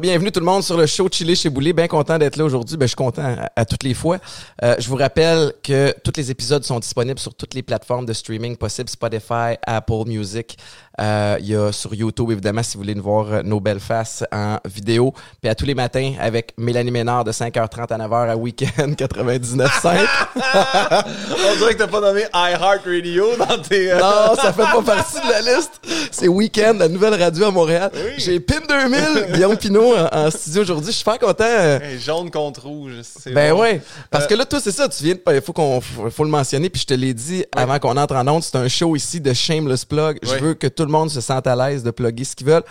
Bienvenue tout le monde sur le show Chili chez Boulet. Bien content d'être là aujourd'hui. Ben, je suis content à, toutes les fois. Euh, je vous rappelle que tous les épisodes sont disponibles sur toutes les plateformes de streaming possibles, Spotify, Apple Music, il y a sur YouTube, évidemment, si vous voulez nous voir euh, nos belles faces en vidéo. Puis à tous les matins avec Mélanie Ménard de 5h30 à 9h à Weekend 99.5. On dirait que t'as pas nommé iHeartRadio dans tes... Euh, non, ça fait pas partie de la liste. C'est Weekend, la nouvelle radio à Montréal. J'ai PIN 2000, Guillaume Pinot en, studio aujourd'hui. Je suis super content. jaune contre rouge. Ben ouais. Parce que là, toi, c'est ça. Tu viens de... Il faut, qu'on, faut le mentionner. Puis je te l'ai dit avant qu'on entre en onde. C'est un show ici de Shameless Plug. Je veux que tout le monde se sente à l'aise de plugger ce qu'ils veulent.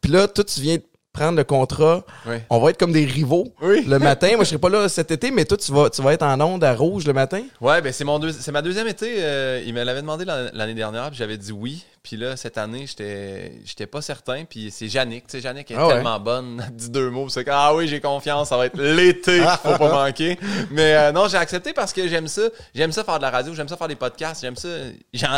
Puis là, toi, tu viens prendre le contrat. On va être comme des rivaux le matin. Moi, je serai pas là cet été, mais toi, tu vas, tu vas être en onde à rouge le matin. Ouais, ben c'est mon c'est ma deuxième été. Euh, il me l'avait demandé l'année dernière, puis j'avais dit oui. Puis là, cette année, j'étais, j'étais pas certain. Puis c'est Yannick. Tu sais, Yannick est ah tellement bonne. Dit deux mots. C'est que, ah oui, j'ai confiance. Ça va être l'été. Faut pas manquer. Mais euh, non, j'ai accepté parce que j'aime ça. J'aime ça faire de la radio. J'aime ça faire des podcasts. J'aime ça.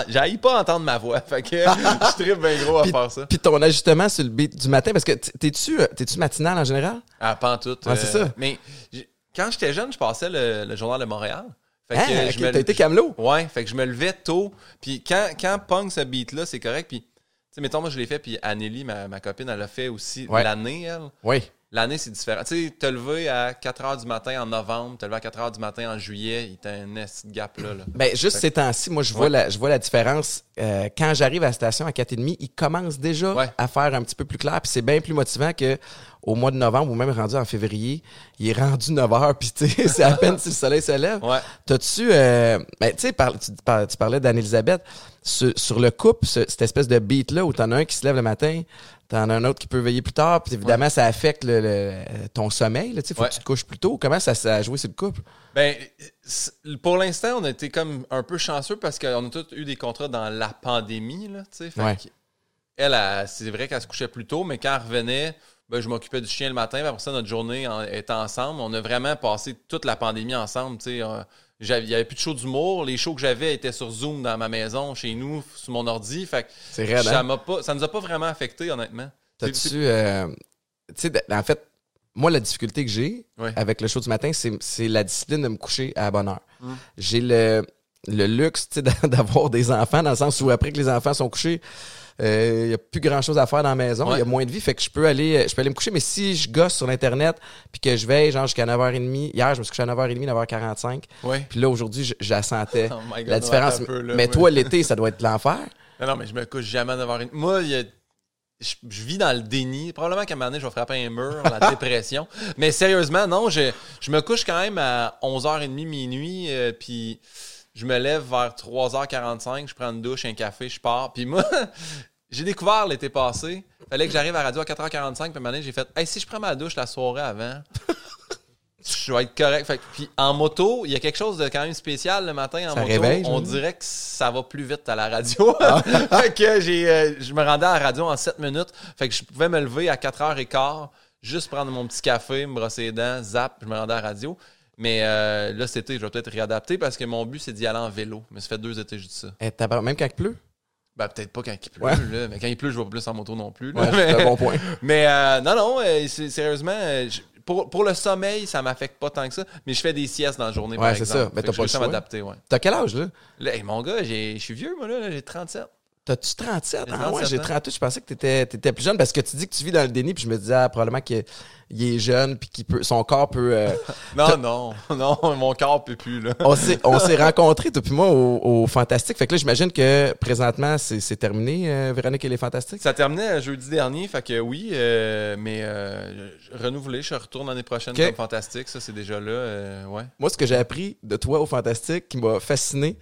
J'aille pas entendre ma voix. Fait que je tripe bien gros à faire ça. Puis ton ajustement sur le beat du matin, parce que t'es-tu, euh, t'es-tu matinal en général? Ah, pas en tout. Ah, c'est ça. Euh, mais quand j'étais jeune, je passais le Journal de Montréal. Fait hein? t'as été camelot? Ouais, fait que je me levais tôt. Puis quand, quand Punk ce beat-là, c'est correct. Puis, tu sais, mettons, moi, je l'ai fait. Puis Anneli, ma, ma copine, elle l'a fait aussi l'année, elle. Oui. L'année, c'est différent. Tu sais, te lever à 4 h du matin en novembre, te lever à 4 h du matin en juillet, il y a un gap là. là. Ben, juste ces temps-ci, moi, je vois, la, je vois la différence. Euh, quand j'arrive à la station à 4h30, il commence déjà à faire un petit peu plus clair. Puis c'est bien plus motivant que au mois de novembre ou même rendu en février, il est rendu 9 h puis tu sais, c'est à peine si le soleil se lève. Ouais. T'as-tu, euh, ben, tu sais, tu, parlais d'Anne-Elisabeth, sur, sur, le couple, cette espèce de beat-là où t'en as un qui se lève le matin, t'en as un autre qui peut veiller plus tard, puis évidemment, ça affecte le, ton sommeil, tu sais, faut que tu te couches plus tôt. Comment ça, ça a joué sur le couple? Ben, pour l'instant, on a été comme un peu chanceux parce qu'on a tous eu des contrats dans la pandémie, là, tu sais. Elle, elle c'est vrai qu'elle se couchait plus tôt, mais quand elle revenait, ben, je m'occupais du chien le matin. Après ça, notre journée était ensemble. On a vraiment passé toute la pandémie ensemble. Euh, il n'y avait plus de show d'humour. Les shows que j'avais étaient sur Zoom dans ma maison, chez nous, sur mon ordi. Fait ça, hein? pas, ça nous a pas vraiment affecté, honnêtement. T'as-tu. Euh, tu sais, en fait, moi, la difficulté que j'ai avec le show du matin, c'est la discipline de me coucher à la bonne heure. Hum. J'ai le, le luxe d'avoir des enfants, dans le sens où après que les enfants sont couchés, il euh, n'y a plus grand chose à faire dans la maison, il y a moins de vie, fait que je peux aller je peux aller me coucher, mais si je gosse sur l'internet puis que je veille genre jusqu'à 9h30, hier je me suis couché à 9h30, 9h45. Puis là aujourd'hui, je, la sentais oh la différence. mais toi l'été, ça doit être l'enfer. Non, non, mais je me couche jamais à 9h30. Moi, je, vis dans le déni. Probablement qu'à un moment donné, je vais frapper un mur, la dépression. Mais sérieusement, non, je, je me couche quand même à 11h30, minuit, euh, puis je me lève vers 3h45, je prends une douche, un café, je pars. Puis moi, j'ai découvert l'été passé. Fallait que j'arrive à la radio à 4h45. Puis un j'ai fait Hey, si je prends ma douche la soirée avant, je vais être correct. puis en moto, il y a quelque chose de quand même spécial le matin en moto. on dirait que ça va plus vite à la radio. Ah. fait que j'ai, euh, je me rendais à la radio en 7 minutes. Fait que je pouvais me lever à 4h15, juste prendre mon petit café, me brosser les dents, zap, je me rendais à la radio. Mais euh, là, cet été, je vais peut-être réadapter parce que mon but, c'est d'y aller en vélo. Mais ça fait deux étés, je dis ça. Et même quand il pleut? Ben, peut-être pas quand il pleut, là, mais quand il pleut, je vais plus en moto non plus. Ouais, c'est un bon point. mais euh, non, non, euh, sérieusement, pour, pour, le sommeil, ça m'affecte pas tant que ça, mais je fais des siestes dans la journée, ouais, c'est ça. Mais t'as pas le choix. m'adapter, ouais. T'as quel âge, là? là mon gars, je suis vieux, moi, là, j'ai 37. T'as-tu 37? Ah ouais, j'ai 38. Je pensais que t'étais étais plus jeune parce que tu dis que tu vis dans le déni, puis je me disais ah, probablement qu'il est jeune, puis qu'il peut, son corps peut. Euh, non, non, non, mon corps peut plus. Là. on s'est rencontrés, toi puis moi, au, Fantastique. Fait que là, j'imagine que présentement, c'est terminé, euh, Véronique et les Fantastiques. Ça terminait jeudi dernier, fait que oui, euh, mais renouvelé, je retourne l'année prochaine comme Fantastique. Ça, c'est déjà là. ouais. Moi, ce que j'ai appris de toi au Fantastique qui m'a fasciné,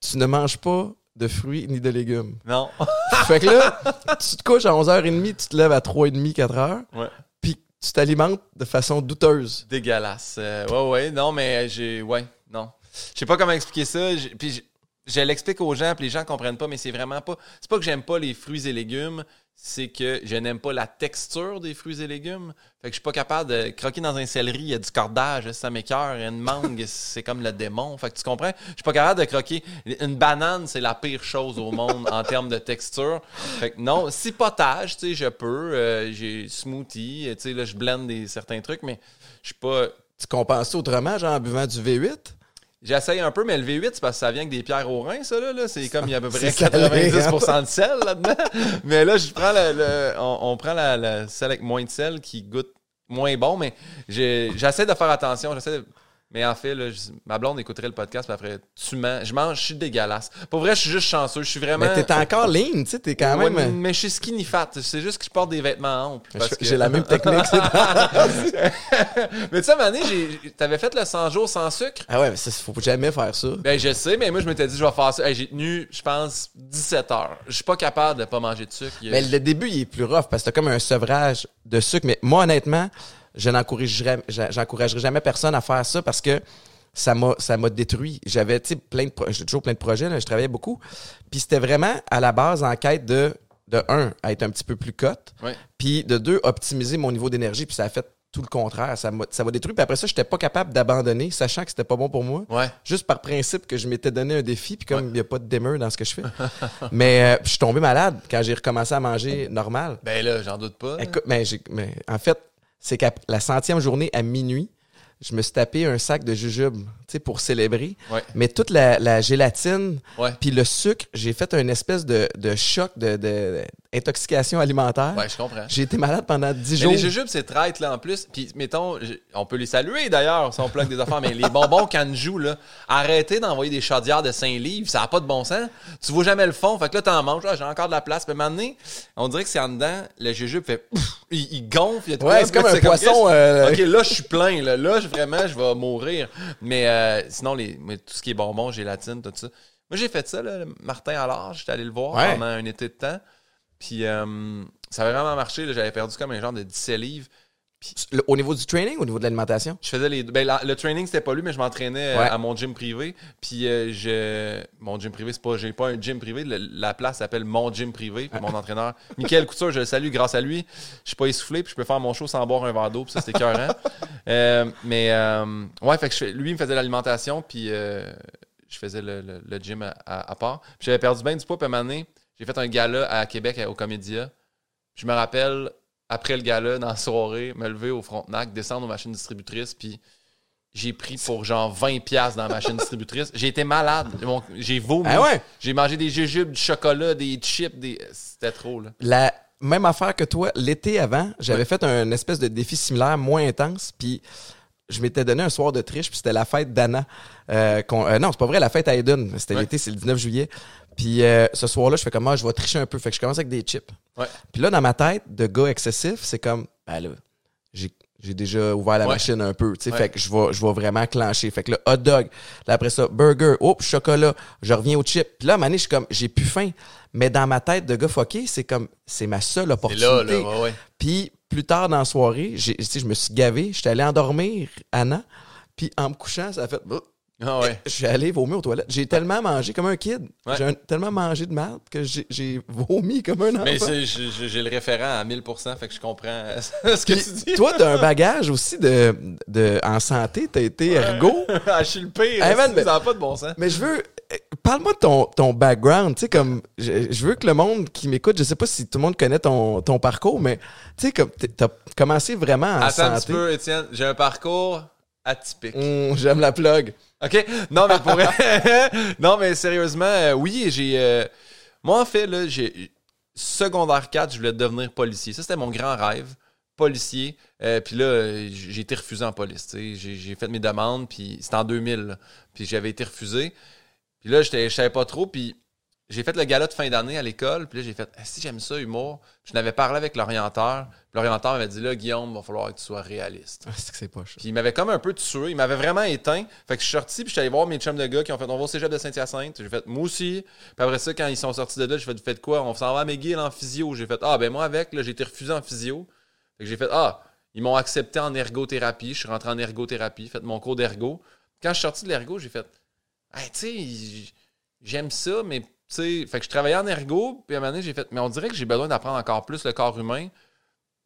tu ne manges pas de fruits ni de légumes. Non. fait que là, tu te couches à 11h30, tu te lèves à 3h30, 4h. Ouais. Puis tu t'alimentes de façon douteuse. Dégueulasse. Euh, ouais, ouais. Non, mais j'ai. Ouais, non. Je sais pas comment expliquer ça. Puis je l'explique aux gens, puis les gens comprennent pas, mais c'est vraiment pas. C'est pas que j'aime pas les fruits et légumes, c'est que je n'aime pas la texture des fruits et légumes. Fait que je suis pas capable de croquer dans un céleri, il y a du cordage, ça m'écœure. Une mangue, c'est comme le démon. Fait que tu comprends? Je suis pas capable de croquer. Une banane, c'est la pire chose au monde en termes de texture. Fait que non, si potage, tu sais, je peux. Euh, j'ai smoothie, tu sais, là, je blende certains trucs, mais je suis pas. Tu compenses autrement, genre en buvant du V8? J'essaye un peu, mais le V8, c'est parce que ça vient avec des pierres au rein, ça, là. C'est comme il y a à peu près 90% de sel là-dedans. mais là, je prends le, on, prend la, la, sel avec moins de sel qui goûte moins bon, mais j'essaie de faire attention. J'essaie de mais en fait, là, ma blonde écouterait le podcast, puis après, tu mens. Je mange, je suis dégueulasse. Pour vrai, je suis juste chanceux. Je suis vraiment. Mais t'es encore lean, tu sais, t'es quand même. Euh, mais je suis skinny fat. C'est juste que je porte des vêtements amples. J'ai la même technique. mais tu sais, à t'avais fait le 100 jours sans sucre? Ah ouais, mais ça, faut jamais faire ça. Ben, je sais, mais moi, je m'étais dit, je vais faire ça. j'ai tenu, je pense, 17 heures. Je suis pas capable de pas manger de sucre. Mais le début, il est plus rough parce que t'as comme un sevrage de sucre. Mais moi, honnêtement, je n'encouragerais j'encouragerais jamais personne à faire ça parce que ça m'a ça m'a détruit. J'avais plein de j'ai toujours plein de projets, je travaillais beaucoup. Puis c'était vraiment à la base en quête de de un être un petit peu plus cote, puis de deux optimiser mon niveau d'énergie, puis ça a fait tout le contraire, ça m'a ça m'a détruit. Puis après ça, j'étais pas capable d'abandonner, sachant que c'était pas bon pour moi. Juste par principe que je m'étais donné un défi, puis comme il n'y a pas de démeur dans ce que je fais. mais euh, je suis tombé malade quand j'ai recommencé à manger normal. Ben là, j'en doute pas. Écoute, mais, mais en fait, c'est qu'à la centième journée à minuit, je me suis tapé un sac de jujubes pour célébrer. Mais toute la, gélatine, puis le sucre, j'ai fait un espèce de, choc de, intoxication alimentaire. Ouais, je comprends. J'ai été malade pendant 10 jours. Les jujubes, c'est traite, là, en plus. Puis, mettons, on peut les saluer, d'ailleurs, si on plug des affaires, mais les bonbons Canjou, là, arrêtez d'envoyer des chaudières de 5 livres, ça n'a pas de bon sens. Tu vois jamais le fond, fait que là, t'en manges, j'ai encore de la place. Puis, maintenant, on dirait que c'est en dedans, le jujube fait, il, gonfle. Il ouais, c'est comme un poisson. Euh, ok, là, je suis plein, là. Là, vraiment, je vais mourir. Mais euh, sinon, les, tout ce qui est bonbons, gélatine, tout ça. Moi, j'ai fait ça, là, Martin Allard, j'étais allé le voir pendant un été de temps. Puis euh, ça avait vraiment marché. J'avais perdu comme un genre de 17 livres. au niveau du training, au niveau de l'alimentation? Je faisais les ben, le training, c'était pas lui, mais je m'entraînais euh, à mon gym privé. Puis euh, je, mon gym privé, c'est pas, j'ai pas un gym privé. la place s'appelle mon gym privé. Puis mon entraîneur, Michael Couture, je le salue grâce à lui. Je suis pas essoufflé, puis je peux faire mon show sans boire un verre d'eau. Puis ça, c'était cœur. mais ouais, fait que lui, il me faisait l'alimentation, puis je faisais le, gym à, part. j'avais perdu bien du poids, puis à un moment j'ai fait un gala à Québec au Comédia. Je me rappelle, après le gala, dans la soirée, me lever au Frontenac, descendre aux machines distributrices, puis j'ai pris pour genre 20 pièces dans la machine distributrice. J'ai été malade. J'ai vomi. Ah ouais? J'ai mangé des jujubes, du chocolat, des chips, des... c'était trop. Là. La même affaire que toi, l'été avant, j'avais fait un espèce de défi similaire, moins intense, puis je m'étais donné un soir de triche, puis c'était la fête d'Anna. Euh, euh, non, c'est pas vrai, la fête à Eden. C'était l'été, c'est le 19 juillet. Puis euh, ce soir-là, je fais comme, moi, ah, je vais tricher un peu. Fait que je commence avec des chips. Puis là, dans ma tête, de gars excessif, c'est comme, ben là, j'ai déjà ouvert la machine un peu, tu sais, fait que je vais, je vais vraiment clencher. Fait que là, hot dog, là après ça, burger, oups, chocolat, je reviens au chip. Puis là, à je suis comme, j'ai plus faim. Mais dans ma tête de gars fucké, c'est comme, c'est ma seule opportunité. Là, là, ouais, Puis plus tard dans la soirée, je me suis gavé, j'étais allé endormir Anna, puis en me couchant, ça a fait... Ah ouais. Je suis allé vomir aux toilettes. J'ai tellement mangé comme un kid. J'ai tellement mangé de merde que j'ai vomi comme un enfant. Mais j'ai le référent à 1000%, fait que je comprends ce que tu dis. Toi, t'as un bagage aussi de, de en santé. T'as été ergo. ah, je suis le pire. ça n'a pas de bon sens. Mais je veux... Parle-moi de ton, ton background. Tu sais, comme... Je, veux que le monde qui m'écoute, je sais pas si tout le monde connaît ton, ton parcours, mais tu sais, comme t'as commencé vraiment en Attends santé. Un petit peu, Étienne. J'ai un parcours atypique. Hum, j'aime la plug. OK? Non, mais pour Non, mais sérieusement, euh, oui, j'ai. Euh, moi, en fait, là, j'ai. Secondaire 4, je voulais devenir policier. Ça, c'était mon grand rêve. Policier. Euh, puis là, j'ai été refusé en police. J'ai fait mes demandes, puis c'était en 2000. Puis j'avais été refusé. Puis là, je savais pas trop. Puis j'ai fait le gala de fin d'année à l'école, puis là, j'ai fait si j'aime ça, humour. Je n'avais parlé avec l'orienteur. L'orienteur m'avait dit là, Guillaume, il va falloir que tu sois réaliste. Ah, c'est que c'est pas Puis il m'avait comme un peu tué. Il m'avait vraiment éteint. Fait que je suis sorti, puis je suis allé voir mes chums de gars qui ont fait on va au cégep de Saint-Hyacinthe. J'ai fait moi aussi. Puis après ça, quand ils sont sortis de là, j'ai fait faites quoi? On s'en va à McGill en physio. J'ai fait ah, ben moi avec, là, j'ai été refusé en physio. Fait que j'ai fait ah, ils m'ont accepté en ergothérapie. Je suis rentré en ergothérapie, fait mon cours d'ergo. Quand je suis sorti de l'ergo, j'ai fait hey, tu sais, j'aime ça, mais tu sais, fait que je travaillais en ergo, puis à un moment donné, j'ai fait, mais on dirait que j'ai besoin d'apprendre encore plus le corps humain.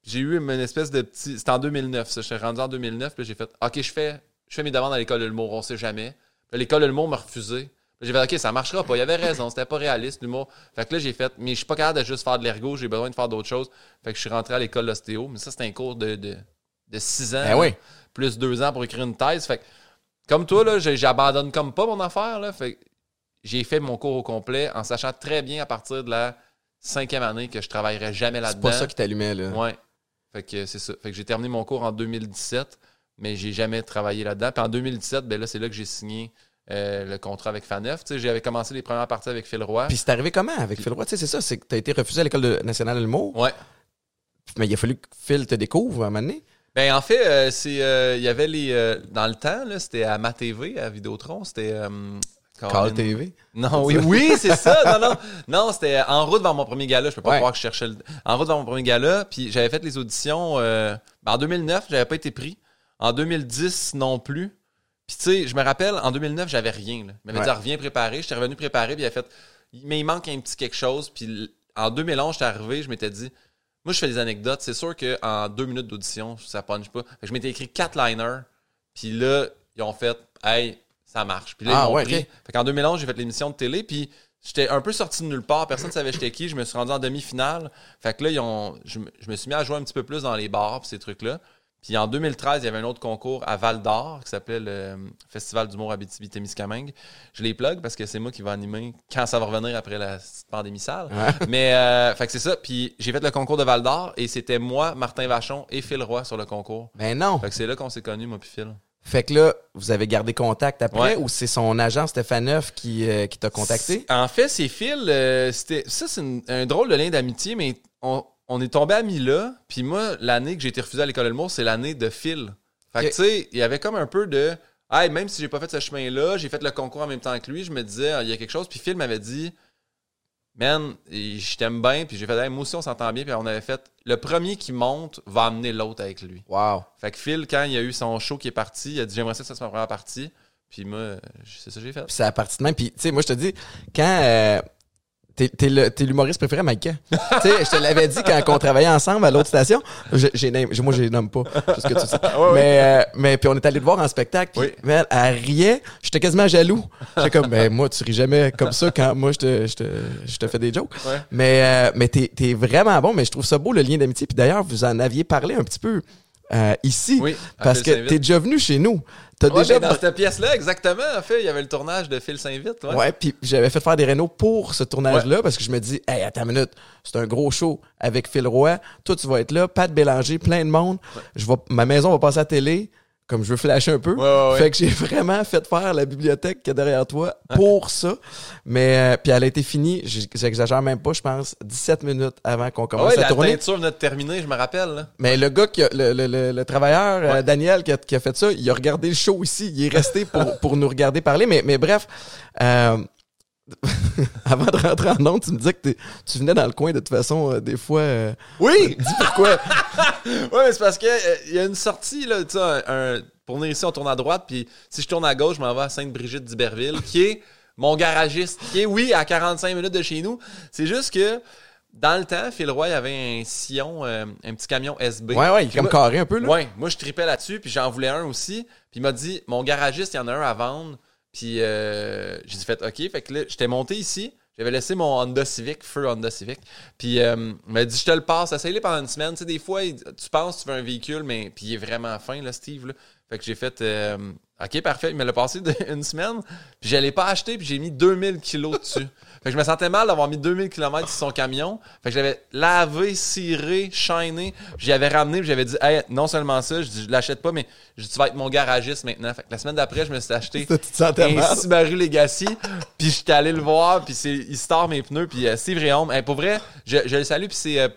J'ai eu une espèce de petit. C'était en 2009, ça. J'étais rendu en 2009, puis j'ai fait, OK, je fais, je fais mes demandes à l'école de l'humour, on sait jamais. L'école de l'humour m'a refusé. J'ai fait, OK, ça marchera pas. Il y avait raison, c'était pas réaliste, l'humour. Fait que là, j'ai fait, mais je suis pas capable de juste faire de l'ergo, j'ai besoin de faire d'autres choses. Fait que je suis rentré à l'école d'ostéo. Mais ça, c'était un cours de, de, de 6 ans. Ben Plus 2 ans pour écrire une thèse. Fait que, comme toi, là, j'abandonne comme pas mon affaire, là. Fait j'ai fait mon cours au complet en sachant très bien à partir de la cinquième année que je travaillerais jamais là-dedans. C'est pas ça qui t'allumait, là. Ouais. Fait que c'est ça. Fait que j'ai terminé mon cours en 2017, mais j'ai jamais travaillé là-dedans. Puis en 2017, ben là, c'est là que j'ai signé euh, le contrat avec Faneuf. J'avais commencé les premières parties avec Phil Roy. Puis c'est arrivé comment avec Phil Roy? C'est ça, c'est que tu as été refusé à l'École nationale de l'humour. Ouais. Mais il a fallu que Phil te découvre à un moment donné. Ben, en fait, euh, c'est euh, il y avait les. dans le temps, c'était à Ma TV, à Vidéotron, c'était. Call TV. Non, oui, oui, c'est ça. Non, non. Non, c'était en route vers mon premier gala. Je peux pas croire que je cherchais le... En route vers mon premier gala. Puis j'avais fait les auditions. Ben, en 2009, j'avais pas été pris. En 2010, non plus. Puis tu sais, je me rappelle, en 2009, j'avais rien. Là. Il m'avait dit, reviens préparer. J'étais revenu préparer, puis il a fait, mais il manque un petit quelque chose. Puis en 2011, j'étais arrivé, je m'étais dit, moi, je fais des anecdotes. C'est sûr qu'en deux minutes d'audition, ça punch pas. je m'étais écrit quatre liners. Puis là, ils ont fait, hey, ça marche. Puis là, ils ah, m'ont pris. Fait qu'en 2011, j'ai fait l'émission de télé. Puis j'étais un peu sorti de nulle part. Personne ne savait j'étais qui. Je me suis rendu en demi-finale. Fait que là, ils ont, je, me suis mis à jouer un petit peu plus dans les bars, ces trucs-là. Puis en 2013, il y avait un autre concours à Val d'Or qui s'appelait le Festival d'humour Abitibi-Témiscamingue. Je les plug parce que c'est moi qui vais animer quand ça va revenir après la pandémie sale. Mais euh, fait que c'est ça. Puis j'ai fait le concours de Val d'Or et c'était moi, Martin Vachon et Phil Roy sur le concours. Ben non. Fait que c'est là qu'on s'est connus, moi puis Phil. Fait que là, vous avez gardé contact après ou c'est son agent Stéphane Neuf qui, euh, qui t'a contacté? En fait, c'est Phil. Euh, c'était ça, c'est un drôle de lien d'amitié, mais on, on est tombé amis là. Puis moi, l'année que j'ai été refusé à l'école de l'humour, c'est l'année de Phil. Fait que, tu sais, il y avait comme un peu de. Hey, même si j'ai pas fait ce chemin-là, j'ai fait le concours en même temps que lui, je me disais, il y a quelque chose. Puis Phil m'avait dit, man, je t'aime bien. Puis j'ai fait, hey, moi aussi, on s'entend bien. Puis on avait fait, le premier qui monte va amener l'autre avec lui. Wow. Fait que Phil, quand il y a eu son show qui est parti, il a dit, j'aimerais ça que ça soit ma première partie. Puis moi, c'est ça que j'ai fait. Puis c'est la partie de même. Puis, tu sais, moi, je te dis, quand. Euh, T'es l'humoriste préféré, Mike. tu sais, je te l'avais dit quand on travaillait ensemble à l'autre station. Moi, je les nomme pas. Que tu sais. mais, euh, mais puis on est allé te voir en spectacle. Puis, elle, riait. J'étais quasiment jaloux. J'étais comme, ben, moi, tu ris jamais comme ça quand moi, je te, je te, je te fais des jokes. Mais, euh, mais t'es es vraiment bon. Mais je trouve ça beau, le lien d'amitié. Puis d'ailleurs, vous en aviez parlé un petit peu euh, ici. Oui, parce que t'es déjà venu chez nous. T'as déjà dans cette pièce-là, exactement. En fait, il y avait le tournage de Phil Saint-Vite. Ouais, ouais puis j'avais fait faire des rénaux pour ce tournage-là parce que je me dis, hey, attends une minute, c'est un gros show avec Phil Roy. Toi, tu vas être là, Pat Bélanger, plein de monde. Je vais, ma maison va passer à la télé comme je veux flasher un peu. Fait que j'ai vraiment fait faire la bibliothèque qui est derrière toi pour ça. Mais euh, puis elle a été finie, j'exagère même pas, je pense 17 minutes avant qu'on commence à tourner. La teinture venait de terminer, je me rappelle. Mais le gars qui le, le, le, travailleur euh, Daniel qui a, qui a, fait ça, il a regardé le show ici, il est resté pour, pour nous regarder parler mais mais bref, euh, Avant de rentrer en onde, tu me disais que tu venais dans le coin de toute façon, euh, des fois. Euh, oui! Dis pourquoi? oui, mais c'est parce qu'il euh, il y a une sortie, là, tu sais, pour venir ici, on tourne à droite, puis si je tourne à gauche, je m'en vais à Sainte-Brigitte d'Iberville, qui est mon garagiste, qui est, oui, à 45 minutes de chez nous. C'est juste que. Dans le temps, Phil Roy avait un sillon, un petit camion SB. Ouais, ouais, il est comme carré un peu, là. Ouais, moi, je tripais là-dessus, puis j'en voulais un aussi. Puis il m'a dit, mon garagiste, il y en a un à vendre. Puis euh, j'ai dit, fait, OK. Fait que là, j'étais monté ici. J'avais laissé mon Honda Civic, feu Honda Civic. Puis euh, il m'a dit, je te le passe. Essaye-le pendant une semaine. Tu sais, des fois, tu penses tu veux un véhicule, mais puis il est vraiment fin, là, Steve. Là. Fait que j'ai fait, euh, OK, parfait. Il me l'a passé une semaine. Puis je l'ai pas acheté, puis j'ai mis 2000 kilos dessus. Fait que je me sentais mal d'avoir mis 2000 km sur son camion. Fait que je l'avais lavé, ciré, shiné. J'y avais ramené, puis j'avais dit, hey, non seulement ça, je dis, je l'achète pas, mais je dis, tu vas être mon garagiste maintenant. Fait que la semaine d'après, je me suis acheté un Subaru Legacy. Puis j'étais allé le voir, puis c'est, il store mes pneus, puis euh, Steve Réaume. pour vrai, je, le salue, puis c'est, euh,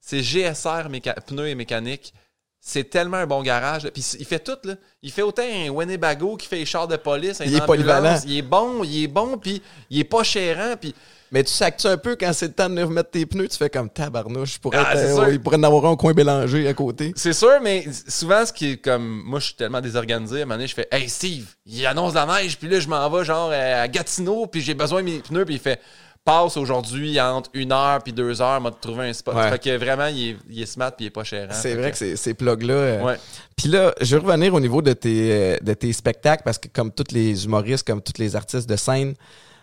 c'est GSR pneus et mécanique c'est tellement un bon garage. Puis il fait tout, là. Il fait autant un Winnebago qui fait les chars de police. il est polyvalent. Il est bon, il est bon, puis il est pas chérant. Puis Mais tu sacs-tu un peu quand c'est le temps de remettre tes pneus, tu fais comme tabarnouche, pourrait ah, euh, il pourrait en avoir un coin mélangé à côté. C'est sûr, mais souvent, ce qui est comme. Moi, je suis tellement désorganisé, à un moment donné, je fais Hey Steve, il annonce la neige, puis là, je m'en vais genre à Gatineau, puis j'ai besoin de mes pneus, puis il fait passe aujourd'hui entre une heure puis deux heures, m'a trouvé un spot. Fait que vraiment, il est, smart puis il est pas cher. Hein. c'est vrai que, ces plugs-là. Euh, puis là, je vais revenir au niveau de tes, euh, de tes spectacles parce que comme tous les humoristes, comme tous les artistes de scène,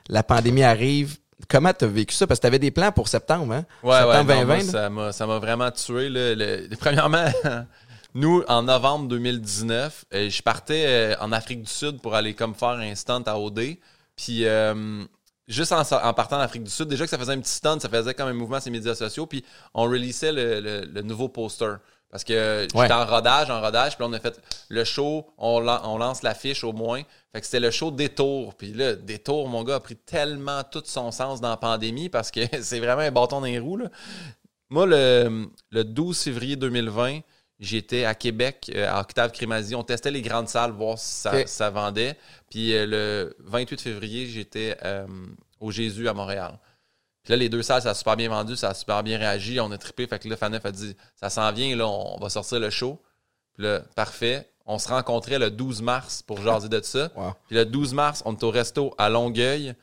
la pandémie arrive. Comment tu as vécu ça? Parce que tu avais des plans pour septembre, hein? Ouais, septembre 2020. ça m'a vraiment tué. premièrement, nous, en novembre 2019, euh, je partais en Afrique du Sud pour aller comme faire un stunt à OD. Puis juste en, partant d'Afrique du Sud, déjà que ça faisait un petit stunt, ça faisait comme un mouvement sur les médias sociaux, puis on releasait le, nouveau poster. Parce que j'étais en rodage, en rodage, puis là, on a fait le show, on, lance l'affiche au moins. Fait que c'était le show Détour. Puis là, Détour, mon gars, a pris tellement tout son sens dans la pandémie parce que c'est vraiment un bâton dans les roues. Moi, le, le 12 février 2020, J'étais à Québec, euh, à Octave Crémazie. On testait les grandes salles, voir si ça, vendait. Puis euh, le 28 février, j'étais euh, au Jésus à Montréal. Puis là, les deux salles, ça a super bien vendu, ça a super bien réagi. On a trippé. Fait que là, Faneuf a dit Ça s'en vient, là, on va sortir le show. Puis là, parfait. On se rencontrait le 12 mars pour jaser de ça. Puis le 12 mars, on était au resto à Longueuil.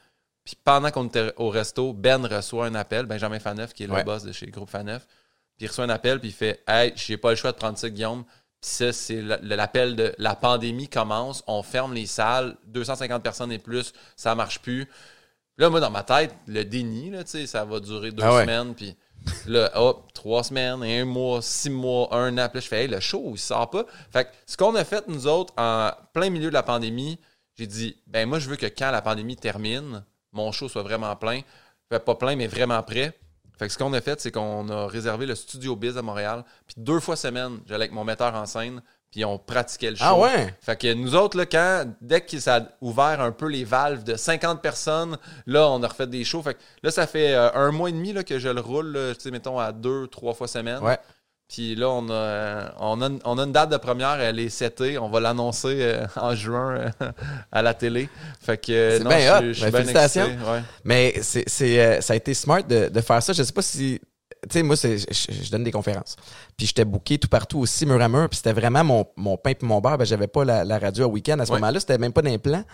Puis pendant qu'on était au resto, Ben reçoit un appel, Benjamin Faneuf, qui est le boss de chez Groupe Faneuf. Puis il reçoit un appel, puis il fait Hey, j'ai pas le choix de prendre ça, Guillaume. Puis ça, c'est l'appel de la pandémie commence, on ferme les salles, 250 personnes et plus, ça marche plus. Là, moi, dans ma tête, le déni, là, ça va durer deux ah semaines, puis là, hop, trois semaines, un mois, six mois, un an. Puis là, je fais, hey, le show, il sort pas. Fait que ce qu'on a fait, nous autres, en plein milieu de la pandémie, j'ai dit, ben moi, je veux que quand la pandémie termine, mon show soit vraiment plein. Fait pas plein, mais vraiment prêt. Fait que ce qu'on a fait, c'est qu'on a réservé le studio Biz à Montréal. Puis deux fois semaine, j'allais avec mon metteur en scène, puis on pratiquait le ah show. Ah ouais? Fait que nous autres, là, quand, dès que ça a ouvert un peu les valves de 50 personnes, là, on a refait des shows. Fait que là, ça fait euh, un mois et demi là, que je le roule, tu sais, mettons, à deux, trois fois semaine. Ouais. Puis là, on a, on, a, on a, une date de première, elle est setée. On va l'annoncer euh, en juin euh, à la télé. Fait que c'est bien. Je, ben, félicitations. Mais c'est, euh, ça a été smart de, de, faire ça. Je sais pas si. Tu sais, moi, je, je, donne des conférences. Puis j'étais booké tout partout aussi, mur à mur. Puis c'était vraiment mon, mon pain et mon beurre. Ben, j'avais pas la, radio à week-end à ce moment-là. C'était même pas d'implant.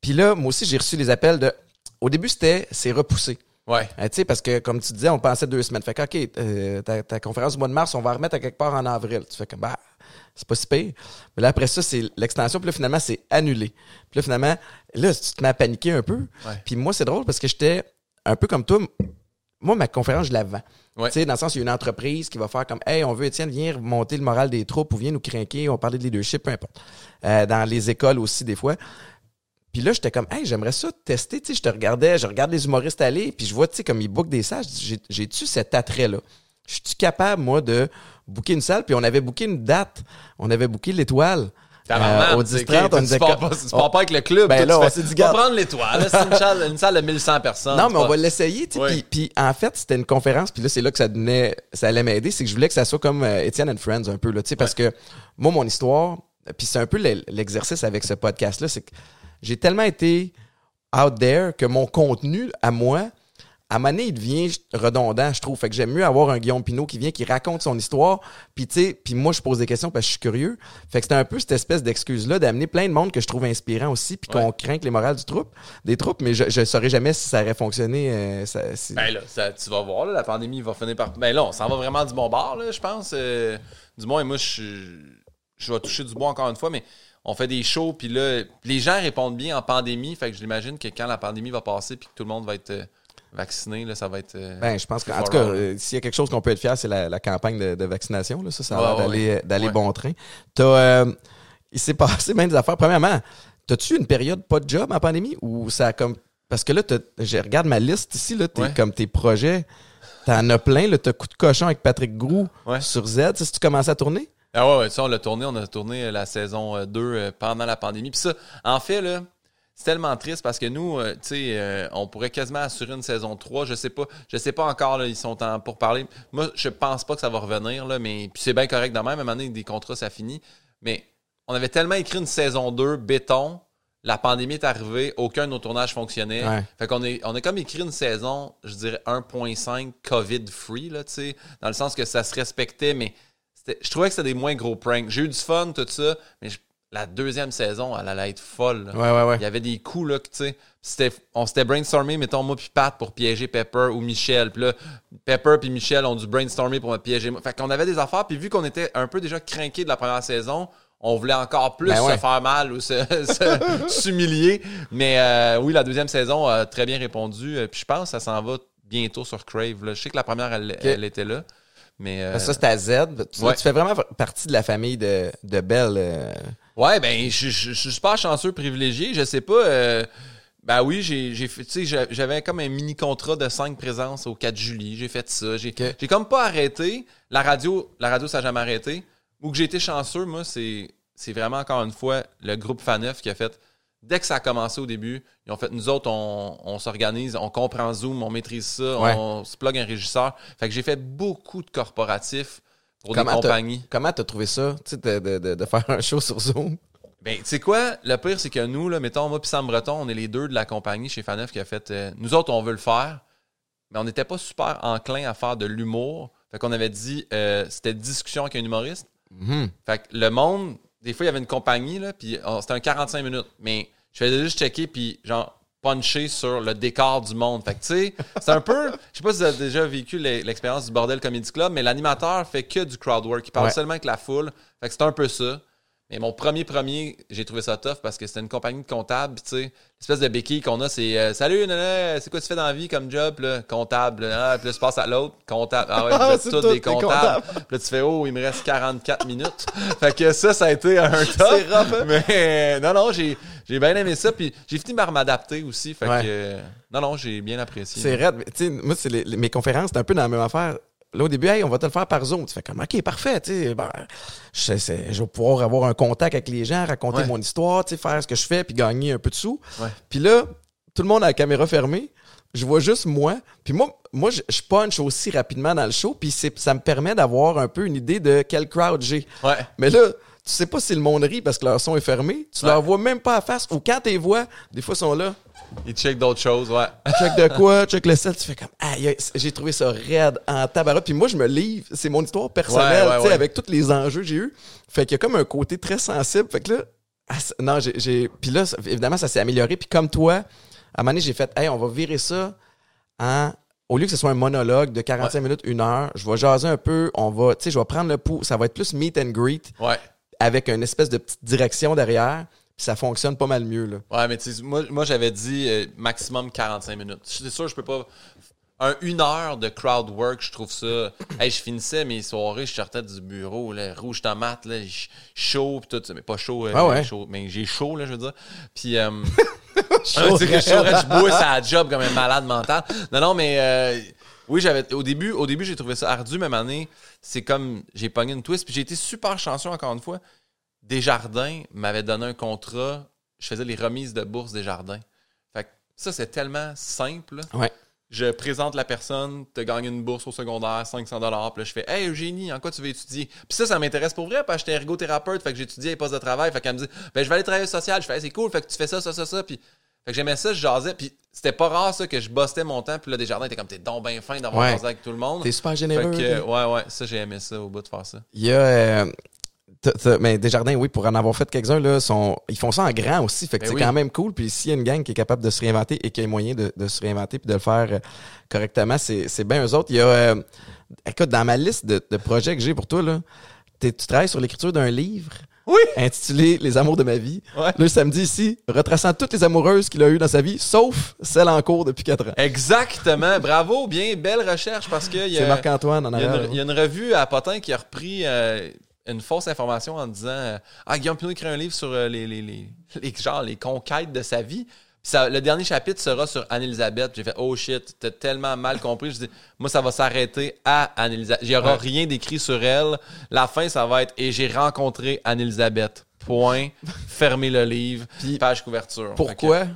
Puis là, moi aussi, j'ai reçu les appels de. Au début, c'était c'est repoussé. Ouais. Euh, tu sais, parce que, comme tu disais, on pensait deux semaines. Fait que, OK, euh, ta, conférence du mois de mars, on va remettre à quelque part en avril. Tu fais que, bah, c'est pas si pire. Mais là, après ça, c'est l'extension. Puis là, finalement, c'est annulé. Puis là, finalement, là, tu te mets à paniquer un peu. Puis moi, c'est drôle parce que j'étais un peu comme toi. Moi, ma conférence, je la vends. Tu sais, dans le sens, il y a une entreprise qui va faire comme, hey, on veut, Étienne, viens monter le moral des troupes ou viens nous craquer, on parler de leadership, peu importe. Euh, dans les écoles aussi, des fois. Puis là, j'étais comme, hey, j'aimerais ça tester. Tu sais, je te regardais, je regarde les humoristes aller, puis je vois, tu sais, comme ils bookent des salles. J'ai-tu cet attrait-là? Je suis capable, moi, de booker une salle? Puis on avait booké une date. On avait booké l'étoile. Euh, au 10 30, on disait pas, tu pars pas avec le club. Ben là, on s'est dit, va prendre l'étoile. C'est une salle, une salle de 1100 personnes. Non, mais on va l'essayer. tu sais. Puis, en fait, c'était une conférence. Puis là, c'est là que ça donnait, ça allait m'aider. C'est que je voulais que ça soit comme euh, Étienne and Friends un peu. Là, tu sais, parce que moi, mon histoire, puis c'est un peu l'exercice avec ce podcast-là, c'est que j'ai tellement été out there que mon contenu à moi, à ma il devient redondant, je trouve. Fait que j'aime mieux avoir un Guillaume Pinot qui vient, qui raconte son histoire, puis tu sais, puis moi je pose des questions parce que je suis curieux. Fait que c'était un peu cette espèce d'excuse-là d'amener plein de monde que je trouve inspirant aussi, puis qu'on craint que les morales du troupe, des troupes, mais je, ne saurais jamais si ça aurait fonctionné. Euh, ben là, tu vas voir, la pandémie va finir par. Ben là, on s'en va vraiment du bon bord, là, je pense. Euh, du moins, moi, je, je vais toucher du bois encore une fois, mais on fait des shows, puis là, les gens répondent bien en pandémie. Fait que j'imagine que quand la pandémie va passer, puis que tout le monde va être euh, vacciné, là, ça va être. Euh, ben, je pense qu'en tout cas, euh, s'il y a quelque chose qu'on peut être fier, c'est la, campagne de, vaccination. Là. Ça, ça a l'air d'aller, bon train. il s'est passé même des affaires. Premièrement, as-tu une période pas de job en pandémie ou ça a comme. Parce que là, je regarde ma liste ici, là, comme tes projets. T'en as plein, t'as coup de cochon avec Patrick Grou sur Z. Si tu commences à tourner? Ah ouais, ouais, ça, on l'a tourné. On a tourné euh, la saison 2 euh, euh, pendant la pandémie. Puis ça, en fait, là, c'est tellement triste parce que nous, tu sais, on pourrait quasiment assurer une saison 3. Je sais pas. Je sais pas encore, là, ils sont en pour parler. Moi, je pense pas que ça va revenir, là, mais puis c'est bien correct de même. À un moment donné, des contrats, ça finit. Mais on avait tellement écrit une saison 2 béton La pandémie est arrivée, aucun de nos tournages fonctionnait. Fait qu'on est, on a comme écrit une saison, je dirais 1.5 COVID-free, là, tu sais, dans le sens que ça se respectait, mais je trouvais que c'était des moins gros pranks. J'ai eu du fun, tout ça, mais la deuxième saison, elle allait être folle. Ouais, ouais, ouais. Il y avait des coups, là, tu sais. On s'était brainstormé, mettons, moi puis Pat pour piéger Pepper ou Michel. Puis là, Pepper puis Michel ont dû brainstormer pour me piéger. Fait qu'on avait des affaires, puis vu qu'on était un peu déjà craqué de la première saison, on voulait encore plus ben se faire mal ou s'humilier. Mais euh, oui, la deuxième saison a très bien répondu. Euh, puis je pense que ça s'en va bientôt sur Crave. Je sais que la première, elle, était là. Mais, euh, Ça, c'est à Z. Tu, fais vraiment partie de la famille de, de Belle. Ouais, ben, je, suis super chanceux, privilégié. Je sais pas. Ben oui, j'ai fait, j'avais comme un mini contrat de 5 présences au 4 juillet. J'ai fait ça. J'ai comme pas arrêté. La radio, la radio, ça n'a jamais arrêté. Où que j'ai été chanceux, moi, c'est vraiment encore une fois le groupe Faneuf qui a fait. Dès que ça a commencé au début, ils ont fait nous autres, on, s'organise, on comprend Zoom, on maîtrise ça, on se plug un régisseur. Fait que j'ai fait beaucoup de corporatifs pour des compagnies. Comment t'as trouvé ça, tu sais, de, de, de, faire un show sur Zoom? Ben, tu sais quoi? Le pire, c'est que nous, là, mettons, moi et Sam Breton, on est les deux de la compagnie chez Faneuf qui a fait. Euh, nous autres, on veut le faire, mais on n'était pas super enclin à faire de l'humour. Fait qu'on avait dit, euh, c'était discussion avec un humoriste. Mhm. Fait que le monde, des fois, il y avait une compagnie, là, puis c'était un 45 minutes. Mais je faisais juste checker, puis genre, puncher sur le décor du monde. Fait que, tu sais, c'est un peu. Je sais pas si vous avez déjà vécu l'expérience du Bordel Comedy Club, mais l'animateur fait que du crowd work. Il parle seulement avec la foule. Fait que c'est un peu ça. Mais mon premier premier, j'ai trouvé ça tough parce que c'était une compagnie de comptables, tu sais. L'espèce de béquille qu'on a, c'est euh, Salut, c'est quoi tu fais dans la vie comme job, là? Comptable. Là, puis là, tu passes à l'autre, comptable. Ah ouais, ah, c'est tout des comptables. Puis là, tu fais Oh, il me reste 44 minutes. fait que ça, ça a été un tough. c'est rough, hein? Mais non, non, j'ai, j'ai bien aimé ça. Puis j'ai fini par m'adapter aussi. Fait que non, non, j'ai bien apprécié. C'est raide. Tu sais, moi, c'est mes conférences, c'est un peu dans la même affaire Là, au début, hey, on va te le faire par Zoom. Tu fais comme, OK, parfait. Sais, ben, je, vais pouvoir avoir un contact avec les gens, raconter mon histoire, faire ce que je fais, puis gagner un peu de sous. Puis là, tout le monde a la caméra fermée. Je vois juste moi. Puis moi, moi je, punch aussi rapidement dans le show. Puis ça me permet d'avoir un peu une idée de quel crowd j'ai. Mais là, tu sais pas si le monde rit parce que leur son est fermé. Tu leur vois même pas à face. Ou quand tu les vois, des fois, ils sont là. Il check d'autres choses, ouais. check de quoi, check le sel, tu fais comme, aïe, j'ai trouvé ça raide en tabac. Puis moi, je me livre, c'est mon histoire personnelle, tu sais, avec tous les enjeux que j'ai eu. Fait qu'il y a comme un côté très sensible. Fait que là, ah, non, j'ai. Puis là, évidemment, ça s'est amélioré. Puis comme toi, à un moment donné, j'ai fait, hey, on va virer ça en. Au lieu que ce soit un monologue de 45 minutes, une heure, je vais jaser un peu, on va, tu sais, je vais prendre le pouls, ça va être plus meet and greet. Ouais. Avec une espèce de petite direction derrière ça fonctionne pas mal mieux. Là. Ouais, mais moi, moi j'avais dit euh, maximum 45 minutes. C'est sûr, je peux pas. Un, une heure de crowd work, je trouve ça. hey, je finissais mes soirées, je sortais du bureau, là, rouge tomate, là, chaud, pis tout ça. Mais pas chaud, euh, ah ouais. chaud mais j'ai chaud, là, je veux dire. Puis, euh, chaud, je, je bois ça job comme un malade mental. Non, non, mais. Euh, oui, j'avais au début, au début j'ai trouvé ça ardu, même année, c'est comme j'ai pogné une twist, puis j'ai été super chanceux encore une fois. Desjardins m'avait donné un contrat. Je faisais les remises de bourse des jardins. Fait ça, c'est tellement simple. Je présente la personne, te gagne une bourse au secondaire, 500 dollars. Puis là, je fais Hey Eugénie, en quoi tu veux étudier? Puis ça, ça m'intéresse pour vrai, parce que j'étais ergothérapeute. Fait que j'étudiais les postes de travail. Fait qu'elle me dit Ben, je vais aller travailler social. Je fais C'est cool. Fait que tu fais ça, ça, ça, ça. Puis fait que j'aimais ça, je jasais. Puis c'était pas rare, ça, que je bossais mon temps. Puis là, Desjardins était comme T'es donc bien fin d'avoir ouais. avec tout le monde. T'es super généreux. Fait que, ouais, ouais, ça, j'ai aimé ça au bout de faire ça. Il y a. Euh, mais Desjardins, oui, pour en avoir fait quelques-uns, là, sont, ils font ça en grand aussi. Fait que ben c'est quand même cool. Puis s'il y a une gang qui est capable de se réinventer et qui a moyen de, de se réinventer puis de le faire euh, correctement, c'est bien eux autres. Il y a, euh, écoute, dans ma liste de, projets que j'ai pour toi, là, tu travailles sur l'écriture d'un livre. Oui. Intitulé Les amours de ma vie. Ouais. Le samedi ici, retraçant toutes les amoureuses qu'il a eues dans sa vie, sauf celle en cours depuis quatre ans. Exactement. Bravo, bien, belle recherche parce que. C'est Marc-Antoine en arrière. Il y, a une revue à Potin qui a repris euh, une fausse information en disant euh, Ah, Guillaume Pinot écrit un livre sur euh, les, les, les, les, genre, les conquêtes de sa vie. Ça, le dernier chapitre sera sur Anne-Elisabeth. J'ai fait Oh shit, t'as tellement mal compris. Je dis Moi, ça va s'arrêter à Anne-Elisabeth. Il n'y aura rien d'écrit sur elle. La fin, ça va être Et j'ai rencontré Anne-Elisabeth. Point. Fermez le livre. Puis, page couverture. Pourquoi?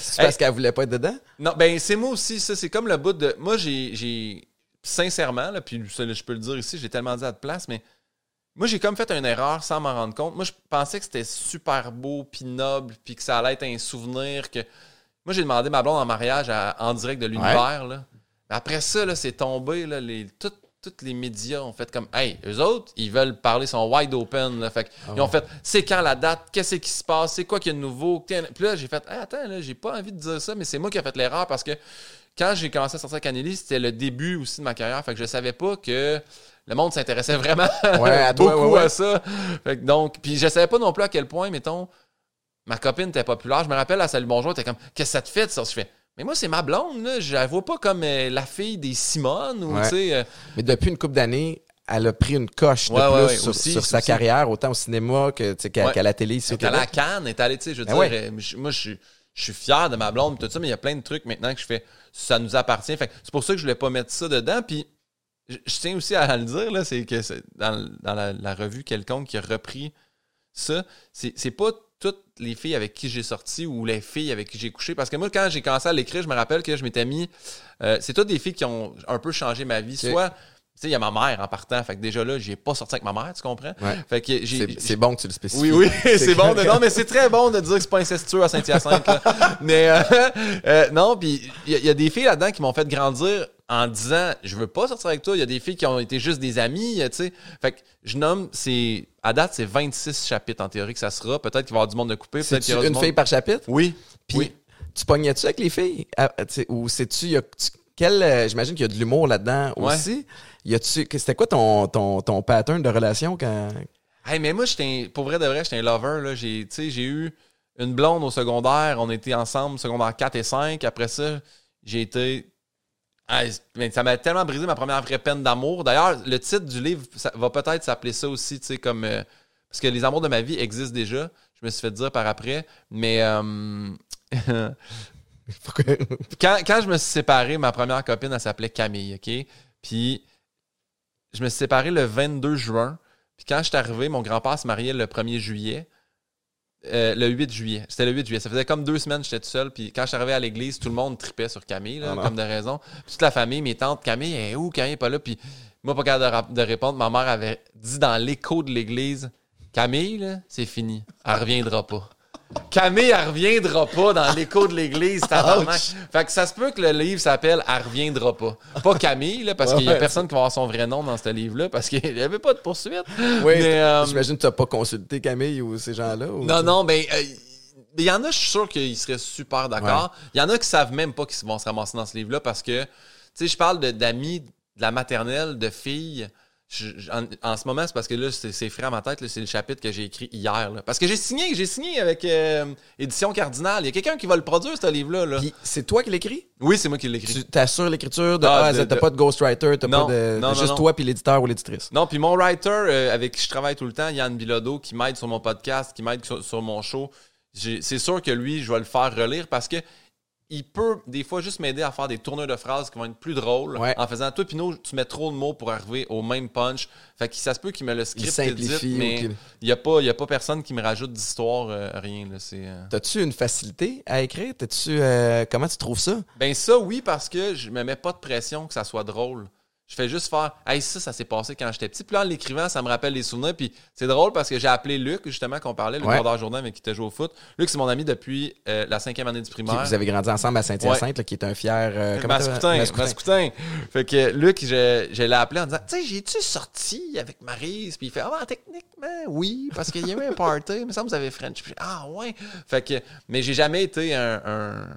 C'est parce qu'elle voulait pas être dedans? Non, ben c'est moi aussi. Ça, c'est comme le bout de. Moi, j'ai. Sincèrement, là, puis je peux le dire ici, j'ai tellement dit à de place, mais moi, j'ai comme fait une erreur sans m'en rendre compte. Moi, je pensais que c'était super beau, puis noble, puis que ça allait être un souvenir. que Moi, j'ai demandé ma blonde en mariage en direct de l'univers. là. Après ça, là, c'est tombé. Là, les, tous les médias ont fait comme Hey, eux autres, ils veulent parler, sont wide open. Là. Fait ah Ils ont fait C'est quand la date? Qu'est-ce qui se passe? C'est quoi qu'il y a de nouveau Puis là, j'ai fait Attends, là, j'ai pas envie de dire ça, mais c'est moi qui ai fait l'erreur parce que quand j'ai commencé à sortir avec Anneli, c'était le début aussi de ma carrière. Fait que je savais pas que le monde s'intéressait vraiment beaucoup à ça. donc, puis je savais pas non plus à quel point, mettons, ma copine était populaire. Je me rappelle à Salut Bonjour, était comme Qu'est-ce que ça te fait de ça? Je fais mais moi, c'est ma blonde, là. Je la vois pas comme euh, la fille des Simone ou, euh. Mais depuis une couple d'années, elle a pris une coche de plus sur, sa carrière, autant au cinéma qu'à la télé. Ici qu'à la Cannes, est allée, tu sais, je veux ben dire, moi, je suis fier de ma blonde, tout ça, mais il y a plein de trucs maintenant que je fais, ça nous appartient. c'est pour ça que je voulais pas mettre ça dedans. Puis je, tiens aussi à le dire, là, c'est que dans, la, revue quelconque qui a repris ça, c'est pas toutes les filles avec qui j'ai sorti ou les filles avec qui j'ai couché. Parce que moi, quand j'ai commencé à l'écrire, je me rappelle que je m'étais mis. Euh, c'est toutes des filles qui ont un peu changé ma vie. Soit. Tu sais, il y a ma mère en partant. Fait que déjà là, j'ai pas sorti avec ma mère, tu comprends? Fait que C'est bon que tu le spécifies. Oui, oui, c'est bon. De, non, mais c'est très bon de dire que c'est pas incestueux à Saint-Hyacinthe. mais euh, euh, non, puis il y, a des filles là-dedans qui m'ont fait grandir en disant je veux pas sortir avec toi. Il y a des filles qui ont été juste des amis, tu sais. Fait que je nomme, c'est à date, c'est 26 chapitres en théorie que ça sera. Peut-être qu'il va y avoir du monde de couper. C'est une fille par chapitre? Oui. Puis tu pognais-tu avec les filles? Ah, ou. Quel, euh, j'imagine qu'il y a de l'humour là-dedans aussi. C'était quoi ton, ton, ton pattern de relation quand? Hey, mais moi, pour vrai de vrai, j'étais un lover. J'ai, j'ai eu une blonde au secondaire. On était ensemble, secondaire 4 et 5. Après ça, j'ai été ça m'a tellement brisé ma première vraie peine d'amour. D'ailleurs, le titre du livre ça va peut-être s'appeler ça aussi, tu sais, comme. Euh, parce que les amours de ma vie existent déjà. Je me suis fait dire par après. Mais. Euh, quand, quand, je me suis séparé, ma première copine, elle s'appelait Camille, OK? Puis, je me suis séparé le 22 juin. Puis, quand je suis arrivé, mon grand-père se mariait le 1er juillet. Euh, le 8 juillet. C'était le 8 juillet. Ça faisait comme deux semaines que j'étais tout seul. Puis quand je suis arrivé à l'église, tout le monde tripait sur Camille, ah comme de raison. toute la famille, mes tantes, Camille est où? Camille n'est pas là. Puis moi, pas capable de, répondre. Ma mère avait dit dans l'écho de l'église Camille, c'est fini. Elle reviendra pas. Camille, elle reviendra pas dans l'écho de l'église, Fait que ça se peut que le livre s'appelle Elle reviendra pas. Pas Camille, là, parce qu'il y a personne qui va avoir son vrai nom dans ce livre-là, parce qu'il n'y avait pas de poursuite. Oui, euh, j'imagine que tu n'as pas consulté Camille ou ces gens-là. Non, non, ben. Euh, il y en a, je suis sûr qu'ils seraient super d'accord. Il y en a qui savent même pas qu'ils vont se ramasser dans ce livre-là parce que, tu sais, je parle d'amis de, de la maternelle, de filles en, ce moment, c'est parce que là, c'est frais à ma tête. C'est le chapitre que j'ai écrit hier. Parce que j'ai signé, j'ai signé avec euh, Édition Cardinal. Il y a quelqu'un qui va le produire, ce livre-là. Là. c'est toi qui l'écris? Oui, c'est moi qui l'écris. Tu t'assures l'écriture de ah, T'as pas de ghostwriter, t'as pas de. juste toi puis l'éditeur ou l'éditrice. Non, puis mon writer euh, avec qui je travaille tout le temps, Yann Bilodeau, qui m'aide sur mon podcast, qui m'aide sur, sur, mon show. C'est sûr que lui, je vais le faire relire parce que il peut des fois juste m'aider à faire des tourneurs de phrases qui vont être plus drôles. En faisant toi Pinot tu mets trop de mots pour arriver au même punch. Fait que ça se peut qu'il me le script simplifie mais il n'y a pas a pas personne qui me rajoute d'histoire euh, rien là. C'est euh. t'as-tu une facilité à écrire? T'as-tu euh, comment tu trouves ça? Ben ça oui parce que je me mets pas de pression que ça soit drôle je fais juste faire Hey, ça, ça s'est passé quand j'étais petit. Puis là, en l'écrivant, ça me rappelle les souvenirs. Puis c'est drôle parce que j'ai appelé Luc, justement, qu'on parlait, le ouais. journal avec qui était joué au foot. Luc, c'est mon ami depuis euh, la cinquième année du primaire. vous avez grandi ensemble à Saint-Hyacinthe, qui est un fier. Euh, Mascoutin, Mascoutin. Fait que Luc, je, je l'ai appelé en disant Tu sais, j'ai-tu sorti avec Marise? Puis il fait Ah, ben, techniquement, oui, parce qu'il y avait un party. mais ça, vous avez French. Puis, ah, ouais. Fait que, mais j'ai jamais été un un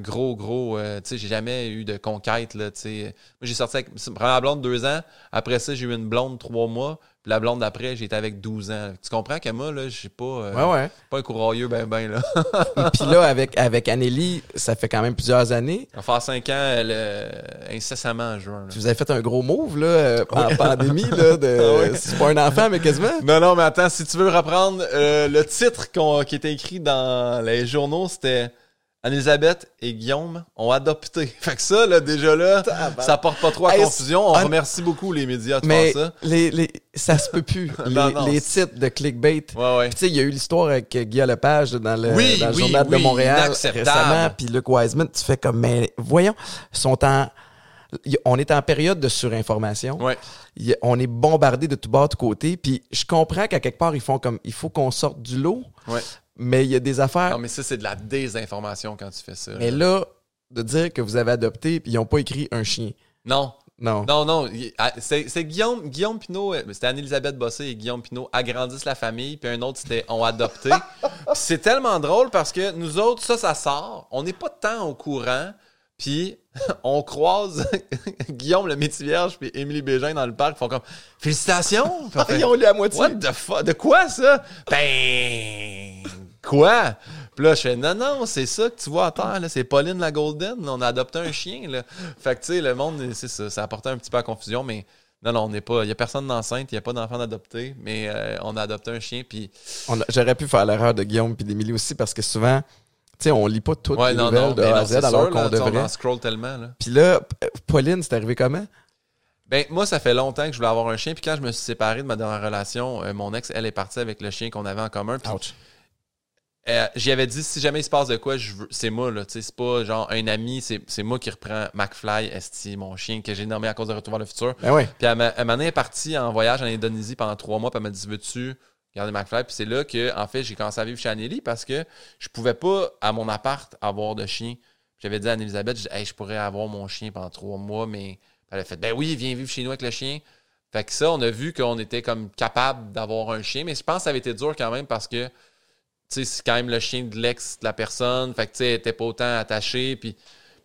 gros, gros. Euh, tu sais, j'ai jamais eu de conquête, là, tu sais. Moi, j'ai sorti avec ma blonde deux ans. Après ça, j'ai eu une blonde trois mois. Puis la blonde d'après, j'étais avec 12 ans. Tu comprends que moi, là, je suis pas, euh, ouais, ouais. pas un courroyeux ben, ben, là. Puis là, avec, avec Anneli, ça fait quand même plusieurs années. Ça fait cinq ans, elle, euh, incessamment en juin. Tu vous avez fait un gros move, là, en pandémie, là, de... Ah c'est pas un enfant, mais quasiment. Non, non, mais attends, si tu veux reprendre le titre qui était écrit dans les journaux, c'était Elisabeth et Guillaume ont adopté. Fait que ça, là, déjà là, ça porte pas trop à confusion. On remercie beaucoup les médias de mais faire ça. Les, les, ça se peut plus. les, titres de clickbait. Ouais, ouais. Tu sais, il y a eu l'histoire avec Guillaume Lepage dans le, dans le Journal de Montréal récemment. Puis Luc Wiseman, tu fais comme, mais voyons, sont en on est en période de surinformation. Ouais. on est bombardé de tout bas, de tout côté. Puis je comprends qu'à quelque part, ils font comme il faut qu'on sorte du lot. Ouais. Mais il y a des affaires. Non, mais ça, c'est de la désinformation quand tu fais ça. Mais là, de dire que vous avez adopté, puis ils n'ont pas écrit un chien. Non. Non. Non, non. Ah, c'est Guillaume, Guillaume Pinot, euh, c'était Anne-Elisabeth Bossé et Guillaume Pinot agrandissent la famille, puis un autre, c'était ont adopté. c'est tellement drôle parce que nous autres, ça, ça sort. On n'est pas tant au courant. Puis on croise Guillaume le métier vierge puis Émilie Bégin dans le parc, font comme félicitations. Ils ont lu à moitié. What the fuck? De quoi ça? Ben quoi? Puis là, je fais non, non, c'est ça que tu vois à terre, c'est Pauline la Golden. on a adopté un chien. Là. Fait que tu sais, le monde, c'est ça. Ça a apporté un petit peu à confusion, mais non, non, on n'est pas. Il n'y a personne d'enceinte, il n'y a pas d'enfant d'adopter, mais euh, on a adopté un chien. Puis. J'aurais pu faire l'erreur de Guillaume et d'Émilie aussi parce que souvent sais, on lit pas toutes les nouvelles de A à Z alors qu'on devrait. On scroll tellement. Puis là, Pauline, c'est arrivé comment? Ben, moi, ça fait longtemps que je voulais avoir un chien. Puis quand je me suis séparé de ma dernière relation, euh, mon ex, elle est partie avec le chien qu'on avait en commun. Ouch. Euh, j'y avais dit, si jamais il se passe de quoi, c'est moi, là. C'est pas genre un ami, c'est moi qui reprends McFly, Esti, mon chien, que j'ai nommé à cause de Retour vers le futur. Ben oui. Puis elle, elle, est partie en voyage en Indonésie pendant trois mois. Puis elle m'a dit, veux-tu Regardez McFly? Puis c'est là que, en fait, j'ai commencé à vivre chez Anneli parce que je pouvais pas, à mon appart, avoir de chien. J'avais dit à Anne-Elisabeth, je, je pourrais avoir mon chien pendant trois mois, mais elle a fait, ben oui, viens vivre chez nous avec le chien. Fait que ça, on a vu qu'on était comme capable d'avoir un chien, mais je pense que ça avait été dur quand même parce que, sais, c'est quand même le chien de l'ex de la personne. Fait que, tu sais, elle était pas autant attachée. Puis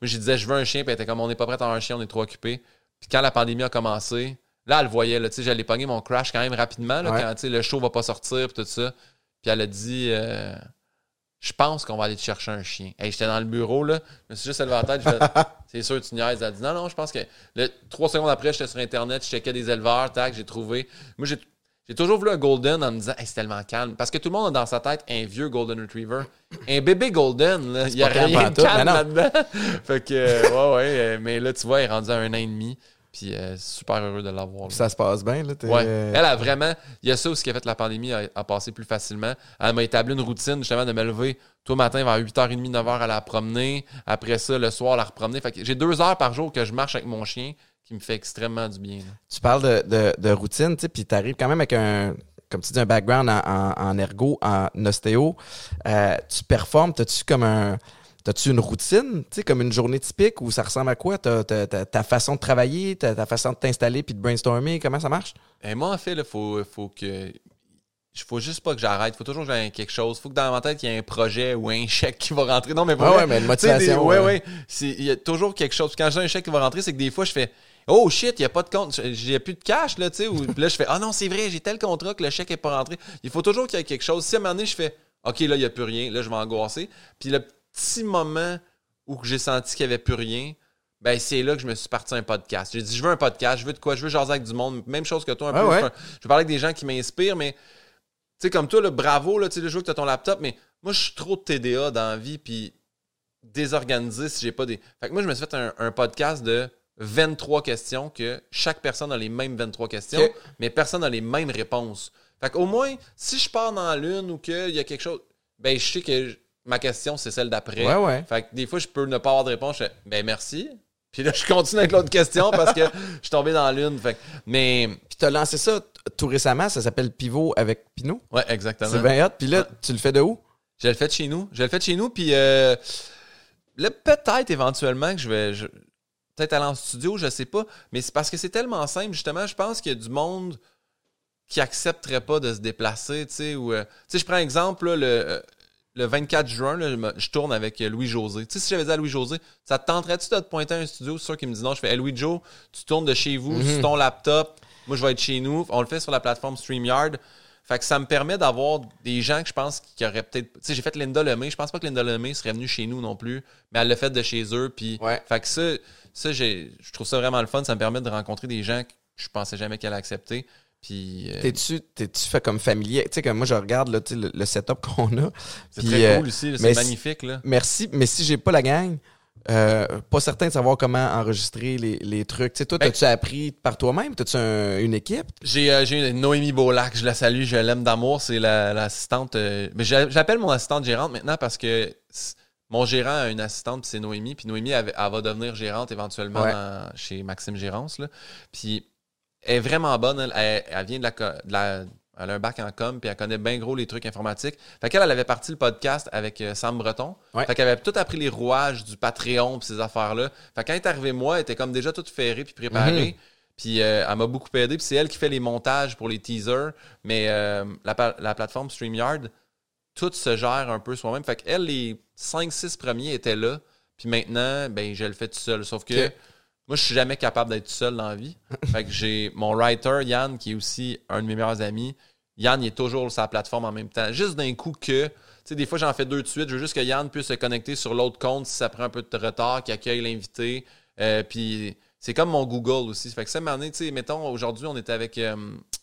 moi, je disais, je veux un chien, puis elle était comme, on n'est pas prêt à avoir un chien, on est trop occupé. Puis quand la pandémie a commencé, Là, elle voyait, là, j'allais pogner mon crash quand même rapidement, là, quand le show va pas sortir, puis tout ça. Puis elle a dit, euh, je pense qu'on va aller te chercher un chien. Hey, j'étais dans le bureau, là, je me suis juste levé la tête, c'est sûr, tu niaises. Elle a dit, non, non, je pense que. trois secondes après, j'étais sur Internet, je checkais des éleveurs, tac, j'ai trouvé. Moi, j'ai. J'ai toujours voulu un Golden en me disant, c'est tellement calme. Parce que tout le monde a dans sa tête un vieux Golden Retriever. Un bébé Golden, il n'y a rien de calme là-dedans. fait que, euh, ouais, ouais. Euh, mais là, tu vois, il est rendu à un an et demi. Puis euh, super heureux de l'avoir. Ça se passe bien, là. Ouais. Elle a vraiment. Il y a ça aussi qui a fait la pandémie à, passer plus facilement. Elle m'a établi une routine justement de me lever tout matin vers 8h30, 9h à la promener. Après ça, le soir, la repromener. Fait que j'ai deux heures par jour que je marche avec mon chien qui me fait extrêmement du bien. Tu parles de, de, routine, tu sais, puis tu arrives quand même avec un. Comme tu dis, un background en, ergo, en ostéo. Euh, tu performes, as-tu comme un T'as-tu une routine, tu sais, comme une journée typique où ça ressemble à quoi? ta façon de travailler, ta, façon de t'installer puis de brainstormer, comment ça marche? Et eh, moi, en fait, il faut, faut que. Faut juste pas que j'arrête. Faut toujours que j'aille quelque chose. Faut que dans ma tête, il y ait un projet ou un chèque qui va rentrer. Non, mais pas. ouais, mais une motivation. ouais, ouais. Il y a toujours quelque chose. quand j'ai un chèque qui va rentrer, c'est que des fois, je fais. Oh shit, il n'y a pas de compte, j'ai plus de cash, là, tu sais. Ou là, je fais, ah non, c'est vrai, j'ai tel contrat que le chèque n'est pas rentré. Il faut toujours qu'il y ait quelque chose. Si à un moment donné, je fais, OK, là, il n'y a plus rien, là, je vais angoisser. Puis le petit moment où j'ai senti qu'il n'y avait plus rien, ben c'est là que je me suis parti un podcast. J'ai dit, je veux un podcast, je veux de quoi, je veux jaser avec du monde. Même chose que toi, un peu. Je, veux, parler avec des gens qui m'inspirent, mais tu sais, comme toi, le bravo, là, tu sais, le jour que tu as ton laptop, mais moi, je suis trop de TDA dans la vie, puis désorganisé si j'ai pas des. Fait que moi, je me suis fait un, podcast de 23 questions que chaque personne a les mêmes 23 questions, mais personne n'a les mêmes réponses. Fait qu'au moins, si je pars dans l'une ou qu'il y a quelque chose, ben je sais que ma question, c'est celle d'après. Ouais, ouais. Fait que des fois, je peux ne pas avoir de réponse. Je fais, ben merci. Puis là, je continue avec l'autre question parce que je suis tombé dans l'une. Fait mais. Puis tu as lancé ça tout récemment, ça s'appelle Pivot avec Pinot. Ouais, exactement. C'est bien hot. Puis là, tu le fais de où? Je le fais de chez nous. Je le fais de chez nous. Puis euh, là, peut-être éventuellement que je vais. Peut-être aller en studio, je sais pas. Mais c'est parce que c'est tellement simple, justement. Je pense qu'il y a du monde qui accepterait pas de se déplacer, tu sais. Ou, euh, tu sais, je prends exemple, là, le. Euh, le 24 juin, je tourne avec Louis-José. Tu sais, si j'avais dit à Louis-José, ça te tenterait-tu de te pointer à un studio? C'est sûr qu'il me dit non. Je fais, Louis-Joe, tu tournes de chez vous, sur mhm. ton laptop. Moi, je vais être chez nous. On le fait sur la plateforme StreamYard. Fait que ça me permet d'avoir des gens que je pense qui auraient peut-être. Tu sais, j'ai fait Linda Lemay. Je pense pas que Linda Lemay serait venue chez nous non plus, mais elle l'a fait de chez eux. Puis, fait que ça, ça je trouve ça vraiment le fun. Ça me permet de rencontrer des gens que je pensais jamais qu'elle allait accepter. Puis. Euh, t'es-tu, t'es-tu fait comme familier? Tu sais, comme moi, je regarde là, le, le setup qu'on a. C'est très euh, cool aussi, c'est magnifique. Là. Merci, mais si j'ai pas la gang, euh, pas certain de savoir comment enregistrer les, les trucs. Tu sais, toi, ben t'as-tu appris par toi-même? T'as-tu une équipe? J'ai, j'ai Noémie Beaulac, je la salue, je l'aime d'amour. C'est l'assistante. mais j'appelle mon assistante gérante maintenant parce que mon gérant a une assistante, puis c'est Noémie. Puis Noémie, elle, va devenir gérante éventuellement chez Maxime Gérance. Là. Puis elle est vraiment bonne. Elle, vient de la, Elle a un bac en com, puis elle connaît bien gros les trucs informatiques. Fait qu'elle, elle avait parti le podcast avec euh, Sam Breton. Fait qu'elle avait tout appris les rouages du Patreon, puis ces affaires-là. Fait quand elle est arrivée, moi, elle était comme déjà toute ferrée, puis préparée. Mhm. Puis euh, elle m'a beaucoup aidé. Puis c'est elle qui fait les montages pour les teasers. Mais euh, la, la, plateforme StreamYard, tout se gère un peu soi-même. Fait qu'elle, les 5-6 premiers étaient là. Puis maintenant, ben, je le fais tout seul. Sauf que moi, je suis jamais capable d'être tout seul dans la vie. fait que j'ai mon writer, Yann, qui est aussi un de mes meilleurs amis. Yann, il est toujours sur la plateforme en même temps. Juste d'un coup que, tu sais, des fois, j'en fais deux de suite. Je veux juste que Yann puisse se connecter sur l'autre compte si ça prend un peu de retard, qu'il accueille l'invité. Euh, puis c'est comme mon Google aussi. Fait que ça, tu sais, mettons, aujourd'hui, on était avec euh,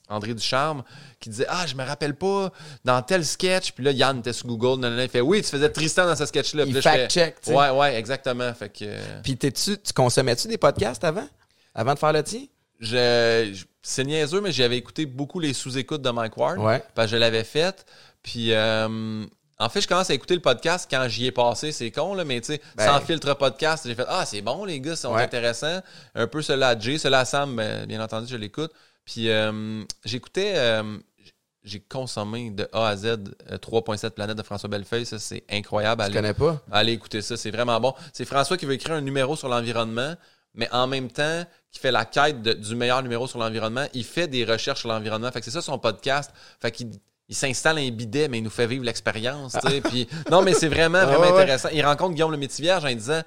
André Ducharme qui disait Ah, je me rappelle pas dans tel sketch. Puis là, Yann était sur Google. il fait Oui, tu faisais Tristan dans ce sketch-là. Il fact-check. Ouais, ouais, exactement. Fait que. Euh, Puis t'es-tu, tu consommais-tu des podcasts avant? Avant de faire le tien? Je, c'est niaiseux, mais j'avais écouté beaucoup les sous-écoutes de Mike Ward. Ouais. Parce que je l'avais fait. Puis. Euh, en fait, je commence à écouter le podcast quand j'y ai passé, c'est con, là, mais tu sais, ben. sans filtre podcast, j'ai fait Ah, c'est bon, les gars, sont intéressants. Un peu cela à Jay, cela à Sam, ben, bien entendu, je l'écoute. Puis euh, j'écoutais, euh, j'ai consommé de A à Z 3.7 euh, planètes de François Bellefeuille, ça c'est incroyable. Je connais pas? Allez écouter ça, c'est vraiment bon. C'est François qui veut écrire un numéro sur l'environnement, mais en même temps, qui fait la quête du meilleur numéro sur l'environnement. Il fait des recherches sur l'environnement. Fait que c'est ça son podcast. Fait qu'il il s'installe un bidet, mais il nous fait vivre l'expérience. Puis, non, mais c'est vraiment, vraiment ah intéressant. Il rencontre Guillaume le Métivierge en disant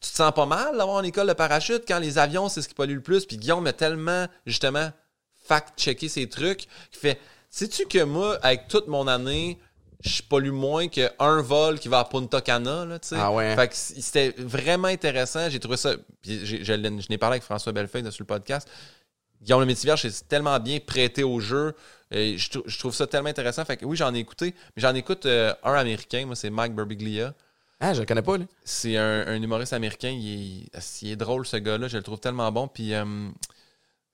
Tu te sens pas mal d'avoir une école de parachute quand les avions, c'est ce qui pollue le plus. Puis Guillaume a tellement, justement, fact-checké ces trucs qui fait Sais-tu que moi, avec toute mon année, je pollue moins qu'un vol qui va à Punta Cana, là, tu sais? Ah ouais. Fait que c'était vraiment intéressant. J'ai trouvé ça. Puis je, n'ai parlé avec François Bellefeuille sur le podcast. Guillaume le Métivier, c'est tellement bien prêté au jeu. Et je, trouve ça tellement intéressant. Fait que oui, j'en ai écouté, mais j'en écoute euh, un américain, moi, c'est Mike Birbiglia. Ah, je le connais pas, lui. C'est un, humoriste américain. Il est, drôle, ce gars-là. Je le trouve tellement bon. Puis euh,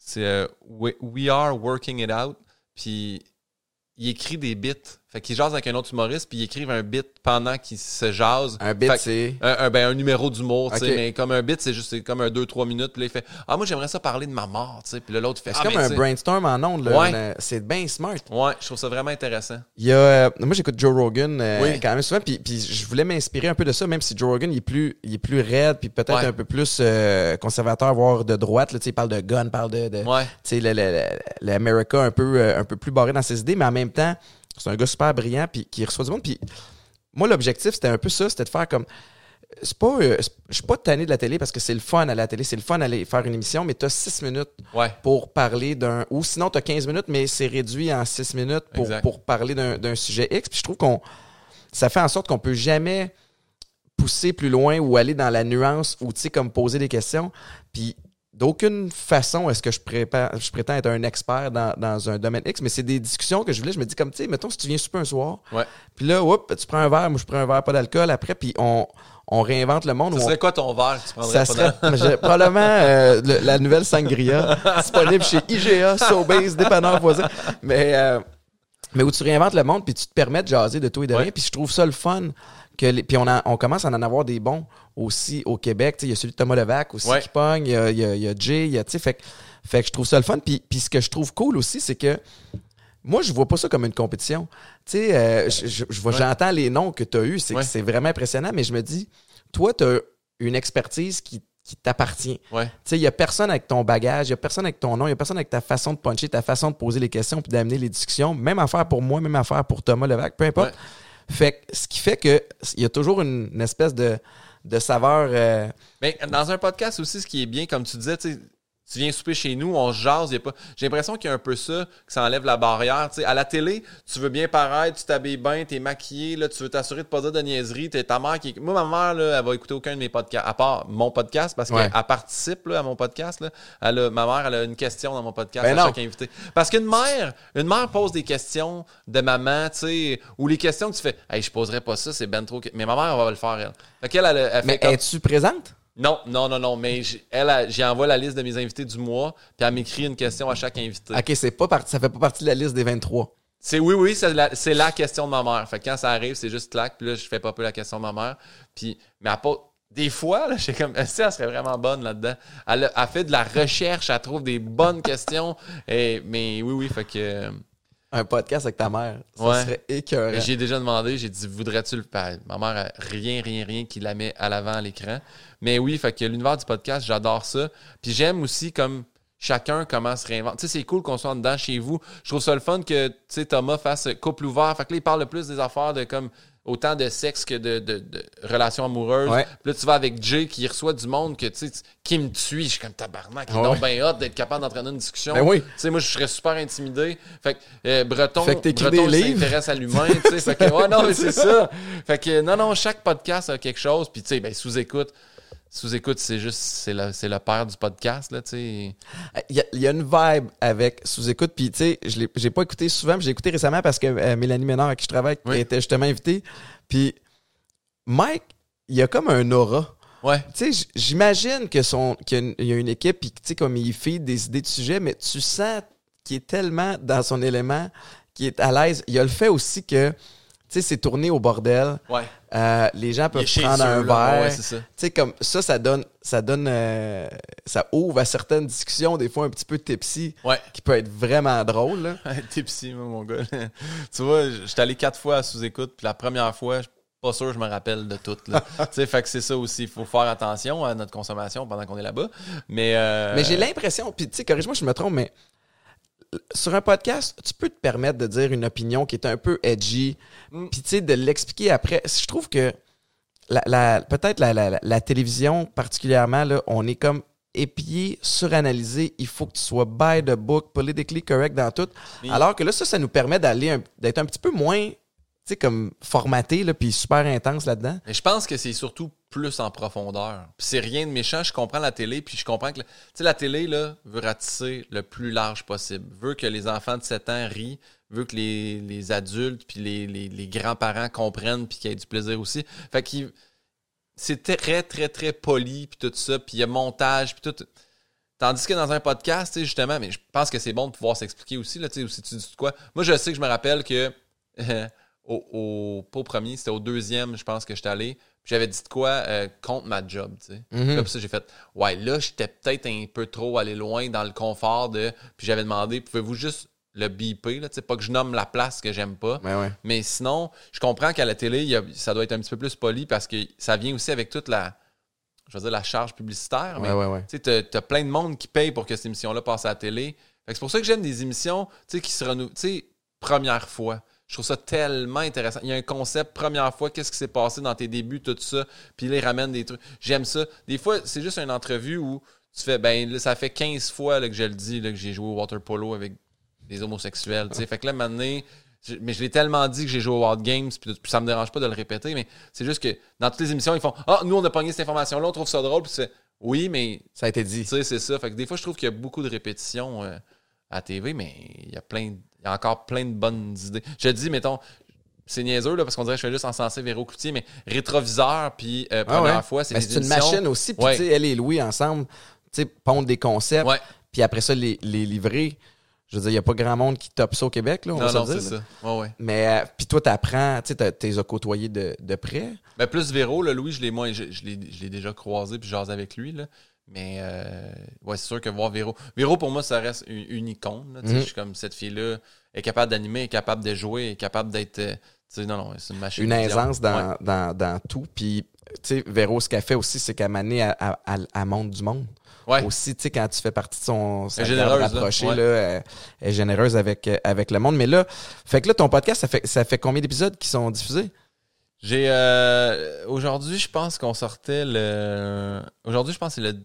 c'est euh, we, Are Working It Out. Puis il écrit des bits fait qu'il jase avec un autre humoriste, puis il écrivent un bit pendant qu'il se jase. Un bit, c'est. Un, ben, un numéro d'humour, tu sais. Mais comme un bit, c'est juste comme un 2-3 minutes. Puis là, il fait Ah, moi, j'aimerais ça parler de ma mort, tu sais. Puis l'autre fait C'est ah, comme un brainstorm en ondes, là. Ouais. C'est bien smart. Ouais, je trouve ça vraiment intéressant. Il y a, euh, moi, j'écoute Joe Rogan euh, quand même souvent, puis, puis je voulais m'inspirer un peu de ça, même si Joe Rogan, il est plus, il est plus raide, puis peut-être un peu plus euh, conservateur, voire de droite. Là, il parle de gun, parle de. de ouais. Tu sais, l'America un peu, un peu plus barré dans ses idées, mais en même temps c'est un gars super brillant puis qui reçoit du monde. Puis moi, l'objectif, c'était un peu ça, c'était de faire comme. C'est pas, euh, je suis pas tanné de la télé parce que c'est le fun à la télé, c'est le fun d'aller faire une émission, mais tu as 6 minutes pour parler d'un. Ou sinon, tu as 15 minutes, mais c'est réduit en 6 minutes pour, pour parler d'un sujet X. Puis je trouve qu'on. Ça fait en sorte qu'on peut jamais pousser plus loin ou aller dans la nuance ou, tu sais, comme poser des questions. Puis d'aucune façon est-ce que je, je prétends être un expert dans, un domaine X, mais c'est des discussions que je voulais. Je me dis comme, tu sais, mettons, si tu viens super un soir, puis là, tu prends un verre, moi je prends un verre, pas d'alcool, après, puis on, on réinvente le monde. Ça serait quoi ton verre que tu prendrais Ça serait probablement euh, la nouvelle sangria, disponible chez IGA, Sobase, dépanneur voisin. Mais, euh, mais où tu réinventes le monde, puis tu te permets de jaser de tout et de rien, puis je trouve ça le fun. Que puis on, on commence à en avoir des bons aussi au Québec. Il y a celui de Thomas Levac aussi qui pogne, il y a, y, a, Jay, y a, fait, fait que je trouve ça le fun. Puis, puis ce que je trouve cool aussi, c'est que moi, je vois pas ça comme une compétition. Tu sais, euh, je, j'entends les noms que tu as eus, c'est, c'est vraiment impressionnant, mais je me dis, toi, tu as une expertise qui, qui t'appartient. Tu sais, il y a personne avec ton bagage, il y a personne avec ton nom, il y a personne avec ta façon de puncher, ta façon de poser les questions puis d'amener les discussions. Même affaire pour moi, même affaire pour Thomas Levac, peu importe. Fait ce qui fait que il y a toujours une espèce de de saveur. Euh, Mais dans un podcast aussi, ce qui est bien, comme tu disais, tu viens souper chez nous, on jase, y a pas. J'ai l'impression qu'il y a un peu ça, que ça enlève la barrière. sais à la télé, tu veux bien paraître, tu t'habilles bien, t'es maquillé, là, tu veux t'assurer de pas dire de niaiserie. T'es ta mère qui. Moi, ma mère, là, elle va écouter aucun de mes podcasts, à part mon podcast, parce qu'elle participe là, à mon podcast. Là. Elle a, ma mère, elle a une question dans mon podcast ben à chaque invité. Parce qu'une mère, une mère pose des questions de maman, tu sais, ou les questions que tu fais, hey, je poserais pas ça, c'est ben trop. Mais ma mère, elle va le faire, elle. Fait qu'elle, elle, elle, Mais es-tu présente? Non, non, non, non, mais elle, j'y envoie la liste de mes invités du mois, puis elle m'écrit une question à chaque invité. OK, c'est pas ça fait pas partie de la liste des 23. C'est oui, oui, c'est la, la, question de ma mère. Fait que quand ça arrive, c'est juste clac, puis là, je fais pas peu la question de ma mère. Puis, mais à pas. Des fois, là, j'ai comme, ça serait vraiment bonne là-dedans. Elle, a, fait de la recherche, elle trouve des bonnes questions. Et, mais oui, oui, fait que. Un podcast avec ta mère, ça serait écœurant. J'ai déjà demandé, j'ai dit, voudrais-tu le faire? Ma mère a rien, rien, rien qui la met à l'avant à l'écran. Mais oui, fait que l'univers du podcast, j'adore ça. Puis j'aime aussi comme chacun comment se réinventer. Tu sais, c'est cool qu'on soit en dedans chez vous. Je trouve ça le fun que, tu sais, Thomas fasse couple ouvert. Fait que là, il parle le plus des affaires de comme autant de sexe que de, de, relations amoureuses. Puis là, tu vas avec Jay qui reçoit du monde que, tu sais, qui me tue. Je suis comme tabarnak. Il est donc bien hot d'être capable d'entraîner une discussion. Ben oui. Tu sais, moi, je serais super intimidé. Fait que euh, Breton, fait que Breton s'intéresse à l'humain. tu sais, fait que, ouais, non, mais c'est ça. Fait que, non, non, chaque podcast a quelque chose. Puis, tu sais, ben, sous-écoute sous-écoute, c'est juste, c'est le, c'est père du podcast, là, tu sais. Il y, a, une vibe avec sous-écoute, puis tu sais, je l'ai, j'ai pas écouté souvent, mais j'ai écouté récemment parce que euh, Mélanie Ménard, avec qui je travaille, était justement invitée. Puis Mike, il y a comme un aura. Ouais. Tu sais, j'imagine que son, qu'il y a une équipe, puis tu sais, comme il fait des idées de sujet, mais tu sens qu'il est tellement dans son élément, qu'il est à l'aise. Il y a le fait aussi que tu sais, c'est tourné au bordel. Ouais. Euh, les gens peuvent prendre un verre. Ouais, ça. Tu sais, comme ça, ça donne, ça donne, euh, ça ouvre à certaines discussions, des fois un petit peu tipsy, ouais. qui peut être vraiment drôle. tipsy, mon gars. tu vois, j'étais allé quatre fois à sous-écoute, puis la première fois, je suis pas sûr que je me rappelle de tout. tu sais, fait que c'est ça aussi. Il faut faire attention à notre consommation pendant qu'on est là-bas. Mais, euh... mais j'ai l'impression, puis tu sais, corrige-moi si je me trompe, mais sur un podcast, tu peux te permettre de dire une opinion qui est un peu edgy, mm. puis tu sais, de l'expliquer après. Je trouve que la, peut-être la, télévision, particulièrement, là, on est comme épié, suranalysé. Il faut que tu sois by the book, politically correct dans tout. Alors que là, ça, ça nous permet d'aller d'être un petit peu moins sais, comme formaté, là, puis super intense là-dedans. Mais je pense que c'est surtout plus en profondeur. Puis c'est rien de méchant, je comprends la télé, puis je comprends que, tu sais, la télé, là, veut ratisser le plus large possible. Veut que les enfants de 7 ans rient, veut que les, adultes, puis les, grands-parents comprennent, puis qu'il y ait du plaisir aussi. Fait que c'est très, très, très poli, puis tout ça, puis il y a montage, puis tout... Tandis que dans un podcast, justement, mais je pense que c'est bon de pouvoir s'expliquer aussi, là, tu sais, si tu dis quoi. Moi, je sais que je me rappelle que... au, pas au premier, c'était au deuxième, je pense que j'étais allé. J'avais dit de quoi euh, contre ma job, tu sais. Mm ça, j'ai fait, ouais, là, j'étais peut-être un peu trop allé loin dans le confort de. Puis j'avais demandé, pouvez-vous juste le biper, là, tu sais, pas que je nomme la place que j'aime pas. Mais sinon, je comprends qu'à la télé, ça doit être un petit peu plus poli parce que ça vient aussi avec toute la. Je veux dire, la charge publicitaire. mais tu sais, t'as plein de monde qui paye pour que cette émission-là passe à la télé. c'est pour ça que j'aime des émissions, tu sais, qui se renouvelent. Tu sais, première fois. Je trouve ça tellement intéressant. Il y a un concept, première fois, qu'est-ce qui s'est passé dans tes débuts, tout ça, puis là, ils ramènent des trucs. J'aime ça. Des fois, c'est juste une entrevue où tu fais, ben, ça fait 15 fois là, que je le dis, là, que j'ai joué au water polo avec des homosexuels. sais Fait que là, maintenant, mais je l'ai tellement dit que j'ai joué au Wild Games, puis, ça me dérange pas de le répéter, mais c'est juste que dans toutes les émissions, ils font Ah, nous, on a pogné cette information-là, on trouve ça drôle, puis c'est Oui, mais. Ça a été dit. Tu sais, c'est ça. Fait que des fois, je trouve qu'il y a beaucoup de répétitions euh, à TV, mais il y a plein il y a encore plein de bonnes idées. Je te dis, mettons, c'est niaiseux là, parce qu'on dirait que je fais juste encenser Véro Cloutier, mais rétroviseur, puis euh, ah première fois, c'est C'est une machine aussi, puis tu sais, elle et Louis ensemble, tu sais, pondent des concepts, puis après ça, les, les livrer. Je veux dire, il n'y a pas grand monde qui top ça au Québec, là, on non, va non, c'est ça. Ouais, ouais. Mais, euh, puis toi, t'apprends, tu sais, t'es as côtoyé de, de près. Ben, plus Véro, là, Louis, je l'ai moins, je, je l'ai déjà croisé, puis j'ose avec lui, là. Mais euh, ouais, c'est sûr que voir Véro. Véro, pour moi, ça reste une, icône. Mhm. Je suis comme cette fille-là est capable d'animer, est capable de jouer, est capable d'être. Euh, non, non, c'est une machine. Une aisance dans, dans, dans, tout. Puis, tu sais, Véro, ce qu'elle fait aussi, c'est qu'elle manie à, à, à, monde du monde. Ouais. Aussi, tu sais, quand tu fais partie de son, elle est généreuse, là, elle, est généreuse avec, avec le monde. Mais là, fait que là, ton podcast, ça fait, ça fait combien d'épisodes qui sont diffusés? J'ai euh, aujourd'hui, je pense qu'on sortait le. Aujourd'hui, je pense que c'est le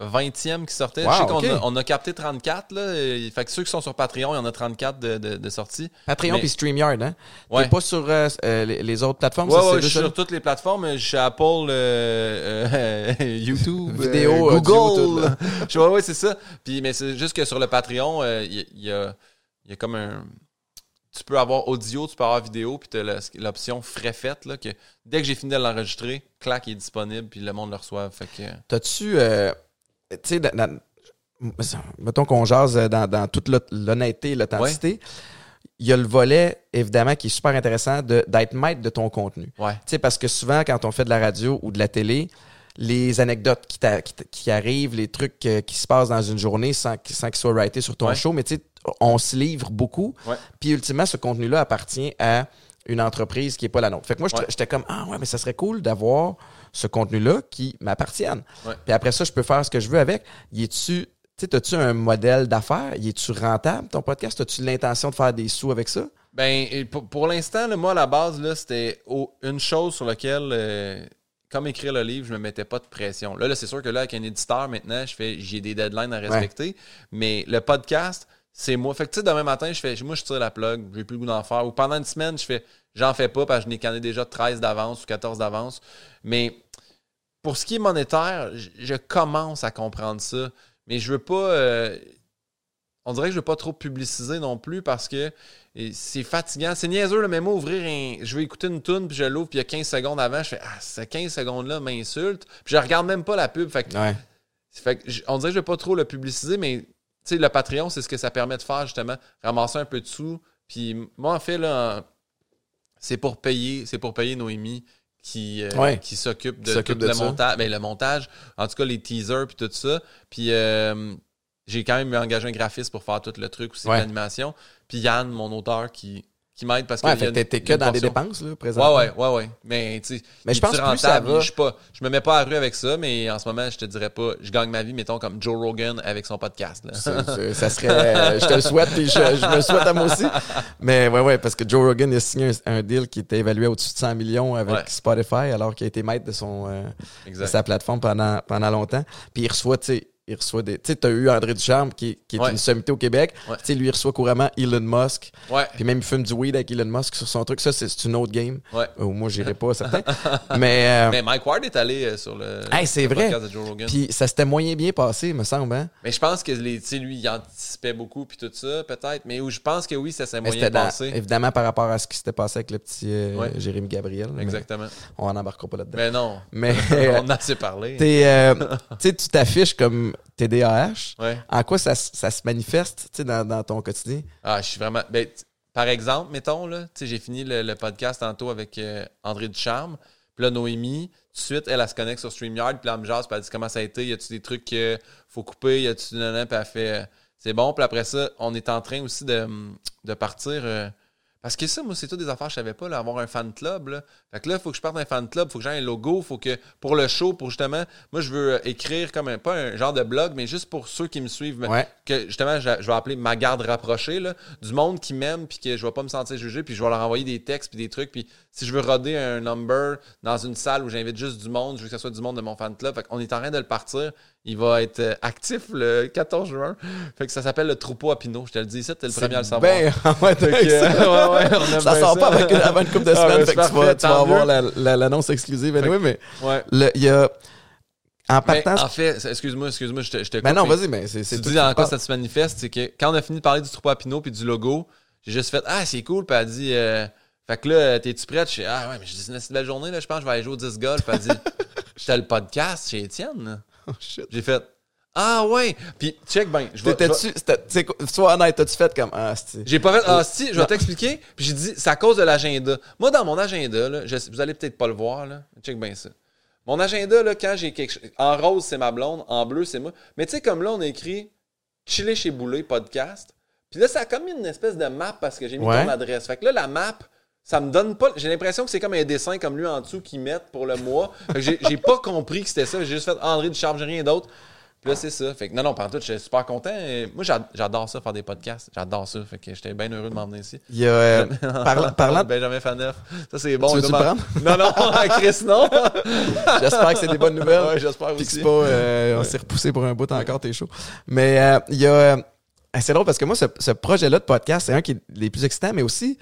20e qui sortait. je sais qu'on a, on a, capté 34. Là. Fait que ceux qui sont sur Patreon, il y en a 34 de, de, de sorties. Patreon puis StreamYard, hein? Ouais. pas sur euh, euh, les, autres plateformes? Ouais, ouais je suis sur toutes les plateformes. Je suis Apple, euh, YouTube, Vidéo, Google. je, ouais, ouais, c'est ça. Puis, mais c'est juste que sur le Patreon, il y, a, y a comme un tu peux avoir audio, tu peux avoir vidéo, puis tu as l'option frais faite, là, que dès que j'ai fini de l'enregistrer, clac, il est disponible, puis le monde le reçoit. Fait que... T'as-tu tu sais, mettons qu'on jase dans, toute l'honnêteté et l'authenticité. il y a le volet, évidemment, qui est super intéressant d'être maître de ton contenu. Ouais. Tu sais, parce que souvent, quand on fait de la radio ou de la télé, les anecdotes qui, qui, arrivent, les trucs euh, qui se passent dans une journée sans, sans qu'ils soient writés sur ton show, mais tu sais, on se livre beaucoup. Puis ultimement, ce contenu-là appartient à une entreprise qui n'est pas la nôtre. Fait que moi, j'étais comme, ah ouais, mais ça serait cool d'avoir ce contenu-là qui m'appartienne. Puis après ça, je peux faire ce que je veux avec. Y es-tu, tu as-tu un modèle d'affaires? Y es-tu rentable, ton podcast? As-tu l'intention de faire des sous avec ça? Ben, pour, l'instant, moi, à la base, là, c'était une chose sur laquelle, euh, comme écrire le livre, je me mettais pas de pression. Là, là c'est sûr que là, avec un éditeur, maintenant, je fais, j'ai des deadlines à respecter. Mais le podcast, c'est moi. Fait que tu sais, demain matin, je fais, moi, je tire la plug, j'ai plus le goût d'en faire. Ou pendant une semaine, je fais, j'en fais pas parce que je n'ai canné déjà 13 d'avance ou 14 d'avance. Mais pour ce qui est monétaire, je, commence à comprendre ça. Mais je veux pas. Euh, on dirait que je veux pas trop publiciser non plus parce que c'est fatigant. C'est niaiseux, le même moi, ouvrir un. Je veux écouter une tune puis je l'ouvre, puis il y a 15 secondes avant, je fais Ah, ces 15 secondes-là m'insulte. Puis je regarde même pas la pub. Fait que, fait on dirait que je veux pas trop le publiciser, mais sais, le Patreon, c'est ce que ça permet de faire, justement, ramasser un peu de sous. Puis moi, en fait, là, c'est pour payer, c'est pour payer Noémie qui, euh, qui s'occupe de, tout le, montage, ben, le montage, en tout cas les teasers puis tout ça. Puis euh, j'ai quand même engagé un graphiste pour faire tout le truc aussi, l'animation. Puis Yann, mon auteur, qui, qui m'aide parce que. Ouais, fait t'es que dans les dépenses, là, présentement. Ouais, ouais, ouais, ouais. Mais, tu sais, mais je pense que ça va. Je, pas, je me mets pas à rue avec ça, mais en ce moment, je te dirais pas, je gagne ma vie, mettons, comme Joe Rogan avec son podcast, là. Ça, serait, je te le souhaite et je, je, me le souhaite à moi aussi. Mais, ouais, ouais, parce que Joe Rogan a signé un, deal qui était évalué au-dessus de 100 millions avec Spotify, alors qu'il a été maître de son, euh, de sa plateforme pendant, pendant longtemps. Puis il reçoit, tu sais, il reçoit des. Tu sais, tu as eu André Ducharme qui, qui est une sommité au Québec. Tu sais, lui, il reçoit couramment Elon Musk. Puis même, il fume du weed avec Elon Musk sur son truc. Ça, c'est une autre game. Ouais. Où moi, j'irai pas, certain. mais, euh, mais Mike Ward est allé euh, sur le, c'est vrai. podcast de Joe Rogan. Puis ça s'était moyen bien passé, me semble. Hein? Mais je pense que les, lui, il anticipait beaucoup, puis tout ça, peut-être. Mais où je pense que oui, ça s'est moyen passé. évidemment, par rapport à ce qui s'était passé avec le petit euh, Jérémy Gabriel. Exactement. On n'embarquera pas là-dedans. Mais non. Mais, on en a assez parlé. tu tu t'affiches comme TDAH. En quoi ça, se manifeste dans, dans, ton quotidien? Ah, je suis vraiment. Ben, par exemple, mettons, là, j'ai fini le, podcast tantôt avec euh, André Ducharme. Puis là, Noémie, tout de suite, elle, elle, se connecte sur StreamYard. Puis là, elle me jase, puis elle dit comment ça a été? Y a-tu des trucs qu'il faut couper? Y a-tu. Puis elle fait. Euh, c'est bon. Puis après ça, on est en train aussi de, de partir. Euh, parce que ça, moi, c'est tout des affaires que je savais pas, là, avoir un fan club. Là. Fait que là, il faut que je parte d'un fan club, il faut que j'ai un logo, faut que pour le show, pour justement, moi, je veux euh, écrire comme un, pas un genre de blog, mais juste pour ceux qui me suivent, que justement, je, vais appeler ma garde rapprochée, là, du monde qui m'aime, puis que je vais pas me sentir jugé, puis je vais leur envoyer des textes, puis des trucs, puis si je veux roder un number dans une salle où j'invite juste du monde, je veux que ce soit du monde de mon fan club, fait qu'on est en train de le partir. Il va être euh, actif le 14 juin. Fait que ça s'appelle le troupeau à Pinot. Je te le dis, ça, t'es le premier à le savoir. Ben, ouais, ouais, ouais, ça sort ça. pas avec, avant une couple de ah, semaines. fait que tu vas, tu vas avoir l'annonce exclusive. Anyway, mais il y a. En partant. en fait, excuse-moi, excuse-moi, je te, je te Mais non, vas-y, mais c'est. Tu dis en quoi ça se manifeste, c'est que quand on a fini de parler du troupeau à Pinot puis du logo, j'ai juste fait Ah, c'est cool, puis elle a dit. Euh, fait que là, t'es-tu prête? Je fais Ah ouais, mais je dis, c'est une belle journée, là, je pense que je vais aller jouer au 10 golf. Elle dit J'étais le podcast chez Étienne. Oh shit. J'ai fait ah ouais! Puis check ben, je vais. Sois honnête, t'as-tu fait comme Ah, J'ai pas fait Ah, si, je vais t'expliquer. Puis j'ai dit, c'est à cause de l'agenda. Moi, dans mon agenda, là, vous allez peut-être pas le voir, là. Check bien ça. Mon agenda, là, quand j'ai quelque chose. En rose, c'est ma blonde. En bleu, c'est moi. Mais tu sais, comme là, on a écrit Chiller chez Boulet podcast. Puis là, ça a comme une espèce de map parce que j'ai mis ton adresse. Fait que là, la map, ça me donne pas. J'ai l'impression que c'est comme un dessin comme lui en dessous qu'ils mettent pour le mois. J'ai pas compris que c'était ça. J'ai juste fait André de Charme, j'ai rien d'autre. Puis là, c'est ça. Fait que non, non, pendant tout, suis super content. moi, j'adore ça, faire des podcasts. J'adore ça. Fait que j'étais bien heureux de m'emmener ici. Il y a, euh, parlant. Benjamin Faneuf. Ça, c'est bon. Tu veux-tu prendre? Non, non, Chris, non. j'espère que c'est des bonnes nouvelles. Ouais, j'espère aussi. Pas, euh, On s'est repoussé pour un bout encore, t'es chaud. Mais euh, il y a... c'est drôle parce que moi, ce, ce projet-là de podcast, c'est un qui est les plus excitants, mais aussi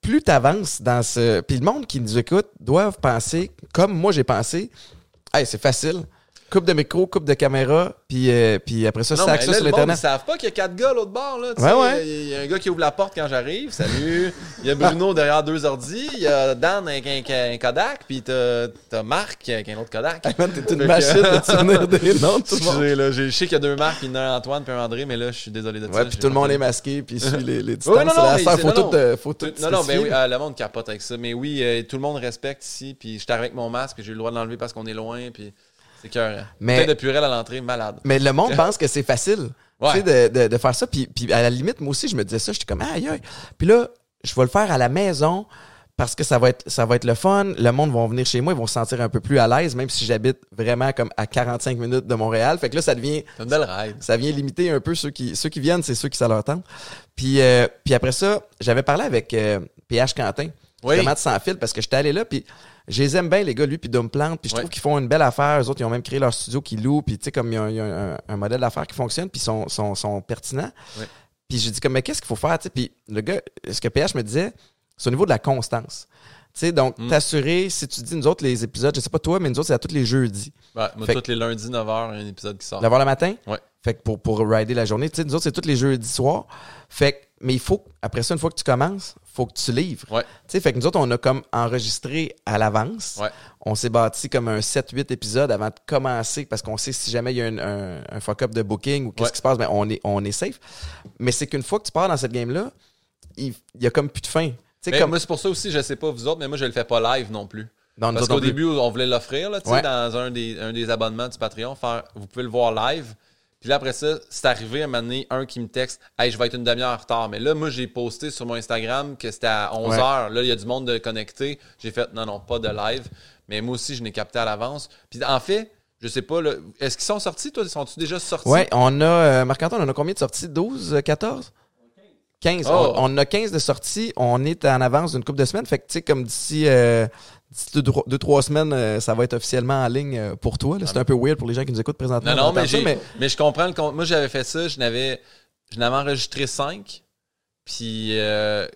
plus tu avances dans ce. Puis le monde qui nous écoute doivent penser, comme moi j'ai pensé, hey, c'est facile coupe de micro, coupe de caméra, puis, euh, puis après ça, sac ça sur l'Internet. Ils savent pas qu'il y a quatre gars à l'autre bord. Là, ouais, ouais. Il y a un gars qui ouvre la porte quand j'arrive. Salut. Il y a Bruno derrière deux ordi. Il y a Dan avec un, Kodak. Puis t'as, as Marc avec un autre Kodak. Hey t'es une machine de souvenir des noms tout le monde. Là, je sais qu'il y a deux Marc, puis un Antoine, puis un André, mais là, je suis désolé de ouais, ça. Ouais, puis tout le monde est masqué, puis suit les, les distances. non, non, la faut, tout, euh, faut tout Non, non, mais oui, euh, le monde capote avec ça. Mais oui, tout le monde respecte ici. Puis j'étais avec mon masque, j'ai eu le droit de l'enlever parce qu'on est loin. Puis c'est cœur. Mais de purée à l'entrée, malade. Mais le monde pense que c'est facile. Tu sais, de, de, de, faire ça. Puis, puis à la limite, moi aussi, je me disais ça. J'étais comme, aïe, aïe. Puis là, je vais le faire à la maison parce que ça va être ça va être le fun, le monde va venir chez moi, ils vont se sentir un peu plus à l'aise même si j'habite vraiment comme à 45 minutes de Montréal. Fait que là ça devient une belle ride. Ça vient limiter un peu ceux qui ceux qui viennent, c'est ceux qui ça leur tente. Puis euh, puis après ça, j'avais parlé avec euh, PH Quentin, oui. justement de sans fil parce que j'étais allé là puis je les aime bien, les gars, lui, puis Dumplante. Puis je trouve qu'ils font une belle affaire. Eux autres, ils ont même créé leur studio qui loue. Puis, tu sais, comme il y a, un, modèle d'affaires qui fonctionne, puis ils sont, sont, sont pertinents. Puis j'ai dit, comme, mais qu'est-ce qu'il faut faire? sais? Puis le gars, ce que PH me disait, c'est au niveau de la constance. Tu sais, donc, mm. t'assurer, si tu dis, nous autres, les épisodes, je sais pas toi, mais nous autres, c'est à tous les jeudis. Ouais, moi, tous les lundis, 9h, un épisode qui sort. 9h le matin? Ouais. Fait que pour, pour rider la journée, tu sais, nous autres, c'est tous les jeudis soirs. Fait que, mais il faut, après ça, une fois que tu commences, faut que tu livres. Ouais. Tu sais, fait que nous autres, on a comme enregistré à l'avance. Ouais. On s'est bâti comme un 7-8 épisodes avant de commencer parce qu'on sait si jamais il y a un, un, fuck-up de booking ou qu'est-ce qui se passe, ben on est, on est safe. Mais c'est qu'une fois que tu pars dans cette game-là, il, y a comme plus de fin. Comme... Moi, c'est pour ça aussi, je sais pas vous autres, mais moi, je le fais pas live non plus. Parce qu'au début, on voulait l'offrir dans un des, un des abonnements du Patreon. Faire, vous pouvez le voir live. Puis là, après ça, c'est arrivé à un moment donné, un qui me texte Hey, je vais être une demi-heure en retard. Mais là, moi, j'ai posté sur mon Instagram que c'était à 11h. Là, il y a du monde de connecté. J'ai fait Non, non, pas de live. Mais moi aussi, je n'ai capté à l'avance. Puis en fait, je sais pas, est-ce qu'ils sont sortis, toi? Sont-ils déjà sortis? Oui, on a, euh, Marc-Antoine, on a combien de sorties? 12, 14 15. On, on, a 15 de sorties. On est en avance d'une couple de semaines. Fait que, tu sais, comme d'ici. Euh, D'ici deux, trois semaines, euh, ça va être officiellement en ligne euh, pour toi. C'est un peu weird pour les gens qui nous écoutent présentement. Non, non, mais, mais... je comprends. Le, moi, j'avais fait ça. Je n'avais, je n'avais enregistré cinq. Puis euh,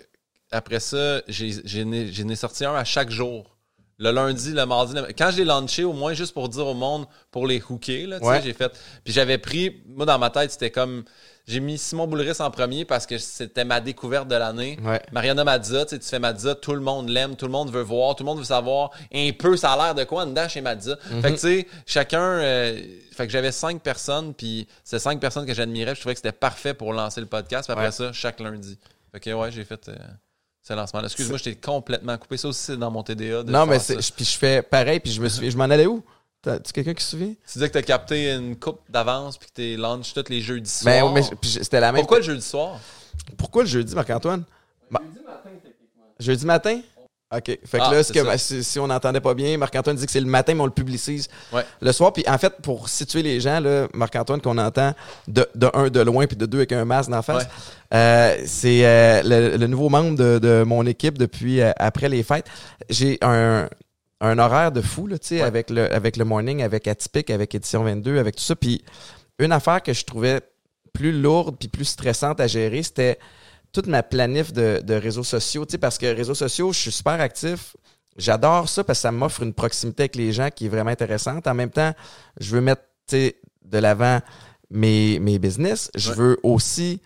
après ça, j'ai sorti un à chaque jour. Le lundi, le mardi. Quand je l'ai lancé, au moins juste pour dire au monde, pour les hooker, là, j'ai fait. Puis j'avais pris, moi dans ma tête, c'était comme j'ai mis Simon Boulris en premier parce que c'était ma découverte de l'année. Mariana Madza, tu fais Madza, tout le monde l'aime, tout le monde veut voir, tout le monde veut savoir un peu ça a l'air de quoi en dedans chez Madza. Fait que mhm. tu sais, chacun. Euh, fait que j'avais cinq personnes, puis c'est cinq personnes que j'admirais. Je trouvais que c'était parfait pour lancer le podcast. Puis après ça, chaque lundi. Fait que ouais, j'ai fait. Euh, ce lancement. Excuse-moi, j'étais complètement coupé. Ça aussi, c'est dans mon TDA. non, mais puis je fais pareil, puis je me suis, je m'en allais où? Tu quelqu'un qui se souvient? Tu disais que tu as capté une coupe d'avance puis que tu launch tous les jeudis soirs. Ben, mais, c'était la même. Pourquoi le jeudi soir? Pourquoi le jeudi, Marc-Antoine? Jeudi matin, techniquement. Jeudi matin? OK. Fait que ah, là, que, si, on n'entendait pas bien, Marc-Antoine dit que c'est le matin, mais on le publicise le soir. Puis en fait, pour situer les gens, Marc-Antoine qu'on entend de, de, un de loin, puis de deux avec un masque d'en face, euh, c'est euh, le, nouveau membre de, de, mon équipe depuis euh, après les fêtes. J'ai un, un horaire de fou, là, avec, le, avec le morning, avec Atypique, avec Édition 22, avec tout ça. Puis une affaire que je trouvais plus lourde puis plus stressante à gérer, c'était toute ma planif de, de réseaux sociaux. Parce que réseaux sociaux, je suis super actif. J'adore ça parce que ça m'offre une proximité avec les gens qui est vraiment intéressante. En même temps, je veux mettre de l'avant mes, mes business. Je veux aussi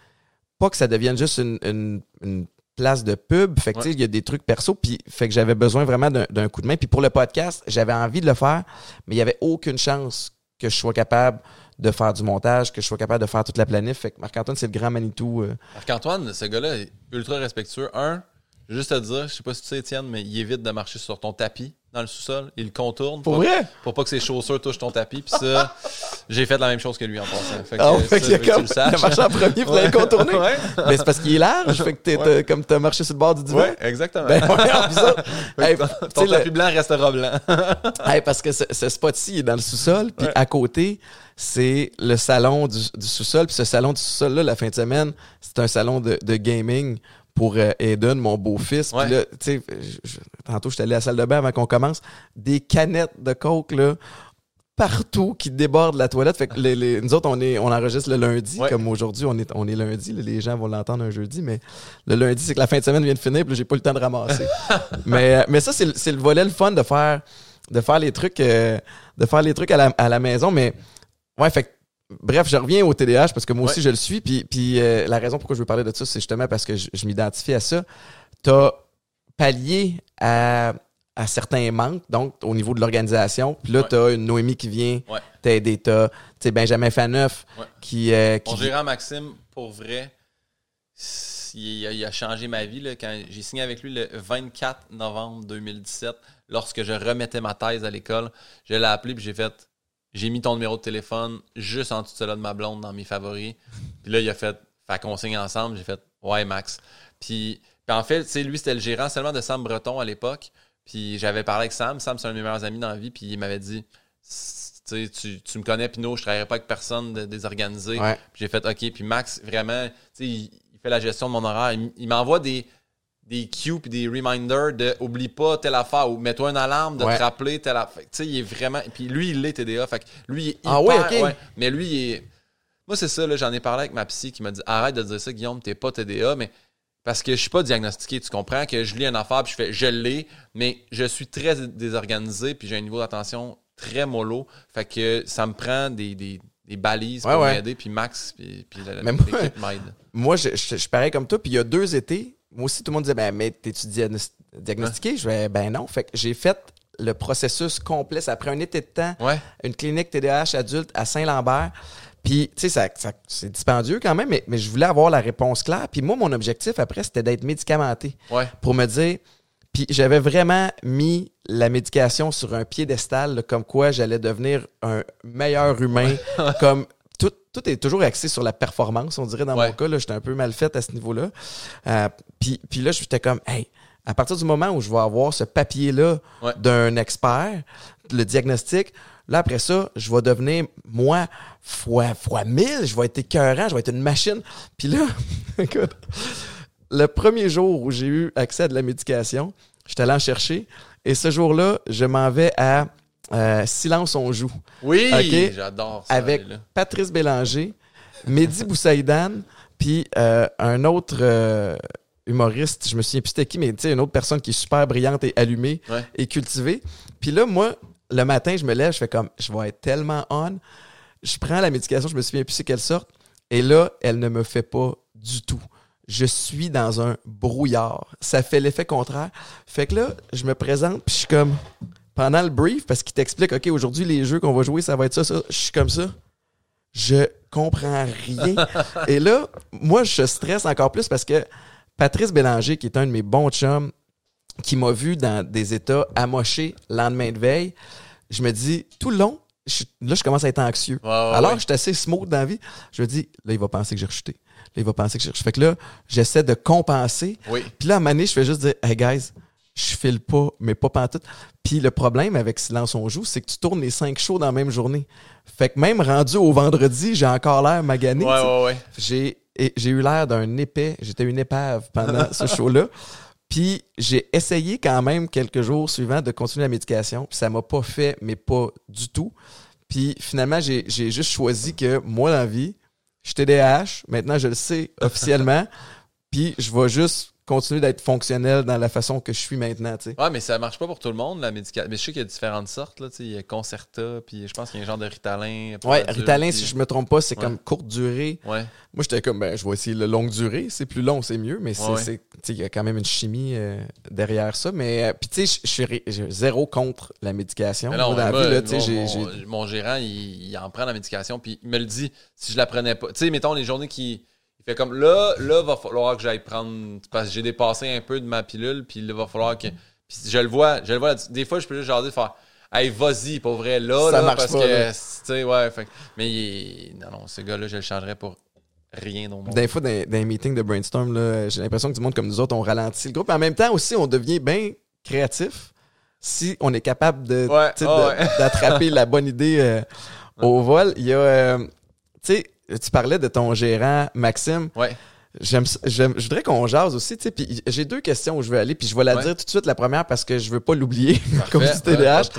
pas que ça devienne juste une, une place de pub. Fait que, il y a des trucs perso. Puis, fait que j'avais besoin vraiment d'un coup de main. Puis pour le podcast, j'avais envie de le faire, mais il n'y avait aucune chance que je sois capable de faire du montage, que je sois capable de faire toute la planif. Fait que Marc-Antoine, c'est le grand Manitou. Euh. Marc-Antoine, ce gars-là est ultra respectueux. Un, juste à dire, je sais pas si tu sais, Étienne, mais il évite de marcher sur ton tapis dans le sous-sol. Il le contourne. Pour, vrai? Pour pas que ses chaussures touchent ton tapis. Puis ça, j'ai fait la même chose que lui en passant. Fait que, oh, fait ça, que comme, il a marché en premier pour le contourner. ouais. Mais c'est parce qu'il est large. Fait que t'es, ouais. comme t'as marché sur le bord du divan. Ouais, exactement. Ben, ouais, hey, ton, tapis blanc restera blanc. hey, parce que ce, ce spot-ci est dans le sous-sol. Puis à côté, c'est le salon du, du sous-sol. Puis ce salon du sous-sol-là, la fin de semaine, c'est un salon de, de gaming pour euh, Aiden, mon beau-fils. Puis là, tu sais, tantôt, je suis allé à la salle de bain avant qu'on commence. Des canettes de coke, là, partout qui débordent la toilette. Fait que les, nous autres, on, est, on enregistre le lundi, comme aujourd'hui, on est, on est lundi. les gens vont l'entendre un jeudi, mais le lundi, c'est que la fin de semaine vient de finir, puis j'ai pas le temps de ramasser. mais, euh, mais ça, c'est le volet le fun de faire de faire les trucs, euh, de faire les trucs à la, à la maison. Mais ouais, fait Bref, je reviens au TDAH parce que moi aussi je le suis. Puis, puis euh, la raison pourquoi je veux parler de ça, c'est justement parce que je, m'identifie à ça. Tu as pallié à, à, certains manques, donc au niveau de l'organisation. Puis là, tu as une Noémie qui vient t'aider. Tu as Benjamin Faneuf qui, euh, qui. Mon gérant Maxime, pour vrai, il a, changé ma vie. Là, quand j'ai signé avec lui le 24 novembre 2017, lorsque je remettais ma thèse à l'école, je l'ai appelé et j'ai fait j'ai mis ton numéro de téléphone juste en dessous de de ma blonde dans mes favoris. Puis là, il a fait, fait qu'on signe ensemble. J'ai fait, ouais, Max. Puis, en fait, tu sais, lui, c'était le gérant seulement de Sam Breton à l'époque. Puis j'avais parlé avec Sam. Sam, c'est un de mes meilleurs amis dans la vie. Puis il m'avait dit, tu, tu me connais, Pino, je travaillerai pas avec personne de, désorganisé. Puis j'ai fait, OK. Puis Max, vraiment, tu sais, il, fait la gestion de mon horaire. il m'envoie des des cues et des reminders de oublie pas telle affaire ou mets-toi une alarme de te rappeler telle affaire. Tu sais, il est vraiment. Puis lui, il est TDA. Fait que lui, il est ah hyper, ah ouais, Mais lui, il est. Moi, c'est ça, là, j'en ai parlé avec ma psy qui m'a dit arrête de dire ça, Guillaume, t'es pas TDA, mais parce que je suis pas diagnostiqué, tu comprends que je lis une affaire puis je fais je l'ai, mais je suis très désorganisé puis j'ai un niveau d'attention très mollo. Fait que ça me prend des, des, des balises pour m'aider, puis Max, puis, puis la, m'aide. Moi, je, je, je, suis pareil comme toi, puis il y a deux étés, moi aussi, tout le monde disait, ben, mais t'es-tu diagnostiqué? Je vais, ben non. Fait que j'ai fait le processus complet. Ça a pris un été de temps. Une clinique TDAH adulte à Saint-Lambert. Puis, tu sais, ça, c'est dispendieux quand même, mais, mais, je voulais avoir la réponse claire. Puis moi, mon objectif après, c'était d'être médicamenté. Pour me dire. Puis j'avais vraiment mis la médication sur un piédestal, comme quoi j'allais devenir un meilleur humain, comme tout, est toujours axé sur la performance, on dirait dans mon cas. J'étais un peu mal fait à ce niveau-là. Euh, puis, puis là, j'étais comme, hey, à partir du moment où je vais avoir ce papier-là d'un expert, le diagnostic, là, après ça, je vais devenir, moi, fois, fois mille, je vais être écœurant, je vais être une machine. Puis là, écoute, le premier jour où j'ai eu accès à de la médication, j'étais allé en chercher. Et ce jour-là, je m'en vais à euh, Silence on joue. Oui, j'adore ça. Avec Patrice Bélanger, Mehdi Boussaïdan, puis euh, un autre euh, humoriste, je me souviens plus c'était qui, mais tu sais, une autre personne qui est super brillante et allumée et cultivée. Puis là, moi, le matin, je me lève, je fais comme, je vais être tellement on. Je prends la médication, je me souviens plus c'est quelle sorte. Et là, elle ne me fait pas du tout. Je suis dans un brouillard. Ça fait l'effet contraire. Fait que là, je me présente, puis je suis comme, pendant le brief parce qu'il t'explique, OK, aujourd'hui, les jeux qu'on va jouer, ça va être ça, ça. Je suis comme ça. Je comprends rien. Et là, moi, je stresse encore plus parce que Patrice Bélanger, qui est un de mes bons chums, qui m'a vu dans des états amochés lendemain de veille, je me dis, tout le long, là, je commence à être anxieux. Alors que je suis assez smooth dans la vie. Je me dis, là, il va penser que j'ai rechuté. Là, il va penser que j'ai rechuté. Fait que là, j'essaie de compenser. Puis là, à un moment donné, je fais juste dire, hey guys, je file pas, mais pas pantoute. Puis le problème avec Silence on joue, c'est que tu tournes les cinq shows dans la même journée. Fait que même rendu au vendredi, j'ai encore l'air magané. Ouais, ouais, ouais. J'ai, j'ai eu l'air d'un épais. J'étais une épave pendant ce show-là. Puis j'ai essayé quand même quelques jours suivants de continuer la médication. Puis ça m'a pas fait, mais pas du tout. Puis finalement, j'ai, j'ai juste choisi que moi, dans la vie, je suis TDAH. Maintenant, je le sais officiellement. puis je vais juste continuer d'être fonctionnel dans la façon que je suis maintenant. sais. Ouais, mais ça marche pas pour tout le monde, la médication. Mais je sais qu'il y a différentes sortes. Là, il y a Concerta, puis je pense qu'il y a un genre de Ritalin. Ouais, Ritalin, si je me trompe pas, c'est comme courte durée. Ouais. Moi, j'étais comme, ben, je vais essayer le longue durée. C'est plus long, c'est mieux, mais c'est, il y a quand même une chimie euh, derrière ça. Mais, euh, puis tu sais, je suis zéro contre la médication. Mon, mon, gérant, il, il, en prend la médication, puis il me le dit si je la prenais pas. Tu sais, mettons les journées qui fait comme là, là, va falloir que j'aille prendre. Parce que j'ai dépassé un peu de ma pilule, puis il va falloir que. Puis je le vois, je le vois. Des fois, je peux juste jaser faire. Hey, vas-y, pour vrai, là, ça là, marche parce que, tu sais, ouais, fait, mais il, non, non, ce gars-là, je le changerais pour rien au monde. Des fois, dans, dans les meetings de brainstorm, là, j'ai l'impression que du monde comme nous autres, on ralentit le groupe. Mais en même temps, aussi, on devient bien créatif si on est capable de, d'attraper la bonne idée euh, au vol. Il y a, euh, tu sais, tu parlais de ton gérant, Maxime. Ouais. J'aime, je voudrais qu'on jase aussi, tu sais. Puis j'ai deux questions où je veux aller, puis je vais la dire tout de suite la première parce que je veux pas l'oublier, comme du TDAH.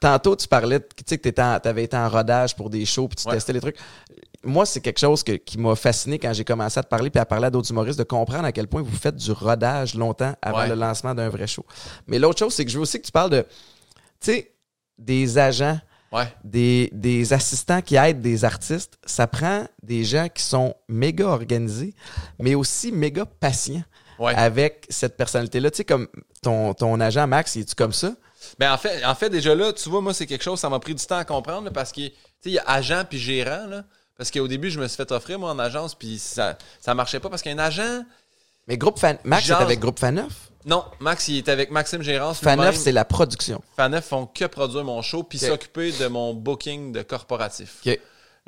Tantôt, tu parlais, tu sais, que tu avais été en rodage pour des shows, puis tu testais les trucs. Moi, c'est quelque chose qui m'a fasciné quand j'ai commencé à te parler, puis à parler à d'autres humoristes, de comprendre à quel point vous faites du rodage longtemps avant le lancement d'un vrai show. Mais l'autre chose, c'est que je veux aussi que tu parles de, tu sais, des agents, Ouais. des, des assistants qui aident des artistes. Ça prend des gens qui sont méga organisés, mais aussi méga patients Ouais. avec cette personnalité-là. Tu sais, comme ton, ton agent Max, est tu comme ça? Ben en fait, en fait, déjà là, tu vois, moi, c'est quelque chose, ça m'a pris du temps à comprendre là, parce que, tu sais, il y a agent puis gérant, là. Parce qu'au début, je me suis fait offrir, moi, en agence, puis ça, ça marchait pas parce qu'un agent. Mais groupe Fan- Max Genre- est avec Groupe Faneuf. Non, Max, il est avec Maxime Gérance. Faneuf, c'est la production. Faneuf font que produire mon show puis s'occuper de mon booking de corporatif. OK.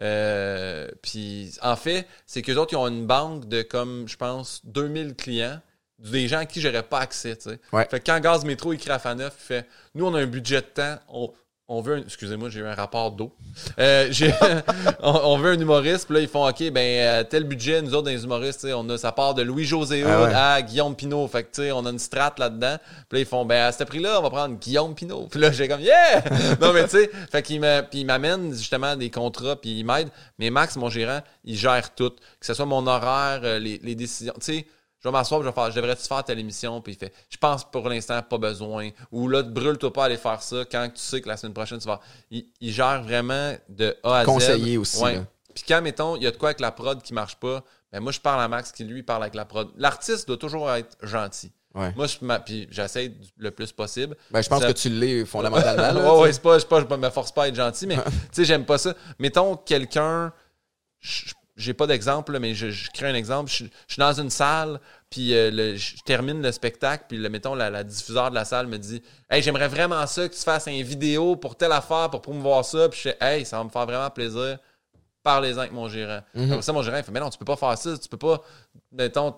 Euh, puis en fait, c'est qu'eux autres, ils ont une banque de comme, je pense, 2000 clients, des gens à qui j'aurais pas accès, tu sais. Ouais. Fait que quand Gaz Métro écrit à Faneuf, il fait Nous, on a un budget de temps, on, on veut un. Excusez-moi, j'ai eu un rapport d'eau. Euh, j'ai- on, on veut un humoriste, puis là, ils font OK, ben, euh, tel budget, nous autres, dans les humoristes, tu sais, on a, ça part de Louis-José Hood Ah ouais. à Guillaume Pinot. Fait que, tu sais, on a une strate là-dedans. Puis là, ils font Ben, à ce prix-là, on va prendre Guillaume Pinot. Puis là, j'ai comme Yeah! non, mais tu sais, fait qu'il me, puis il m'amène justement des contrats, puis il m'aide. Mais Max, mon gérant, il gère tout. Que ce soit mon horaire, euh, les, les décisions. Tu sais, je vais m'asseoir, je vais faire, je devrais-tu faire telle émission? Puis il fait, je pense pour l'instant, pas besoin. Ou là, brûle-toi pas à aller faire ça quand tu sais que la semaine prochaine, tu vas. Il, il gère vraiment de A à Z. Conseiller aussi, Ouais. Puis quand, mettons, il y a de quoi avec la prod qui marche pas, ben moi, je parle à Max qui, lui, parle avec la prod. L'artiste doit toujours être gentil. Ouais. Moi, je, puis j'essaie le plus possible. Ben, je pense Ça- que tu l'es fondamentalement. là, ouais, c'est pas, je me force pas à être gentil, mais tu sais, j'aime pas ça. Mettons quelqu'un, je- j'ai pas d'exemple, mais je, je crée un exemple. Je, je suis dans une salle, puis euh, le- je termine le spectacle, puis le, mettons, la, la diffuseur de la salle me dit Hey, j'aimerais vraiment ça que tu fasses une vidéo pour telle affaire, pour promouvoir ça. Puis je fais Hey, ça va me faire vraiment plaisir. Parlez-en avec mon gérant. Après ça, mon gérant, il fait Mais non, tu peux pas faire ça. Tu peux pas, mettons,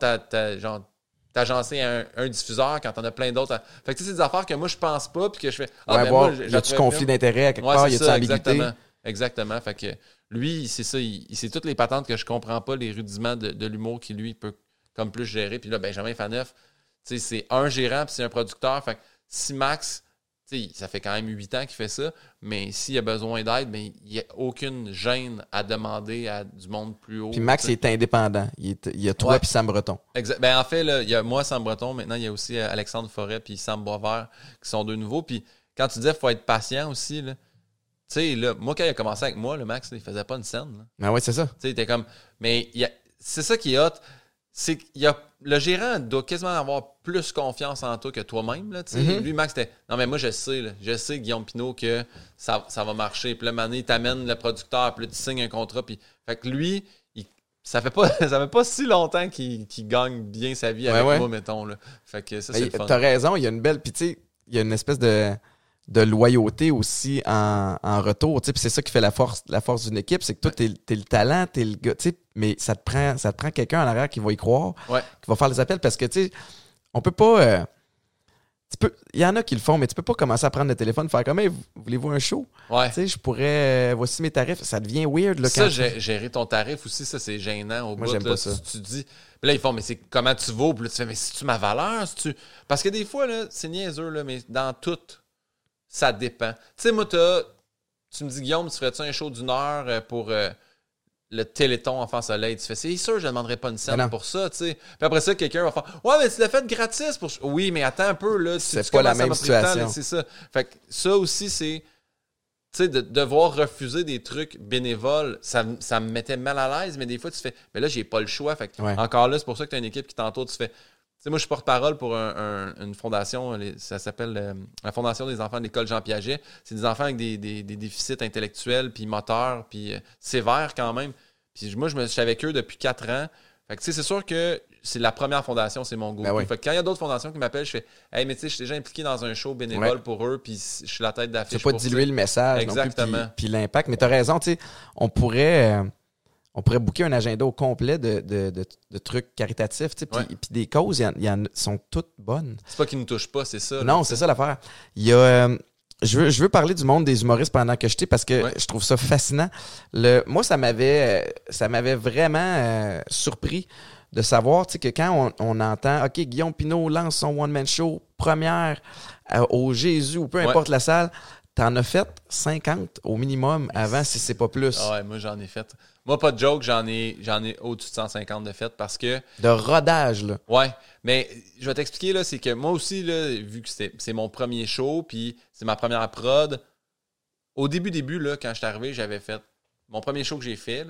t'agencer un, un diffuseur quand t'en as plein d'autres. Fait que tu sais, c'est des affaires que moi, je pense pas, puis que je fais Ah, Ouais, ben, moi, trouvais conflit d'intérêt à quelque Ouais, part? c'est Y a-tu ça, ambiguïté? exactement. Exactement. Fait que lui, c'est ça, il, il- c'est toutes les patentes que je comprends pas, les rudiments de, de l'humour qui lui peut comme plus gérer. Puis là, Benjamin Faneuf, c'est un gérant puis c'est un producteur. Fait que si Max, ça fait quand même huit ans qu'il fait ça, mais s'il a besoin d'aide, ben, il n'y a aucune gêne à demander à du monde plus haut. Puis Max il est indépendant. Il, est- il y a toi puis Sam Breton. Exact. Ben, en fait, là, il y a moi, Sam Breton. Maintenant, il y a aussi euh, Alexandre Forêt puis Sam Boisvert qui sont deux nouveaux. Puis quand tu disais qu'il faut être patient aussi, là, sais, là, moi, quand il a commencé avec moi, le Max, là, il faisait pas une scène. là. Ah ouais, c'est ça. Tu sais, il était comme. Mais a- c'est ça qui est hot. C'est qu'il y a. Le gérant doit quasiment avoir plus confiance en toi que toi-même. Là, tu. Mhm. Lui, Max, c'était. Non, mais moi, je sais, là, je sais, Guillaume Pinot, que ça, ça va marcher. Puis là, Mané, il t'amène le producteur, puis là, tu signes un contrat. Puis, fait que lui, il- ça fait pas, ça fait pas si longtemps qu'il qu'il gagne bien sa vie avec ouais. moi, mettons. Là. Fait que ça, Mais c'est le fun. T'as raison, il y a une belle. Puis tu sais, il y a une espèce de, de loyauté aussi en, en retour. tu c'est ça qui fait la force, la force d'une équipe, c'est que toi, t'es, t'es le talent, t'es le gars. tu Mais ça te prend, ça te prend quelqu'un en arrière qui va y croire, Ouais. qui va faire les appels parce que tu sais, on peut pas. euh, tu Il y en a qui le font, mais tu peux pas commencer à prendre le téléphone faire comme Hey, voulez-vous un show? Ouais. Tu sais, je pourrais. euh, voici mes tarifs. Ça devient weird là, Ça, gérer ton tarif aussi, ça, c'est gênant au Moi, bout. j'aime pas ça. Tu, tu dis. Puis là, ils font, mais c'est comment tu vaux? Puis là, tu fais, mais c'est-tu ma valeur? C'est-tu- Parce que des fois, là, c'est niaiseux, là, mais dans tout, ça dépend. Tu sais, moi, tu me dis, Guillaume, tu ferais-tu un show d'une heure euh, pour euh, le Téléthon Enfant Soleil? Tu fais, c'est sûr, je ne demanderais pas une scène non. pour ça, tu sais. Puis après ça, quelqu'un va faire, ouais, mais tu l'as fait gratis pour. Oui, mais attends un peu, là. Tu C'est pas la même situation. C'est ça. Fait que ça aussi, c'est tu sais, de devoir refuser des trucs bénévoles, ça, ça me mettait mal à l'aise, mais des fois, tu fais, mais là, j'ai pas le choix. Fait que, Ouais. encore là, c'est pour ça que tu as une équipe qui t'entoure. Tu fais, sais, moi, je suis porte-parole pour un- un- une fondation, les- ça s'appelle euh, la Fondation des enfants de l'école Jean Piaget. C'est des enfants avec des, des- des déficits intellectuels, puis moteurs, puis euh, sévères quand même. Puis moi, je, me, je suis avec eux depuis quatre ans. Fait que, tu sais, c'est sûr que c'est la première fondation, c'est mon goût. Ben oui. Fait que quand il y a d'autres fondations qui m'appellent, je fais, hey, mais tu sais, je suis déjà impliqué dans un show bénévole Ouais. pour eux, puis je suis la tête Tu d'affiche. veux pas diluer le message non plus, Exactement. puis- puis l'impact. Mais tu as raison, tu sais, on pourrait, euh, on pourrait booker un agenda au complet de, de, de- de trucs caritatifs, puis Ouais. des causes, il y en- y en, sont toutes bonnes. C'est pas qu'ils nous touchent pas, c'est ça. là, Non, c'est ça l'affaire. Il y a. euh, je veux, je veux parler du monde des humoristes pendant que je t'ai parce que Ouais. je trouve ça fascinant. Le, moi, ça m'avait, euh, ça m'avait vraiment euh, surpris de savoir que quand on, on entend OK, Guillaume Pinot lance son one-man show, première euh, au Jésus ou peu Ouais. importe la salle, t'en as fait 50 au minimum avant, si c'est pas plus. Ah ouais, moi j'en ai fait. Moi, pas de joke, j'en ai, j'en ai au-dessus de 150 de fait parce que. De rodage, là. Ouais, mais je vais t'expliquer, là, c'est que moi aussi, là, vu que c'est mon premier show, puis c'est ma première prod, au début, début, là, quand je suis arrivé, j'avais fait. Mon premier show que j'ai fait,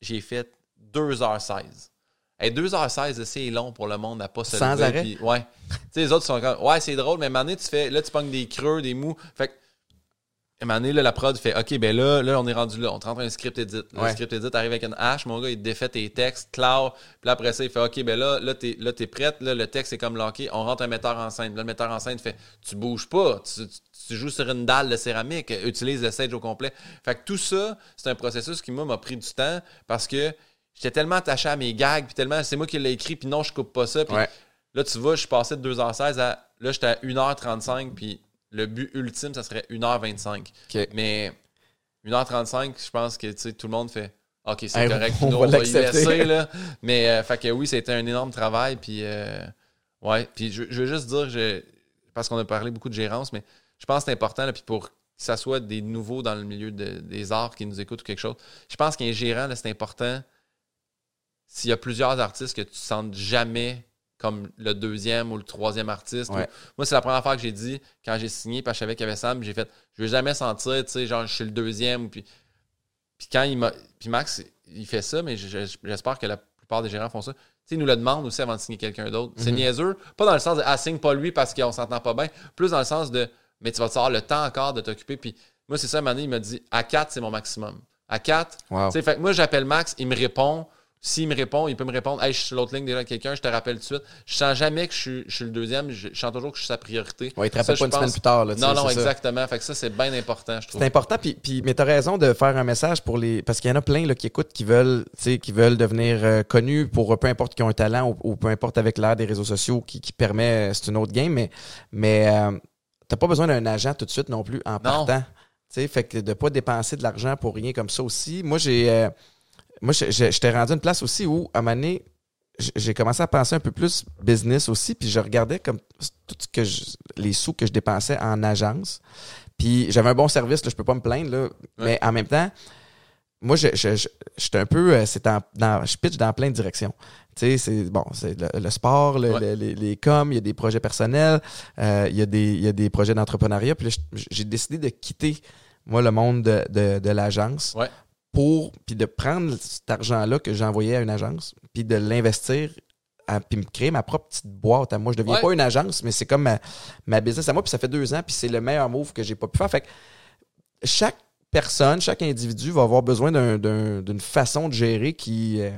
j'ai fait 2h16. Et 2h16, c'est long pour le monde à pas se Sans arrêt? ouais. tu sais, les autres sont comme, ouais, c'est drôle, mais à un moment donné, tu fais, là, tu pognes des creux, des mous. Fait que, à un moment donné, là, la prod fait, OK, ben là, là, on est rendu là. On te rentre un script edit. Le script edit arrive avec une hache. Mon gars, il défait tes textes, cloud. Puis après ça, il fait, OK, ben là, là, t'es, là, t'es prête. Là, le texte est comme locké. On rentre un metteur en scène. Là, le metteur en scène fait, tu bouges pas. Tu, tu joues sur une dalle de céramique. Utilise le stage au complet. Fait que tout ça, c'est un processus qui, moi, m'a pris du temps parce que j'étais tellement attaché à mes gags, puis tellement, c'est moi qui l'ai écrit, puis non, je coupe pas ça. Puis là, tu vois, je suis passé de 2h16 à, là, j'étais à 1h35, puis le but ultime, ça serait 1h25. Mais 1h35, je pense que tout le monde fait OK, c'est correct, on, va, y laisser. Là. Mais euh, fait que oui, c'était un énorme travail. Puis euh, ouais, puis je, veux juste dire, parce qu'on a parlé beaucoup de gérance, mais je pense que c'est important. Là, puis pour que ça soit des nouveaux dans le milieu des arts qui nous écoutent ou quelque chose, je pense qu'un gérant, c'est important s'il y a plusieurs artistes que tu ne sentes jamais comme le deuxième ou le troisième artiste. Moi, c'est la première fois que j'ai dit, quand j'ai signé, parce que je savais qu'il y avait Sam, j'ai fait, je ne veux jamais sentir, tu sais, genre, je suis le deuxième. Puis, puis quand il m'a. Puis Max, il fait ça, mais j'espère que la plupart des gérants font ça. Tu sais, il nous le demande aussi avant de signer quelqu'un d'autre. C'est mhm. niaiseux. Pas dans le sens de, ah, signe pas lui parce qu'on s'entend pas bien. Plus dans le sens de, mais tu vas te avoir le temps encore de t'occuper. Puis moi, c'est ça, à un il m'a dit, à 4, c'est mon maximum. À 4, tu sais, fait que moi, j'appelle Max, il me répond. S'il me répond, il peut me répondre Hey, je suis sur l'autre ligne déjà quelqu'un, je te rappelle tout de suite. Je sens jamais que je suis, le deuxième, je, sens toujours que je suis sa priorité. Ouais, il te rappelle pas une semaine plus tard. Là, non, non, exactement. Fait que ça, c'est bien important, je trouve. C'est important, puis, puis, mais tu as raison de faire un message pour les. Parce qu'il y en a plein là, qui écoutent, qui veulent, qui veulent devenir euh, connus pour peu importe qui ont un talent ou, peu importe avec l'ère des réseaux sociaux qui, qui permet. C'est une autre game, mais, mais euh, t'as pas besoin d'un agent tout de suite non plus en partant. fait que de pas dépenser de l'argent pour rien comme ça aussi. Moi, j'ai. Euh, moi, j'étais rendu à une place aussi où, à un moment donné, j'ai commencé à penser un peu plus business aussi, puis je regardais comme tout ce que les sous que je dépensais en agence. Puis j'avais un bon service, là, je peux pas me plaindre, là, mais en même temps, moi, j'étais un peu, euh, c'est dans, je pitch dans plein de directions. Tu sais, c'est bon, c'est le, sport, les, les coms, il y a des projets personnels, euh, il, y a des, il y a des projets d'entrepreneuriat. Puis j'ai décidé de quitter, moi, le monde de, de, de l'agence ouais pour puis de prendre cet argent-là que j'envoyais à une agence, puis de l'investir puis me créer ma propre petite boîte à moi. Je ne deviens pas une agence, mais c'est comme ma, business à moi, puis ça fait deux ans, puis c'est le meilleur move que j'ai pas pu faire. Fait que chaque personne, chaque individu va avoir besoin d'une façon de gérer qui, euh,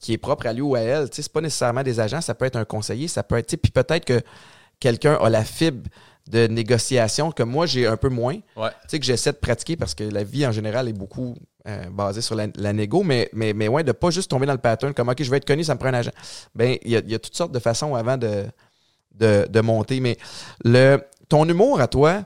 qui est propre à lui ou à elle. Ce n'est pas nécessairement des agents, ça peut être un conseiller, ça peut être. Puis peut-être que quelqu'un a la fibre de négociation que moi j'ai un peu moins. Tu sais que j'essaie de pratiquer parce que la vie en général est beaucoup euh, basée sur la, négo, mais, mais, mais ouais, de pas juste tomber dans le pattern comme OK, je vais être connu, ça me prend un agent. Ben, il y a, toutes sortes de façons avant de, de, monter. Mais le ton humour à toi,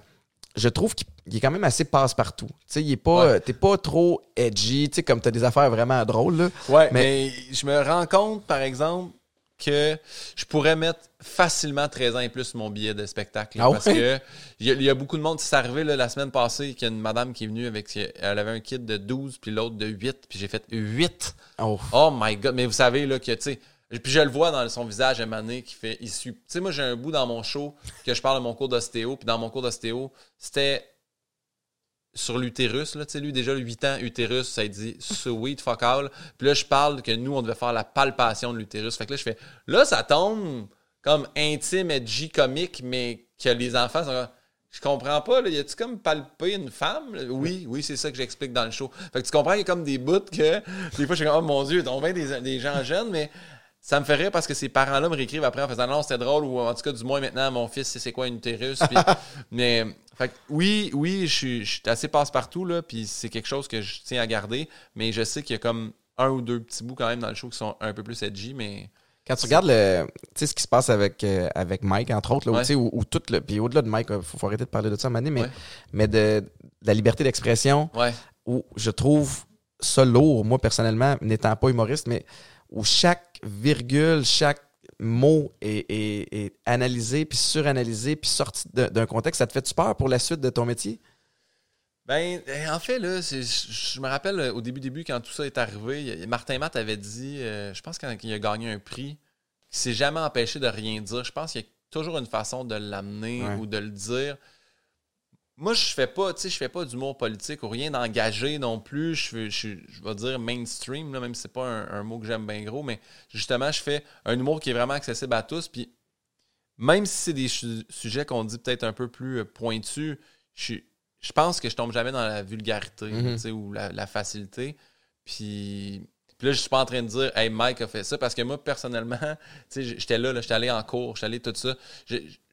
je trouve qu'il est quand même assez passe-partout. Tu sais, il est pas, t'es pas trop edgy, tu sais, comme t'as des affaires vraiment drôles. Là. Ouais, mais je me rends compte, par exemple, que je pourrais mettre facilement 13 ans et plus mon billet de spectacle. Ah parce que il y, a beaucoup de monde. C'est arrivé la semaine passée qu'il y a une madame qui est venue avec. Elle avait un kit de 12 puis l'autre de 8. Puis j'ai fait 8. Oh. oh. my god. Mais vous savez là, que tu sais. Puis je le vois dans son visage émané qui fait issu. Tu sais, moi j'ai un bout dans mon show que je parle de mon cours d'ostéo. Puis dans mon cours d'ostéo, c'était sur l'utérus. Là, lui, déjà, 8 ans, utérus, ça dit sweet, fuck all. Puis là, je parle que nous, on devait faire la palpation de l'utérus. Fait que là, je fais, là, ça tombe comme intime, edgy, comique, mais que les enfants sont je comprends pas, là, y a-tu comme palpé une femme? Oui, oui, c'est ça que j'explique dans le show. Fait que tu comprends, il y a comme des bouts que des fois je suis comme, oh mon Dieu, on bien des, des gens jeunes, mais ça me fait rire parce que ces parents-là me réécrivent après en faisant non, c'était drôle, ou en tout cas, du moins maintenant, mon fils sait c'est quoi une utérus. mais fait oui, oui, je suis, assez passe-partout, là, puis c'est quelque chose que je tiens à garder, mais je sais qu'il y a comme un ou deux petits bouts quand même dans le show qui sont un peu plus edgy, mais. Quand tu regardes le, ce qui se passe avec, euh, avec Mike, entre autres, là, où, tout le. Puis au-delà de Mike, il faut, arrêter de parler de ça à un moment mais, mais de, la liberté d'expression, où je trouve ça lourd, moi personnellement, n'étant pas humoriste, mais où chaque virgule, chaque mot est, analysé, puis suranalysé, puis sorti d'un contexte, ça te fait-tu peur pour la suite de ton métier? Ben, eh, en fait, là, je me rappelle euh, au début, début, quand tout ça est arrivé, Martin Matt avait dit, euh, je pense qu'il a gagné un prix, qu'il s'est jamais empêché de rien dire. Je pense qu'il y a toujours une façon de l'amener ou de le dire. Moi, je fais pas, tu sais, je fais pas d'humour politique ou rien d'engagé non plus. Je, je, je, vais dire mainstream, là, même si c'est pas un, mot que j'aime bien gros, mais justement, je fais un humour qui est vraiment accessible à tous. Puis même si c'est des sujets qu'on dit peut-être un peu plus euh, pointus, je, je pense que je tombe jamais dans la vulgarité mm-hmm. ou la, facilité. Puis, puis là, je suis pas en train de dire Hey, Mike a fait ça parce que moi, personnellement, j'étais là, là j'étais allé en cours, j'étais allé tout ça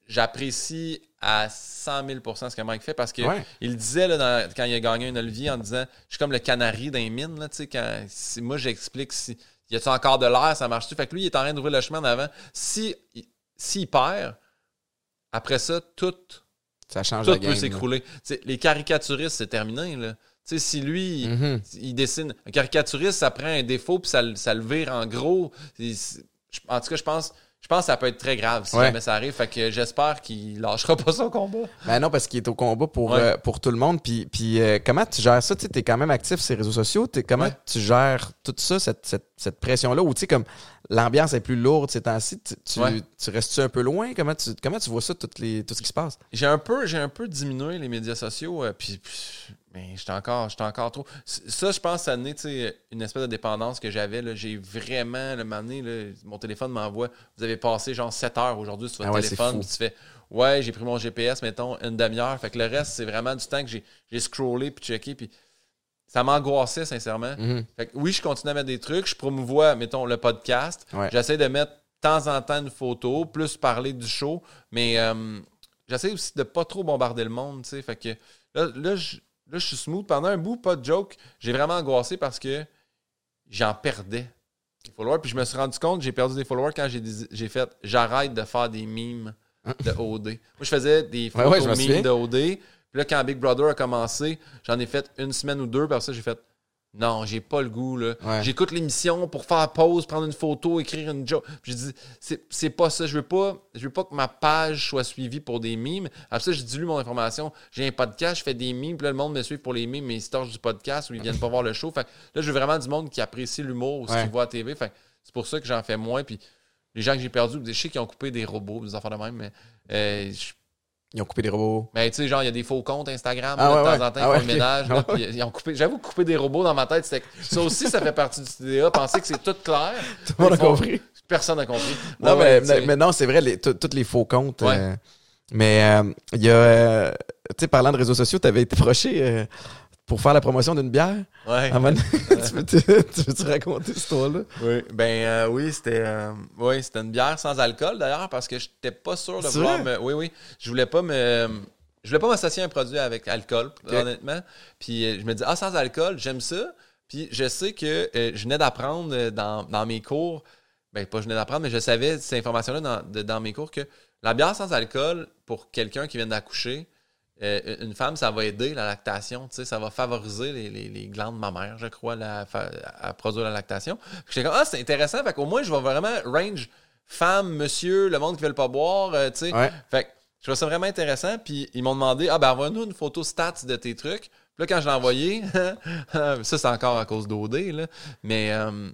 j'apprécie à 100 000% ce que Mike fait parce qu'il il disait là, quand il a gagné un Olivier en disant Je suis comme le canari d'un mine. Là, quand, moi, j'explique si y a encore de l'air, ça marche-tu. Fait que lui, il est en train d'ouvrir le chemin en avant. Si, s'il perd, après ça, tout, ça change tout peut s'écrouler. Les caricaturistes, c'est terminé. Là. si lui, mm-hmm. il, dessine. Un caricaturiste, ça prend un défaut puis ça, ça le vire en gros. En tout cas, je pense je pense que ça peut être très grave si jamais ça arrive. Fait que j'espère qu'il lâchera pas son combat. Ben non, parce qu'il est au combat pour, euh, pour tout le monde. Puis, puis euh, comment tu gères ça? Tu es quand même actif sur les réseaux sociaux. comment tu gères tout ça, cette, cette, cette pression-là? Ou tu sais, comme l'ambiance est plus lourde ces temps-ci, tu, tu, restes-tu un peu loin? Comment tu, comment tu vois ça, les, tout ce qui se passe? J'ai un peu, j'ai un peu diminué les médias sociaux. Euh, puis, mais j'étais encore, encore trop. Ça, je pense, ça a donné une espèce de dépendance que j'avais. J'ai vraiment, le moment mon téléphone m'envoie Vous avez passé genre 7 heures aujourd'hui sur votre ah téléphone. tu fais Ouais, j'ai pris mon GPS, mettons, une demi-heure. Fait que le reste, c'est vraiment du temps que j'ai scrollé puis checké. Puis ça m'angoissait, sincèrement. Mhm. Fait que oui, je continue à mettre des trucs. Je promouvois, mettons, le podcast. J'essaie de mettre de temps en temps une photo, plus parler du show. Mais euh, j'essaie aussi de pas trop bombarder le monde. Fait que là, là je Là, je suis smooth. Pendant un bout, pas de joke, j'ai vraiment angoissé parce que j'en perdais des followers. Puis je me suis rendu compte j'ai perdu des followers quand j'ai fait j'arrête de faire des mimes de OD. Moi, je faisais des photos mimes de OD. Puis là, quand Big Brother a commencé, j'en ai fait une semaine ou deux. Puis après ça, j'ai fait non, j'ai pas le goût. Là. J'écoute l'émission pour faire pause, prendre une photo, écrire une joke. Je dis, c'est pas ça. Je veux pas, je veux pas que ma page soit suivie pour des mimes. Après ça, je dilue mon information. J'ai un podcast, je fais des mimes, puis là, le monde me suit pour les mimes, mais ils se du podcast ou ils viennent pas voir le show. Fait là, je veux vraiment du monde qui apprécie l'humour ou ce qu'ils voit à TV. Fait c'est pour ça que j'en fais moins. Puis les gens que j'ai perdus, je sais qu'ils ont coupé des robots, des affaires de même, mais euh, ils ont coupé des robots. Mais tu sais, genre, il y a des faux comptes Instagram, ah de temps en temps, ils ah font le ménage. ils ont coupé, j'avoue, couper des robots dans ma tête, ça aussi, ça fait partie du CDA. Penser que c'est tout clair. Tout le monde a compris. Personne n'a compris. Non, mais, mais, non, c'est vrai, tous les faux comptes. Euh, mais euh, il y a, euh, tu sais, parlant de réseaux sociaux, tu avais été proché pour faire la promotion d'une bière? Ouais. tu veux-tu raconter cette histoire-là? Oui. Ben euh, oui, c'était euh, oui, c'était une bière sans alcool d'ailleurs parce que j'étais pas sûr de vouloir me. Oui, oui. Je voulais pas me. Je voulais pas m'associer à un produit avec alcool, honnêtement. Puis euh, je me dis, ah, sans alcool, j'aime ça. Puis je sais que je venais d'apprendre dans, dans, mes cours, ben pas je venais d'apprendre, mais je savais cette information-là dans, dans mes cours que la bière sans alcool, pour quelqu'un qui vient d'accoucher, euh, une femme, ça va aider la lactation, ça va favoriser les, les, les, glandes mammaires, je crois, à produire la lactation. J'étais comme, ah, c'est intéressant, fait qu'au moins, je vais vraiment range femme, monsieur, le monde qui ne veut pas boire, euh, tu sais. Fait que je trouve ça vraiment intéressant, puis ils m'ont demandé, ah, ben, envoie-nous une photo stats de tes trucs. Puis là, quand je l'ai envoyé, ça, c'est encore à cause d'OD, là, mais euh,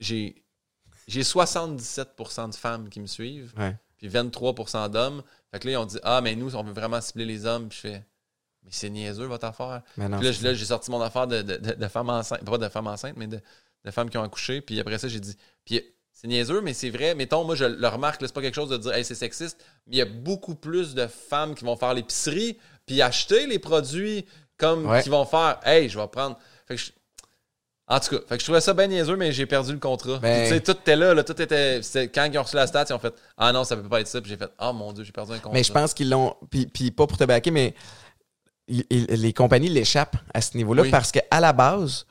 j'ai, j'ai 77% de femmes qui me suivent, puis 23% d'hommes. Fait que là, ils ont dit Ah, mais nous, on veut vraiment cibler les hommes. Puis je fais Mais c'est niaiseux, votre affaire. puis là, j'ai sorti mon affaire de, de, de, femmes enceintes. Pas de femmes enceintes, mais de, femmes qui ont accouché. Puis après ça, j'ai dit Puis c'est niaiseux, mais c'est vrai. Mettons, moi, je le remarque, c'est pas quelque chose de dire Hey, c'est sexiste. Mais il y a beaucoup plus de femmes qui vont faire l'épicerie, puis acheter les produits comme qui vont faire Hey, je vais prendre. Fait que je, en tout cas, fait que je trouvais ça bien niaiseux, mais j'ai perdu le contrat. Ben- tu sais, tout était là, là, tout était. Quand ils ont reçu la stat, ils ont fait Ah non, ça peut pas être ça. Puis j'ai fait Ah mon Dieu, j'ai perdu un contrat. Mais je pense qu'ils l'ont. Puis, puis, pas pour te baquer, mais les compagnies l'échappent à ce niveau-là parce qu'à la base,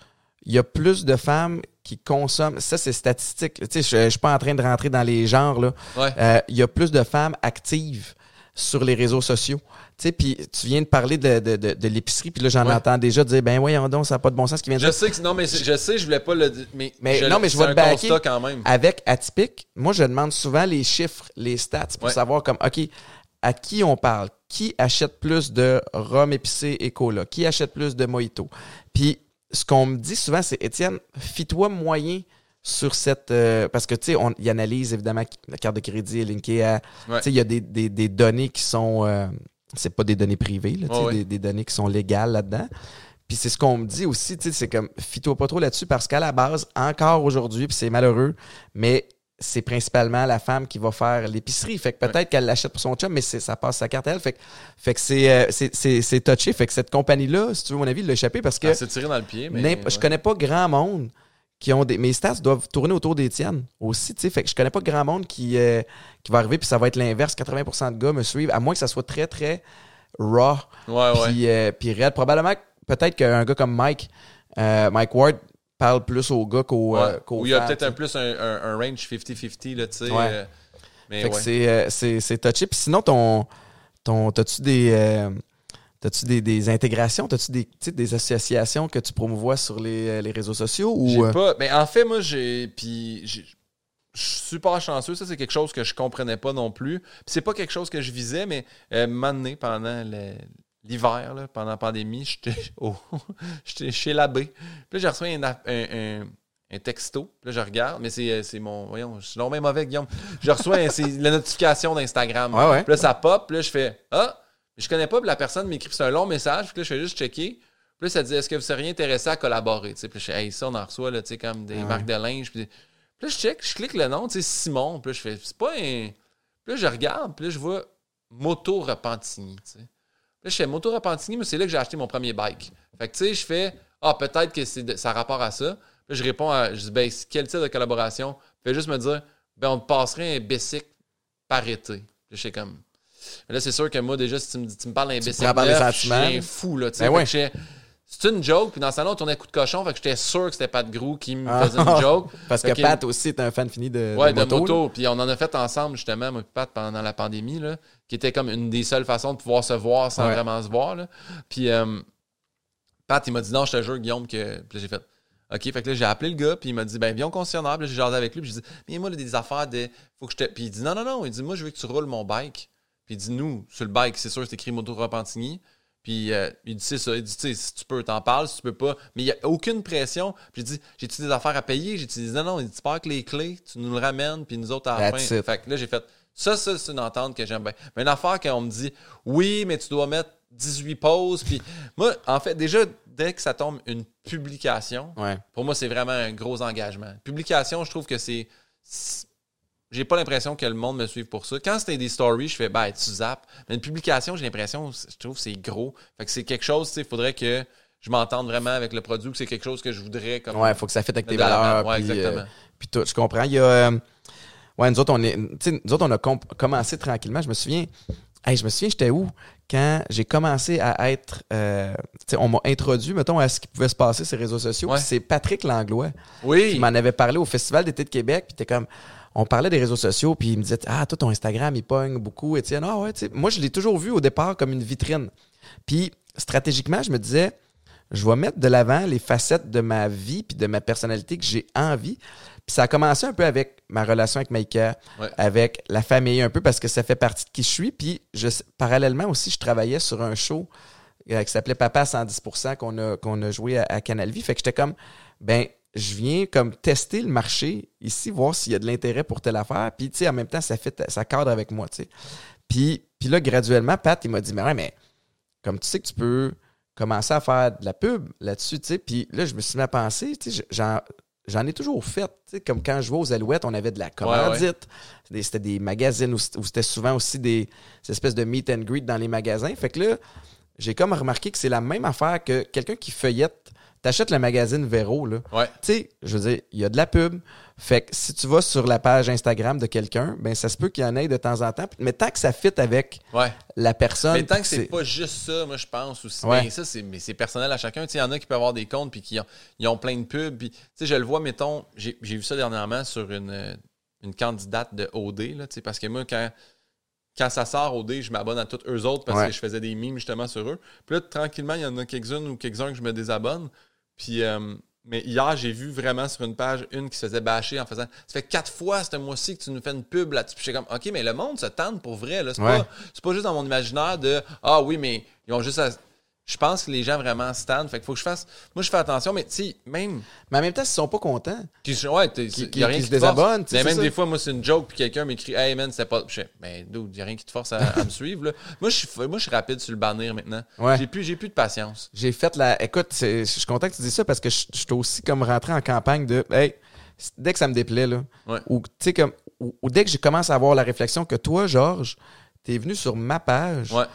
il y a plus de femmes qui consomment. Ça, c'est statistique. Tu sais, je, je suis pas en train de rentrer dans les genres, là. Euh, il y a plus de femmes actives sur les réseaux sociaux. Tu sais, puis tu viens de parler de, de, de, l'épicerie, puis là, j'en entends déjà dire, ben voyons donc, ça n'a pas de bon sens ce qui vient de Je sais que, non, mais je sais, je voulais pas le dire, mais, mais non, mais je vais te quand même. Avec Atypique, moi, je demande souvent les chiffres, les stats pour savoir comme, OK, à qui on parle? Qui achète plus de rhum épicé et cola? Qui achète plus de mojito? Puis, ce qu'on me dit souvent, c'est, Étienne, fie-toi moyen sur cette. Euh, parce que, tu sais, on y analyse évidemment la carte de crédit est linkée à. Tu sais, il y a des, des, des, données qui sont. Euh, c'est pas des données privées, là, Ouais, des, des données qui sont légales là-dedans. Puis c'est ce qu'on me dit aussi, c'est comme, fie-toi pas trop là-dessus parce qu'à la base, encore aujourd'hui, puis c'est malheureux, mais c'est principalement la femme qui va faire l'épicerie. Fait que peut-être qu'elle l'achète pour son chum, mais ça passe sa carte à elle. Fait que, fait que c'est, euh, c'est, touché. Fait que cette compagnie-là, si tu veux mon avis, l'a échappé parce que Elle s'est tirée dans le pied, mais. je connais pas grand monde qui ont des. Mes stats doivent tourner autour des tiennes aussi, tu sais. Fait que je connais pas grand monde qui, euh, qui va arriver, puis ça va être l'inverse. 80% de gars me suivent, à moins que ça soit très, très raw. Ouais, ouais. Puis, euh, puis raide. Probablement, peut-être qu'un gars comme Mike, euh, Mike Ward, parle plus aux gars qu'aux. Ouais. euh, Ou il y a peut-être un plus un, un- un range 50-50, là, tu sais. Ouais. euh, mais Fait que ouais. euh, c'est touché. Puis sinon, ton, ton, t'as-tu des. T'as-tu des, des intégrations? T'as-tu des, des associations que tu promouvois sur les, euh, les réseaux sociaux? J'ai Ou, euh, pas. Mais en fait, moi, j'ai. Puis. j'ai- Je suis super chanceux. Ça, c'est quelque chose que je comprenais pas non plus. Puis c'est pas quelque chose que je visais, mais euh, donné, pendant l'hiver, pendant la pandémie, j'étais chez l'abbé. Puis là, j'ai reçu un, un, un- un texto. Puis là, je regarde, mais c'est, euh, mon. Voyons, je suis non même mauvais, Guillaume. Je reçois la notification d'Instagram. Ouais, ouais. Puis là, ça pop. Puis là, je fais Ah, je connais pas. Puis la personne m'écrit c'est un long message. Puis là, je fais juste checker. Puis là, ça dit Est-ce que vous seriez intéressé à collaborer Tu sais, Puis je fais Hey, ça, on en reçoit, là, tu sais, comme des Ah ouais. marques de linge. Puis, puis là, je check, je clique le nom, tu sais, Simon. Puis là, je fais C'est pas un. Puis là, je regarde. Puis là, je vois Moto Repentigny, tu sais. Puis là, je fais Moto Repentigny, mais c'est là que j'ai acheté mon premier bike. Fait que, tu sais, je fais Ah, peut-être que c'est de- ça a rapport à ça. Puis là, je réponds à. Je dis Ben, quel type de collaboration? Fait juste me dire Ben, on te passerait un bicycle par été. Puis là, je fais comme. Là, c'est sûr que moi, déjà, si tu me, dis- tu me parles sentiments. je suis un fou, là. Ben ouais. C'est une joke, puis dans ce temps-là, on tournait coup de cochon, fait que j'étais sûr que c'était Pat Grou qui me Ah. faisait une joke. Parce que Fait que- Pat aussi est un fan fini de, Ouais, de de moto. Puis on en a fait ensemble, justement, moi et Pat, pendant la pandémie, là, qui était comme une des seules façons de pouvoir se voir sans Ouais. vraiment se voir. Là. Puis euh, Pat, il m'a dit non, je te jure, Guillaume, que. Puis j'ai fait. OK, fait que là, j'ai appelé le gars, puis il m'a dit, ben, viens au concessionnaire. Puis là, j'ai jasé avec lui, puis j'ai dit, mais moi, là, des affaires de. Faut que je te. Puis il dit, non, non, non. Il dit, moi, je veux que tu roules mon bike. Puis il dit, nous, sur le bike, c'est sûr, c'est écrit Moto Repentigny. Puis euh, il dit, c'est ça. Il dit, tu sais, si tu peux, t'en parles, si tu peux pas. Mais il n'y a aucune pression. Puis il dit, j'ai-tu des affaires à payer? J'ai dit, non, non. Il dit, tu avec les clés, tu nous le ramènes, puis nous autres, à la That's fin. it. Fait que là, j'ai fait, ça, ça, c'est une entente que j'aime bien. Mais une affaire qu'on me dit, oui, mais tu dois mettre 18 pauses. Puis moi, en fait, déjà, dès que ça tombe une publication, Ouais. pour moi, c'est vraiment un gros engagement. Publication, je trouve que c'est. J'ai pas l'impression que le monde me suive pour ça. Quand c'était des stories, je fais, ben, tu zappes. Mais une publication, j'ai l'impression, je trouve c'est gros. Fait que c'est quelque chose, tu sais, il faudrait que je m'entende vraiment avec le produit, que c'est quelque chose que je voudrais comme. Ouais, faut que ça fitte avec tes valeurs. Ouais, puis, exactement. euh, puis tout, je comprends. Il y a. euh, ouais, nous autres, on est. nous autres, on a commencé tranquillement. Je me souviens. Hey, je me souviens, j'étais où quand j'ai commencé à être. euh, tu sais, on m'a introduit, mettons, à ce qui pouvait se passer sur les réseaux sociaux. Ouais. Puis C'est Patrick Langlois Oui. qui m'en avait parlé au Festival d'été de Québec. Puis t'es comme. On parlait des réseaux sociaux, puis il me disait Ah, toi, ton Instagram, il pogne beaucoup. Étienne, ah ouais, tu sais. Moi, je l'ai toujours vu au départ comme une vitrine. Puis stratégiquement, je me disais je vais mettre de l'avant les facettes de ma vie puis de ma personnalité que j'ai envie. Puis ça a commencé un peu avec ma relation avec Maïka, Ouais. avec la famille un peu parce que ça fait partie de qui je suis. Puis je, parallèlement aussi, je travaillais sur un show euh, qui s'appelait Papa à 110% qu'on a, qu'on a joué à, à Canal Vie. Fait que j'étais comme, ben, je viens comme tester le marché ici, voir s'il y a de l'intérêt pour telle affaire. Puis, tu sais, en même temps, ça, fait, ça cadre avec moi, tu sais. Puis, puis là, graduellement, Pat, il m'a dit, mais ouais, mais comme tu sais que tu peux commencer à faire de la pub là-dessus, tu sais. Puis là, je me suis mis à penser, tu sais, j'en, j'en ai toujours fait, tu sais, comme quand je vais aux Alouettes, on avait de la commandite. Des- C'était des magazines où, c'était souvent aussi des, ces espèces de meet and greet dans les magasins. Fait que là, j'ai comme remarqué que c'est la même affaire que quelqu'un qui feuillette. T'achètes le magazine Véro, là. Ouais. Tu sais, je veux dire, il y a de la pub. Fait que si tu vas sur la page Instagram de quelqu'un, ben ça se peut qu'il y en ait de temps en temps. Mais tant que ça fit avec Ouais. la personne. Mais tant que c'est pas juste ça, moi je pense aussi. Ouais. Ben, ça, c'est, mais c'est personnel à chacun. Il y en a qui peuvent avoir des comptes puis qui ont, ils ont plein de pubs. Puis, tu sais, je le vois, mettons, j'ai, vu ça dernièrement sur une, une candidate de OD. Là, tu sais, parce que moi, quand, quand ça sort OD, je m'abonne à toutes eux autres parce Ouais. que je faisais des mimes justement sur eux. Puis là, tranquillement, il y en a quelques-unes ou quelques-uns que je me désabonne. Puis, euh, mais hier, j'ai vu vraiment sur une page une qui se faisait bâcher en faisant Ça fait quatre fois ce mois-ci que tu nous fais une pub là-dessus. Puis j'étais comme OK, mais le monde se tente pour vrai. Là. C'est, Ouais. pas, c'est pas juste dans mon imaginaire de Ah oui, mais ils ont juste à- je pense que les gens vraiment stand. Fait qu'il faut que je fasse. Moi, je fais attention, mais tu sais, même. Mais en même temps, s'ils sont pas contents. Qui, ouais, qui, qui, a rien qui se désabonnent. Mais même des fois, moi, c'est une joke, puis quelqu'un m'écrit Hey man, c'est pas. Je ben, il n'y a rien qui te force à, me suivre. Là. Moi, je suis, moi, je suis rapide sur le bannir maintenant. Ouais. J'ai plus, j'ai plus de patience. J'ai fait la. Écoute, je suis content que tu dises ça parce que je suis aussi comme rentré en campagne de Hey, dès que ça me déplaît, là. Ou, tu sais, comme. Ou, dès que j'ai commencé à avoir la réflexion que toi, Georges, t'es venu sur ma page. Ouais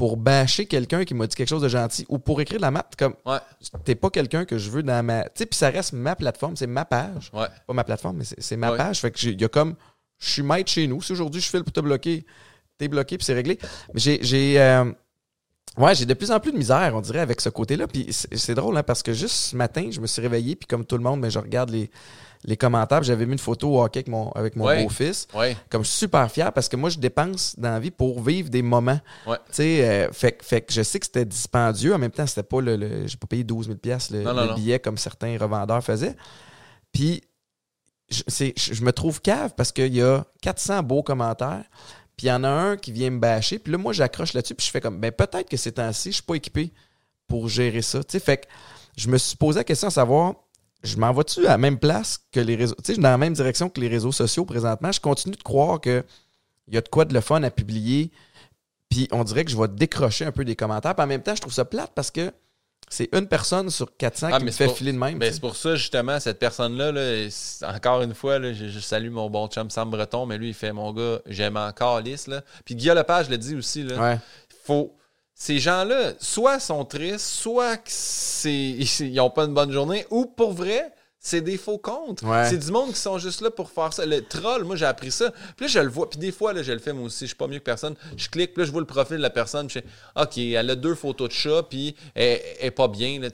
pour bâcher quelqu'un qui m'a dit quelque chose de gentil ou pour écrire de la map comme ouais. t'es pas quelqu'un que je veux dans ma tu sais puis ça reste ma plateforme c'est ma page. Ouais. pas ma plateforme mais c'est ma page. Fait que il y a comme je suis maître chez nous. Si aujourd'hui je file pour te bloquer t'es bloqué puis c'est réglé. Mais j'ai euh, ouais j'ai de plus en plus de misère on dirait avec ce côté là puis c'est drôle hein, parce que juste ce matin je me suis réveillé puis comme tout le monde mais je regarde les les commentaires. J'avais mis une photo au hockey avec mon, avec mon beau-fils. Comme je suis super fier parce que moi, je dépense dans la vie pour vivre des moments. Ouais. Euh, fait, fait que je sais que c'était dispendieux. En même temps, c'était pas le. le j'ai pas payé 12 000 le, le billet comme certains revendeurs faisaient. Puis, je, je me trouve cave parce qu'il y a 400 beaux commentaires. Puis il y en a un qui vient me bâcher. Puis là, moi, j'accroche là-dessus. Puis je fais comme, ben peut-être que c'est ainsi, je suis pas équipé pour gérer ça. sais fait que je me suis posé la question à savoir, je m'en vais-tu à la même place que les réseaux, tu sais, dans la même direction que les réseaux sociaux présentement. Je continue de croire qu'il y a de quoi de le fun à publier, puis on dirait que je vais décrocher un peu des commentaires. Puis en même temps, je trouve ça plate parce que c'est une personne sur 400 ah, qui me fait filer de même. Mais c'est pour ça, justement, cette personne-là, là, encore une fois, là, je, salue mon bon chum Sam Breton, mais lui, il fait mon gars, j'aime encore. Là. Puis Guillaume Lepage le dit aussi. Là, ouais. faut, ces gens-là, soit sont tristes, soit ils n'ont pas une bonne journée, ou pour vrai, c'est des faux comptes. C'est du monde qui sont juste là pour faire ça. Le troll, moi, j'ai appris ça. Puis là, je le vois. Puis des fois, là, je le fais moi aussi. Je suis pas mieux que personne. Je clique, puis là, je vois le profil de la personne. je fais, OK, elle a deux photos de chat, puis elle, est pas bien. Là,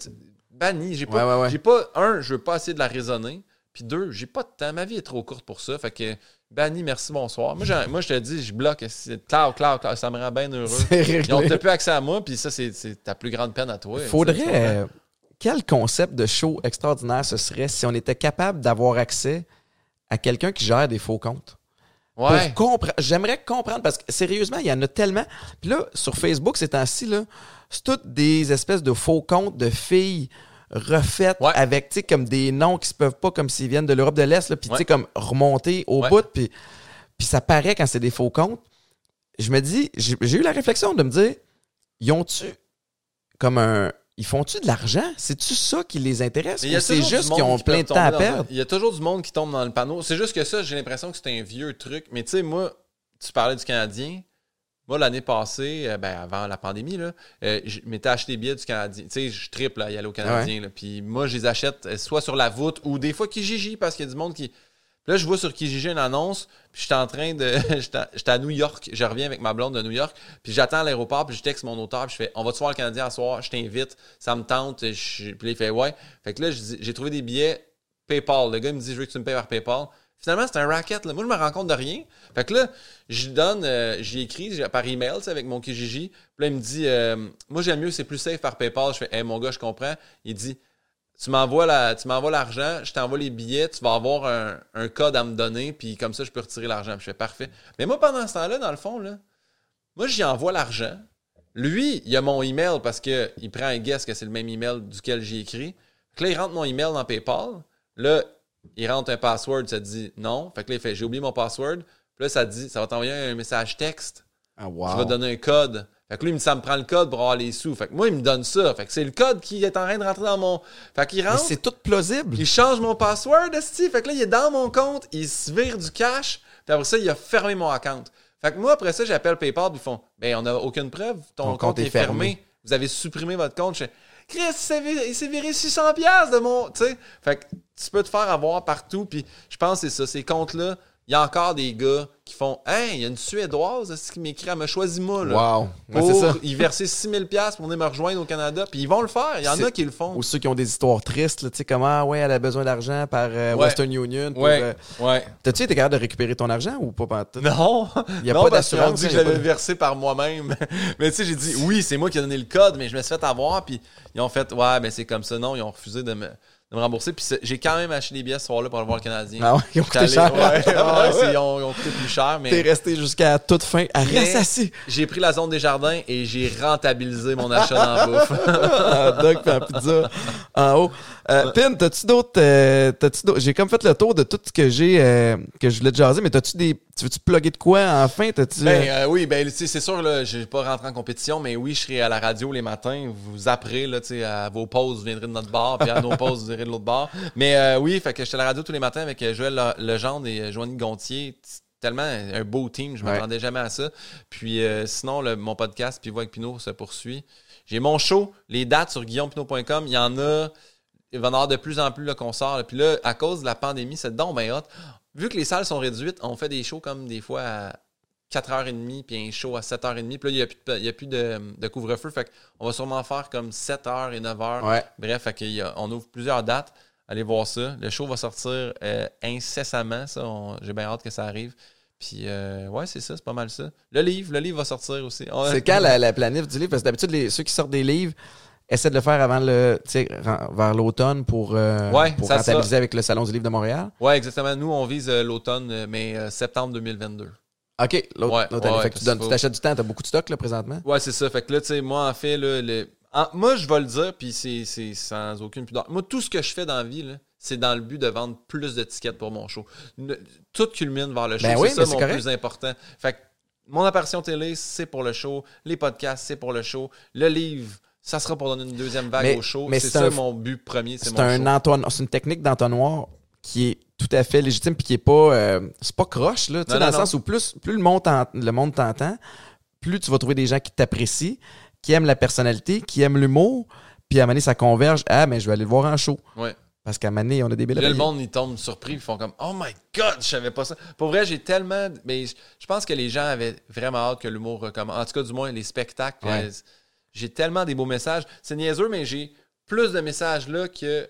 banni. J'ai pas, j'ai pas, un, je veux pas essayer de la raisonner. Puis deux, j'ai pas de temps. Ma vie est trop courte pour ça. Fait que Banni, merci, bonsoir. Moi, moi, je te dis, je bloque. Cloud, cloud, cloud. Ça me rend bien heureux. Ils ont plus accès à moi, puis ça, c'est ta plus grande peine à toi. Faudrait. Euh, quel concept de show extraordinaire ce serait si on était capable d'avoir accès à quelqu'un qui gère des faux comptes? Ouais. J'aimerais comprendre parce que sérieusement, il y en a tellement. Puis là, sur Facebook, ces temps-ci, c'est toutes des espèces de faux comptes de filles refaites avec, tu sais, comme des noms qui se peuvent pas comme s'ils viennent de l'Europe de l'Est, puis tu sais, comme remonter au bout, puis, puis ça paraît quand c'est des faux comptes. Je me dis, j'ai eu la réflexion de me dire, ils ont-tu comme un. Ils font-tu de l'argent? C'est-tu ça qui les intéresse? Ou c'est juste qu'ils ont plein de temps à perdre? Il y a toujours du monde qui tombe dans le panneau. C'est juste que ça, j'ai l'impression que c'est un vieux truc. Mais tu sais, moi, tu parlais du Canadien. Moi, l'année passée, euh, ben, avant la pandémie, là, euh, je m'étais acheté des billets du Canadien. Tu sais, je triple à y aller au Canadien. Puis moi, je les achète euh, soit sur la voûte ou des fois Kijiji parce qu'il y a du monde qui. là, je vois sur Kijiji une annonce, puis j'étais en train de. J'étais à New York. Je reviens avec ma blonde de New York, puis j'attends à l'aéroport, puis je texte mon auteur, puis je fais On va-tu voir le Canadien à soir Je t'invite, ça me tente. Puis là, il fait Ouais. Fait que là, j'ai trouvé des billets PayPal. Le gars me dit Je veux que tu me payes par PayPal. Finalement, c'est un racket. Là. Moi, je me rends compte de rien. Fait que là, je donne, euh, j'ai écrit par email avec mon Kijiji. Puis là, il me dit euh, Moi, j'aime mieux, c'est plus safe par PayPal. Je fais Hey, mon gars, je comprends. Il dit Tu m'envoies l'argent, je t'envoie les billets, tu vas avoir un, code à me donner, puis comme ça, je peux retirer l'argent. je fais Parfait. Mais moi, pendant ce temps-là, dans le fond, là, moi, j'y envoie l'argent. Lui, il a mon email parce qu'il prend un guess que c'est le même email duquel j'ai écrit. Que là, il rentre mon email dans PayPal. Là, il rentre un password, ça dit non. Fait que là, il fait j'ai oublié mon password. Puis là, ça dit, ça va t'envoyer un message texte. Ah, wow. Je vais donner un code. Fait que lui, ça me prend le code pour avoir les sous. Fait que moi, il me donne ça. Fait que c'est le code qui est en train de rentrer dans mon. Fait qu'il rentre. c'est tout plausible. Il change mon password, esti. Fait que là, il est dans mon compte. Il se vire du cash. Puis après ça, il a fermé mon account. Fait que moi, après ça, j'appelle PayPal. Puis ils font, ben, on n'a aucune preuve. Ton, compte, est fermé. Vous avez supprimé votre compte. Je fais, Chris, il s'est viré 600$ de mon. Tu sais. Fait que tu peux te faire avoir partout. Puis je pense que c'est ça. Ces comptes-là, il y a encore des gars qui font Hey, il y a une Suédoise qui m'écrit, elle me choisit moi. Là, wow. Pour ça. y verser 6000$ pour venir me rejoindre au Canada. Puis ils vont le faire. Il y en a qui le font. Ou ceux qui ont des histoires tristes, tu sais, comment, ouais, elle a besoin d'argent par euh, Western Union. Pour, ouais. Euh, ouais. T'as-tu été capable de récupérer ton argent ou pas? Non. Il n'y a pas d'assurance. dit que je l'avais versé par moi-même. mais tu sais, j'ai dit oui, c'est moi qui ai donné le code, mais je me suis fait avoir. Puis ils ont fait Ouais, mais c'est comme ça. Non, ils ont refusé de me de me rembourser. Puis j'ai quand même acheté des billets ce soir-là pour aller voir le Canadien. Ah ouais, ils ont coûté cher. Ouais, ils, ont, coûté plus cher. Mais... T'es resté jusqu'à toute fin à rester assis. J'ai pris la zone des jardins et j'ai rentabilisé mon achat la bouffe. ah, dog la pizza en haut. Euh, Pin, t'as-tu d'autres. Euh, j'ai comme fait le tour de tout ce que j'ai euh, que je voulais te jaser, mais t'as-tu des. Tu veux-tu plugger de quoi enfin? T'as-tu, ben euh, oui, ben c'est sûr, là, j'ai pas rentré en compétition, mais oui, je serai à la radio les matins. Vous apprez, là, à vos pauses, vous viendrez de notre bar, puis à nos pauses, vous de l'autre bar. Mais oui, fait que j'étais à la radio tous les matins avec Joël Legendre et Joanny Gontier tellement un beau team, je m'attendais jamais à ça. Puis sinon, mon podcast Puis avec Pinot se poursuit. J'ai mon show, les dates sur guillaumepinot.com. Il y en a il va y en avoir de plus en plus le concert. Puis là, à cause de la pandémie, c'est donc bien hot. Vu que les salles sont réduites, on fait des shows comme des fois à 4h30 puis un show à 7h30. Puis là, il n'y a plus de, a plus de, couvre-feu. Fait qu'on va sûrement faire comme 7h et 9h. Bref, fait on ouvre plusieurs dates. Allez voir ça. Le show va sortir euh, incessamment. Ça, j'ai bien hâte que ça arrive. Puis, euh, ouais, c'est ça, c'est pas mal ça. Le livre, le livre va sortir aussi. C'est quand la, la, planif du livre? Parce que d'habitude, ceux qui sortent des livres, essaie de le faire avant le, vers l'automne pour, euh, pour rentabiliser avec le Salon du Livre de Montréal. Oui, exactement. Nous, on vise euh, l'automne, euh, mais septembre 2022. OK, l'autre fait que tu, t'achètes du temps, tu as beaucoup de stock là, présentement? Ouais, c'est ça. Fait que là, tu sais, moi, en fait, le... moi, je vais le dire, puis c'est sans aucune pudeur. Moi, tout ce que je fais dans la vie, c'est dans le but de vendre plus de tickets pour mon show. tout culmine vers le show. Ben c'est ça mon plus important. Fait que mon apparition télé, c'est pour le show. Les podcasts, c'est pour le show. Le livre, ça sera pour donner une deuxième vague au show. C'est ça mon but premier. C'est un C'est une technique d'entonnoir qui est tout à fait légitime puis qui est pas euh, c'est pas croche là, dans le sens où plus plus le monde le monde t'entend, plus tu vas trouver des gens qui t'apprécient, qui aiment la personnalité, qui aiment l'humour, puis à un moment donné, ça converge ah mais je vais aller le voir en show. Ouais. Parce qu'à un moment donné, on a des belles Là, le monde, ils tombent surpris, ils font comme Oh my God, je savais pas ça. Pour vrai, j'ai tellement. Mais je pense que les gens avaient vraiment hâte que l'humour recommence. En tout cas, du moins, les spectacles. J'ai tellement des beaux messages. C'est niaiseux, mais j'ai plus de messages là que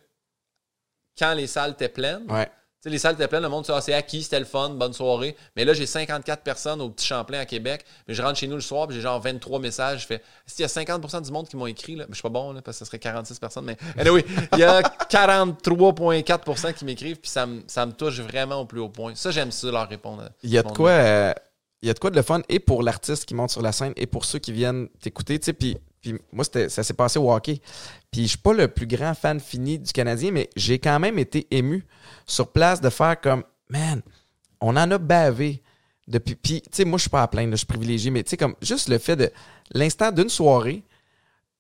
quand les salles étaient pleines. Ouais. les salles étaient pleines, le monde ah, c'est acquis, c'était le fun, bonne soirée. Mais là, j'ai 54 personnes au Petit Champlain à Québec. Mais je rentre chez nous le soir, j'ai genre 23 messages. Je fais, s'il y a 50% du monde qui m'ont écrit, là, mais je suis pas bon, là, parce que ce serait 46 personnes, mais anyway, il y a 43,4% qui m'écrivent, puis ça, me touche vraiment au plus haut point. Ça, j'aime ça leur répondre. Il y a de quoi. Euh, il y a de quoi de le fun et pour l'artiste qui monte sur la scène et pour ceux qui viennent t'écouter. Tu sais, puis puis moi, ça s'est passé au hockey. Puis je suis pas le plus grand fan fini du Canadien, mais j'ai quand même été ému sur place de faire comme, man, on en a bavé depuis. Puis, tu sais, moi, je suis pas à plaindre, je suis privilégié, mais tu sais, comme juste le fait de l'instant d'une soirée,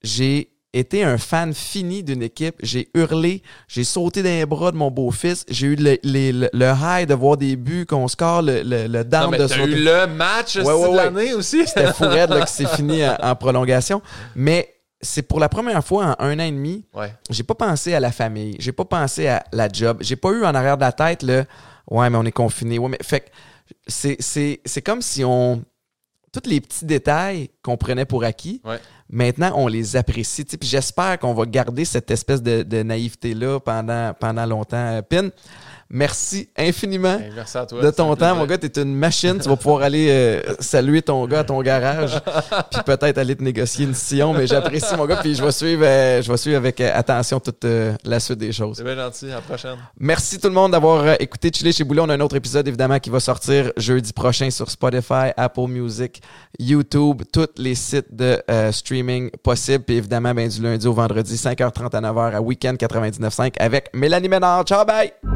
j'ai été un fan fini d'une équipe. J'ai hurlé, j'ai sauté dans les bras de mon beau-fils. J'ai eu le, le, high de voir des buts, qu'on score, le, le, le down non, mais eu le match de l'année aussi. C'était fou raide là, que c'est fini en, prolongation. Mais c'est pour la première fois en un an et demi, ouais. j'ai pas pensé à la famille, j'ai pas pensé à la job, j'ai pas eu en arrière de la tête le ouais mais on est confiné, ouais mais fait c'est comme si on tous les petits détails qu'on prenait pour acquis, maintenant, on les apprécie. Puis j'espère qu'on va garder cette espèce de, de naïveté-là pendant, pendant longtemps. Pin, Merci infiniment de ton temps. Mon gars, tu es une machine. Tu vas pouvoir aller euh, saluer ton gars à ton garage, puis peut-être aller te négocier une sillon. Mais j'apprécie, mon gars, puis je vais suivre, euh, je vais suivre avec euh, attention toute la suite des choses. C'est bien gentil. À la prochaine. Merci tout le monde d'avoir écouté Chili chez Boulet. On a un autre épisode, évidemment, qui va sortir jeudi prochain sur Spotify, Apple Music, YouTube, tous les sites de streaming possibles. Puis évidemment, ben, du lundi au vendredi, 5h30 à 9h à Weekend 99.5 avec Mélanie Ménard. Ciao, bye!